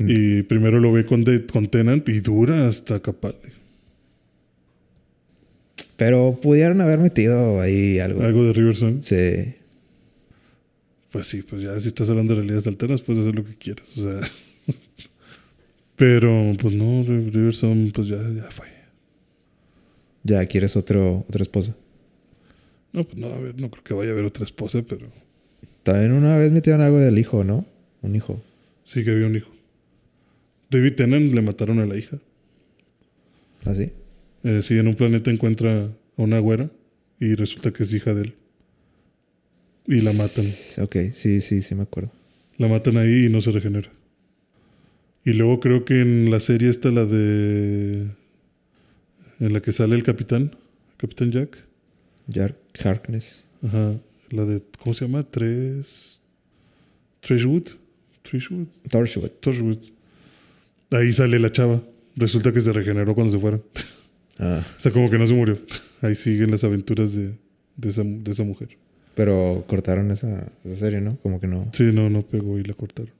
Y primero lo ve con, de- con Tenant y dura hasta Capaldi. Pero pudieron haber metido ahí algo. Algo de Riverson. Sí. Pues sí, pues ya si estás hablando de realidades alternas, puedes hacer lo que quieras. O sea. Pero, pues no, Ri- Riverson, pues ya, ya fue. Ya quieres otro, otra esposa. No, pues no, a ver, no creo que vaya a haber otra esposa, pero También una vez metieron algo del hijo, ¿no? Un hijo. sí que había un hijo. David Tennant le mataron a la hija. ¿Así? Eh, sí, en un planeta encuentra a una güera y resulta que es hija de él. Y la matan. Ok, sí, sí, sí me acuerdo. La matan ahí y no se regenera. Y luego creo que en la serie está la de... En la que sale el capitán. Capitán Jack. Jack Harkness. Ajá. La de... ¿Cómo se llama? Tres... Trishwood. Trishwood. Torchwood. Torchwood. Ahí sale la chava. Resulta que se regeneró cuando se fueron. Ah, O sea, como que no se murió. Ahí siguen las aventuras de, de, esa, de esa mujer. pero cortaron esa, esa serie, ¿no? Como que no. Sí, no, no pegó y la cortaron.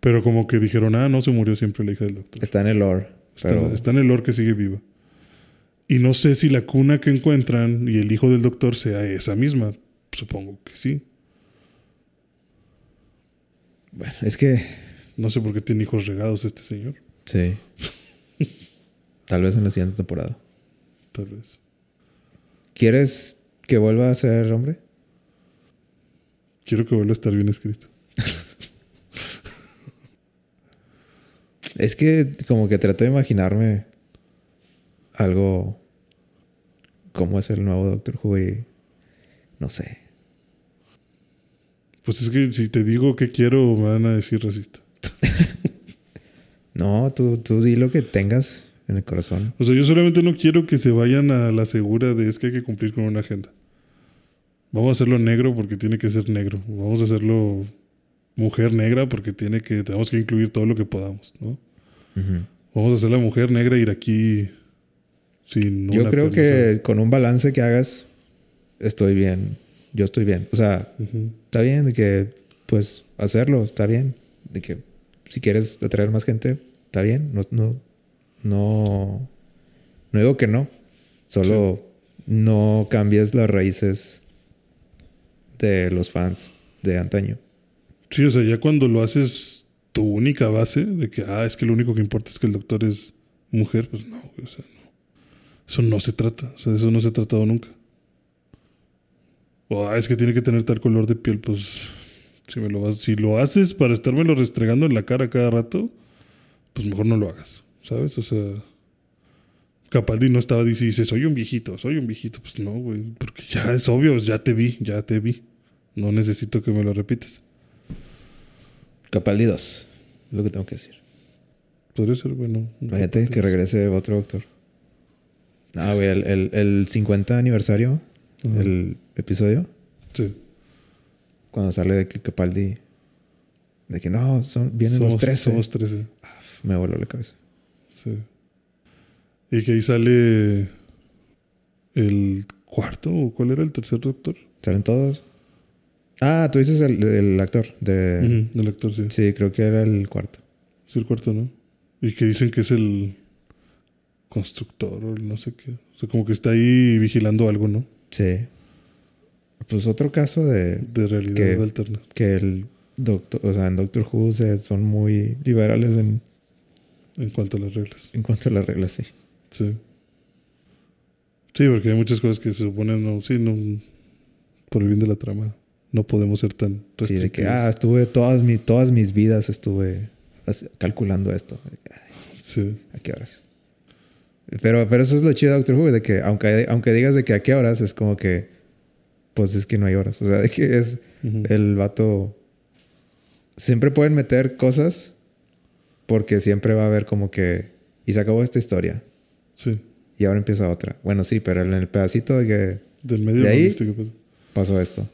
Pero como que dijeron, ah, no se murió siempre la hija del doctor. Está en el lore. Está, Pero está en el lore que sigue viva. Y no sé si la cuna que encuentran y el hijo del doctor sea esa misma. Supongo que sí. Bueno, es que. No sé por qué tiene hijos regados este señor. Sí. Tal vez en la siguiente temporada. Tal vez. ¿Quieres que vuelva a ser hombre? Quiero que vuelva a estar bien escrito. Es que como que trato de imaginarme algo como es el nuevo Doctor Who y no sé. Pues es que si te digo que quiero, me van a decir racista. No, tú, tú di lo que tengas en el corazón. O sea, yo solamente no quiero que se vayan a la segura de es que hay que cumplir con una agenda. Vamos a hacerlo negro porque tiene que ser negro. Vamos a hacerlo mujer negra porque tiene que tenemos que incluir todo lo que podamos, ¿no? Vamos a hacer la mujer negra iraquí sin Yo creo que con un balance que hagas, estoy bien. Yo estoy bien. O sea, está bien de que, pues, hacerlo, está bien. De que si quieres atraer más gente, está bien. No, no, no, no digo que no. Solo no cambies las raíces de los fans de antaño. Sí, o sea, ya cuando lo haces tu única base de que, ah, es que lo único que importa es que el doctor es mujer, pues no, o sea, no. Eso no se trata, o sea, eso no se ha tratado nunca. O, ah, es que tiene que tener tal color de piel, pues, si, me lo, vas- si lo haces para estármelo restregando en la cara cada rato, pues mejor no lo hagas, ¿sabes? O sea, Capaldi no estaba diciendo, dice, soy un viejito, soy un viejito. Pues no, güey, porque ya es obvio, ya te vi, ya te vi. No necesito que me lo repitas. Capaldi 2, es lo que tengo que decir. Podría ser, bueno. Imagínate que regrese otro doctor. No, güey, el, el, el 50 aniversario, Ajá. el episodio, Sí. Cuando sale de que Capaldi, de que no, son, vienen somos, los 13. Somos 13. Me voló la cabeza. Sí. Y que ahí sale el cuarto, o cuál era el tercer doctor. ¿Salen todos? Ah, tú dices el, el actor de... El actor, sí. Sí, creo que era el cuarto. Sí, el cuarto, ¿no? Y que dicen que es el constructor o el no sé qué. O sea, como que está ahí vigilando algo, ¿no? Sí. Pues otro caso de De realidad Que- alterna. que el doctor, o sea, en Doctor Who se- son muy liberales en, En cuanto a las reglas. en cuanto a las reglas, sí. Sí. Sí, porque hay muchas cosas que se suponen, no, sí, no, por el bien de la trama, no podemos ser tan Sí, de que, restrictivos. ah, estuve todas, mi, todas mis vidas estuve calculando esto. Sí, ¿A qué horas? Pero, pero eso es lo chido de Doctor Who, de que aunque, aunque digas de que a qué horas, es como que, pues es que no hay horas. O sea, de que es Ujú. el vato... Siempre pueden meter cosas porque siempre va a haber como que... Y se acabó esta historia. sí. Y ahora empieza otra. Bueno, sí, pero en el pedacito de que Del medio ¿De ahí? viste qué pasó. pasó esto.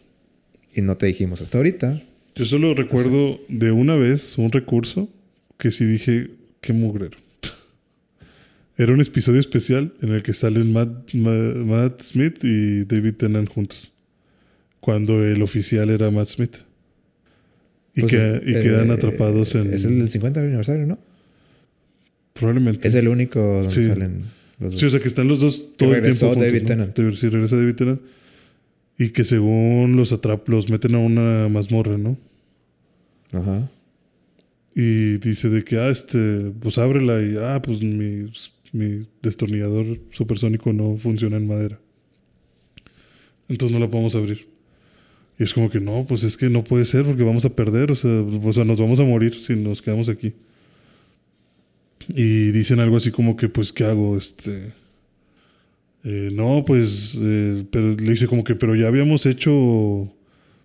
Y no te dijimos hasta ahorita. Yo solo recuerdo de una vez un recurso que sí dije, qué mugrero. Era un episodio especial en el que salen Matt, Ma- Matt Smith y David Tennant juntos. Cuando el oficial era Matt Smith. Y, Pues, que- y eh, quedan atrapados en... Es el del 50 aniversario, ¿no? Probablemente. Es el único donde Sí. salen los dos. Sí, o sea que están los dos todo el tiempo juntos, David ¿no? Tennant. Te- Sí, regresa David Tennant. Y que según los atrap los meten a una mazmorra, ¿no? Ajá. Y dice de que, ah, este, pues ábrela y, ah, pues mi, mi destornillador supersónico no funciona en madera. Entonces no la podemos abrir. Y es como que no, pues es que no puede ser porque vamos a perder, o sea, o sea, nos vamos a morir si nos quedamos aquí. Y dicen algo así como que, pues, ¿qué hago? Este, eh, no, pues, eh, pero le dice como que, pero ya habíamos hecho.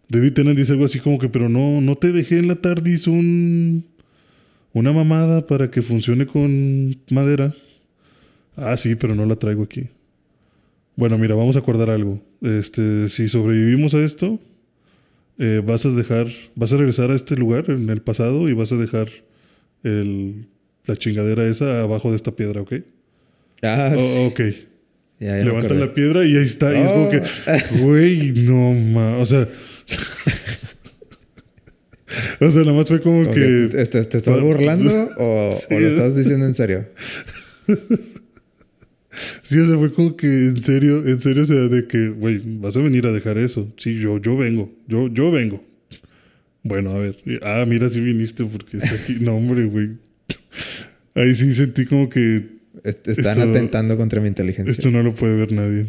David Tennant dice algo así como que, pero no, no te dejé en la TARDIS un, una mamada para que funcione con madera. Ah, sí, pero no la traigo aquí. Bueno, mira, vamos a acordar algo. Este, si sobrevivimos a esto, eh, vas a dejar, vas a regresar a este lugar en el pasado y vas a dejar el, la chingadera esa abajo de esta piedra, ¿ok? Ah, Oh, ok. Ya, ya acordé. la piedra y ahí está. Y es como Oh. que, güey, no ma. O sea. o sea, nada más fue como que. ¿Te, te- te estás burlando o, Sí. o lo estás diciendo en serio? Sí, o sea, fue como que en serio, en serio, o sea, de que, güey, vas a venir a dejar eso. Sí, yo, yo vengo, yo, yo vengo. Bueno, a ver. Ah, mira, sí viniste porque está aquí. No, hombre, güey. Ahí sí sentí como que Est- Están Esto- atentando contra mi inteligencia. esto no lo puede ver nadie.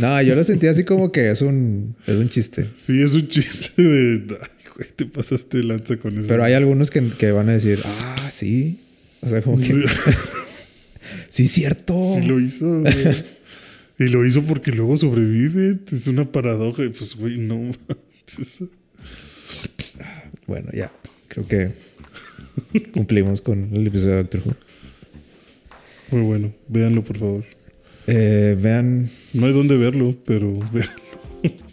No, yo lo sentí así como que es un, es un chiste. Sí, es un chiste de. Ay, güey, te pasaste lanza con eso. Pero hay algunos que, que van a decir, ah, sí. O sea, como que, sí, cierto. Sí lo hizo. güey. y lo hizo porque luego sobrevive. Es una paradoja. Y Pues, güey, no. Bueno, ya. Creo que cumplimos con el episodio de Doctor Who. Muy bueno. Véanlo, por favor. Eh, vean, No hay dónde verlo, pero vean.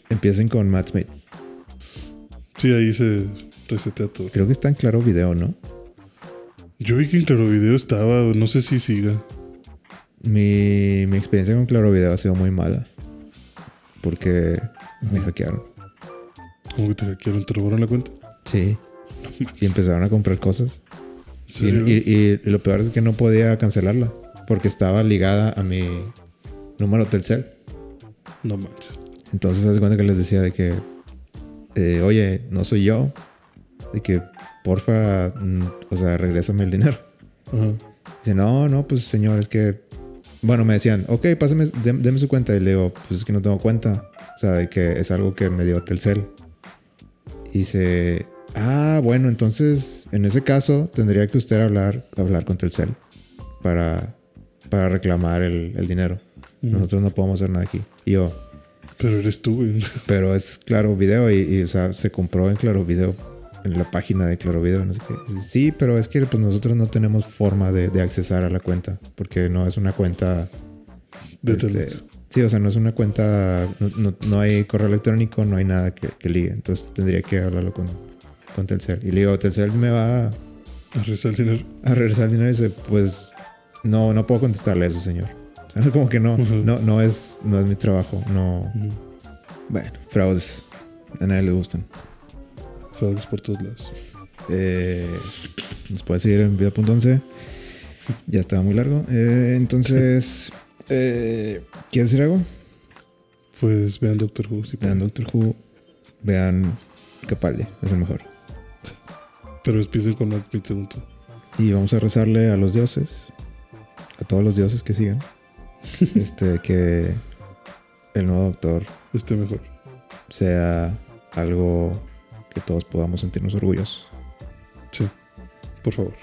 empiecen con Matt Smith. Sí, ahí se resetea todo. Creo que está en claro video, ¿no? Yo vi que en Claro Video estaba. No sé si siga. Mi, mi experiencia con Claro Video ha sido muy mala. Porque me hackearon. Como que te hackearon, te robaron la cuenta. Sí. Y empezaron a comprar cosas. ¿En Y, y- y lo peor es que no podía cancelarla. Porque estaba ligada a mi número Telcel. No manches. Entonces, haz cuenta que les decía de que, eh, oye, no soy yo. De que, porfa, mm, o sea, regrésame el dinero. Dice, no, no, pues señor, es que. Bueno, me decían, ok, pásame, dem- deme su cuenta. Y le digo, pues es que no tengo cuenta. O sea, de que es algo que me dio Telcel. Y dice, ah, bueno, entonces en ese caso tendría que usted hablar, hablar con Telcel para, para reclamar el, el dinero. Nosotros no podemos hacer nada aquí. Y yo, Pero eres tú, güey. pero es Claro Video y, y, o sea, se compró en Claro Video, en la página de Claro Video, no sé qué. Sí, pero es que pues, nosotros no tenemos forma de, de accesar a la cuenta, porque no es una cuenta... De este, sí, o sea, no es una cuenta, no, no- no hay correo electrónico, no hay nada que, que ligue, entonces tendría que hablarlo con, con Telcel. Y le digo, Telcel me va a, A rezar el dinero. a regresar el dinero y dice, pues no, no puedo contestarle eso, señor. O sea, como que no, Ujú. no, no es, no es mi trabajo, no... Bueno, fraudes. A nadie le gustan. Fraudes por todos lados. Eh, nos puede seguir en video.11. Ya estaba muy largo. Eh, entonces, eh, ¿quieres decir algo? Pues vean Doctor Who. si Vean pueden. Doctor Who. Vean Capaldi. Es el mejor. Pero empiecen con Matt Smith segundo. Y vamos a rezarle a los dioses. A todos los dioses que sigan. este, que el nuevo doctor Este mejor. sea algo que todos podamos sentirnos orgullosos. Sí. Por favor.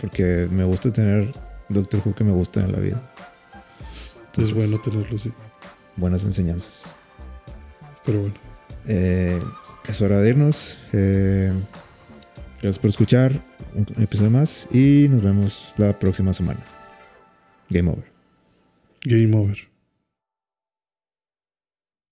Porque me gusta tener Doctor Who que me gusta en la vida. es bueno tenerlo así. buenas enseñanzas. Pero bueno. Eh, es hora de irnos. Eh, gracias por escuchar un episodio más y nos vemos la próxima semana. Game over. Game over.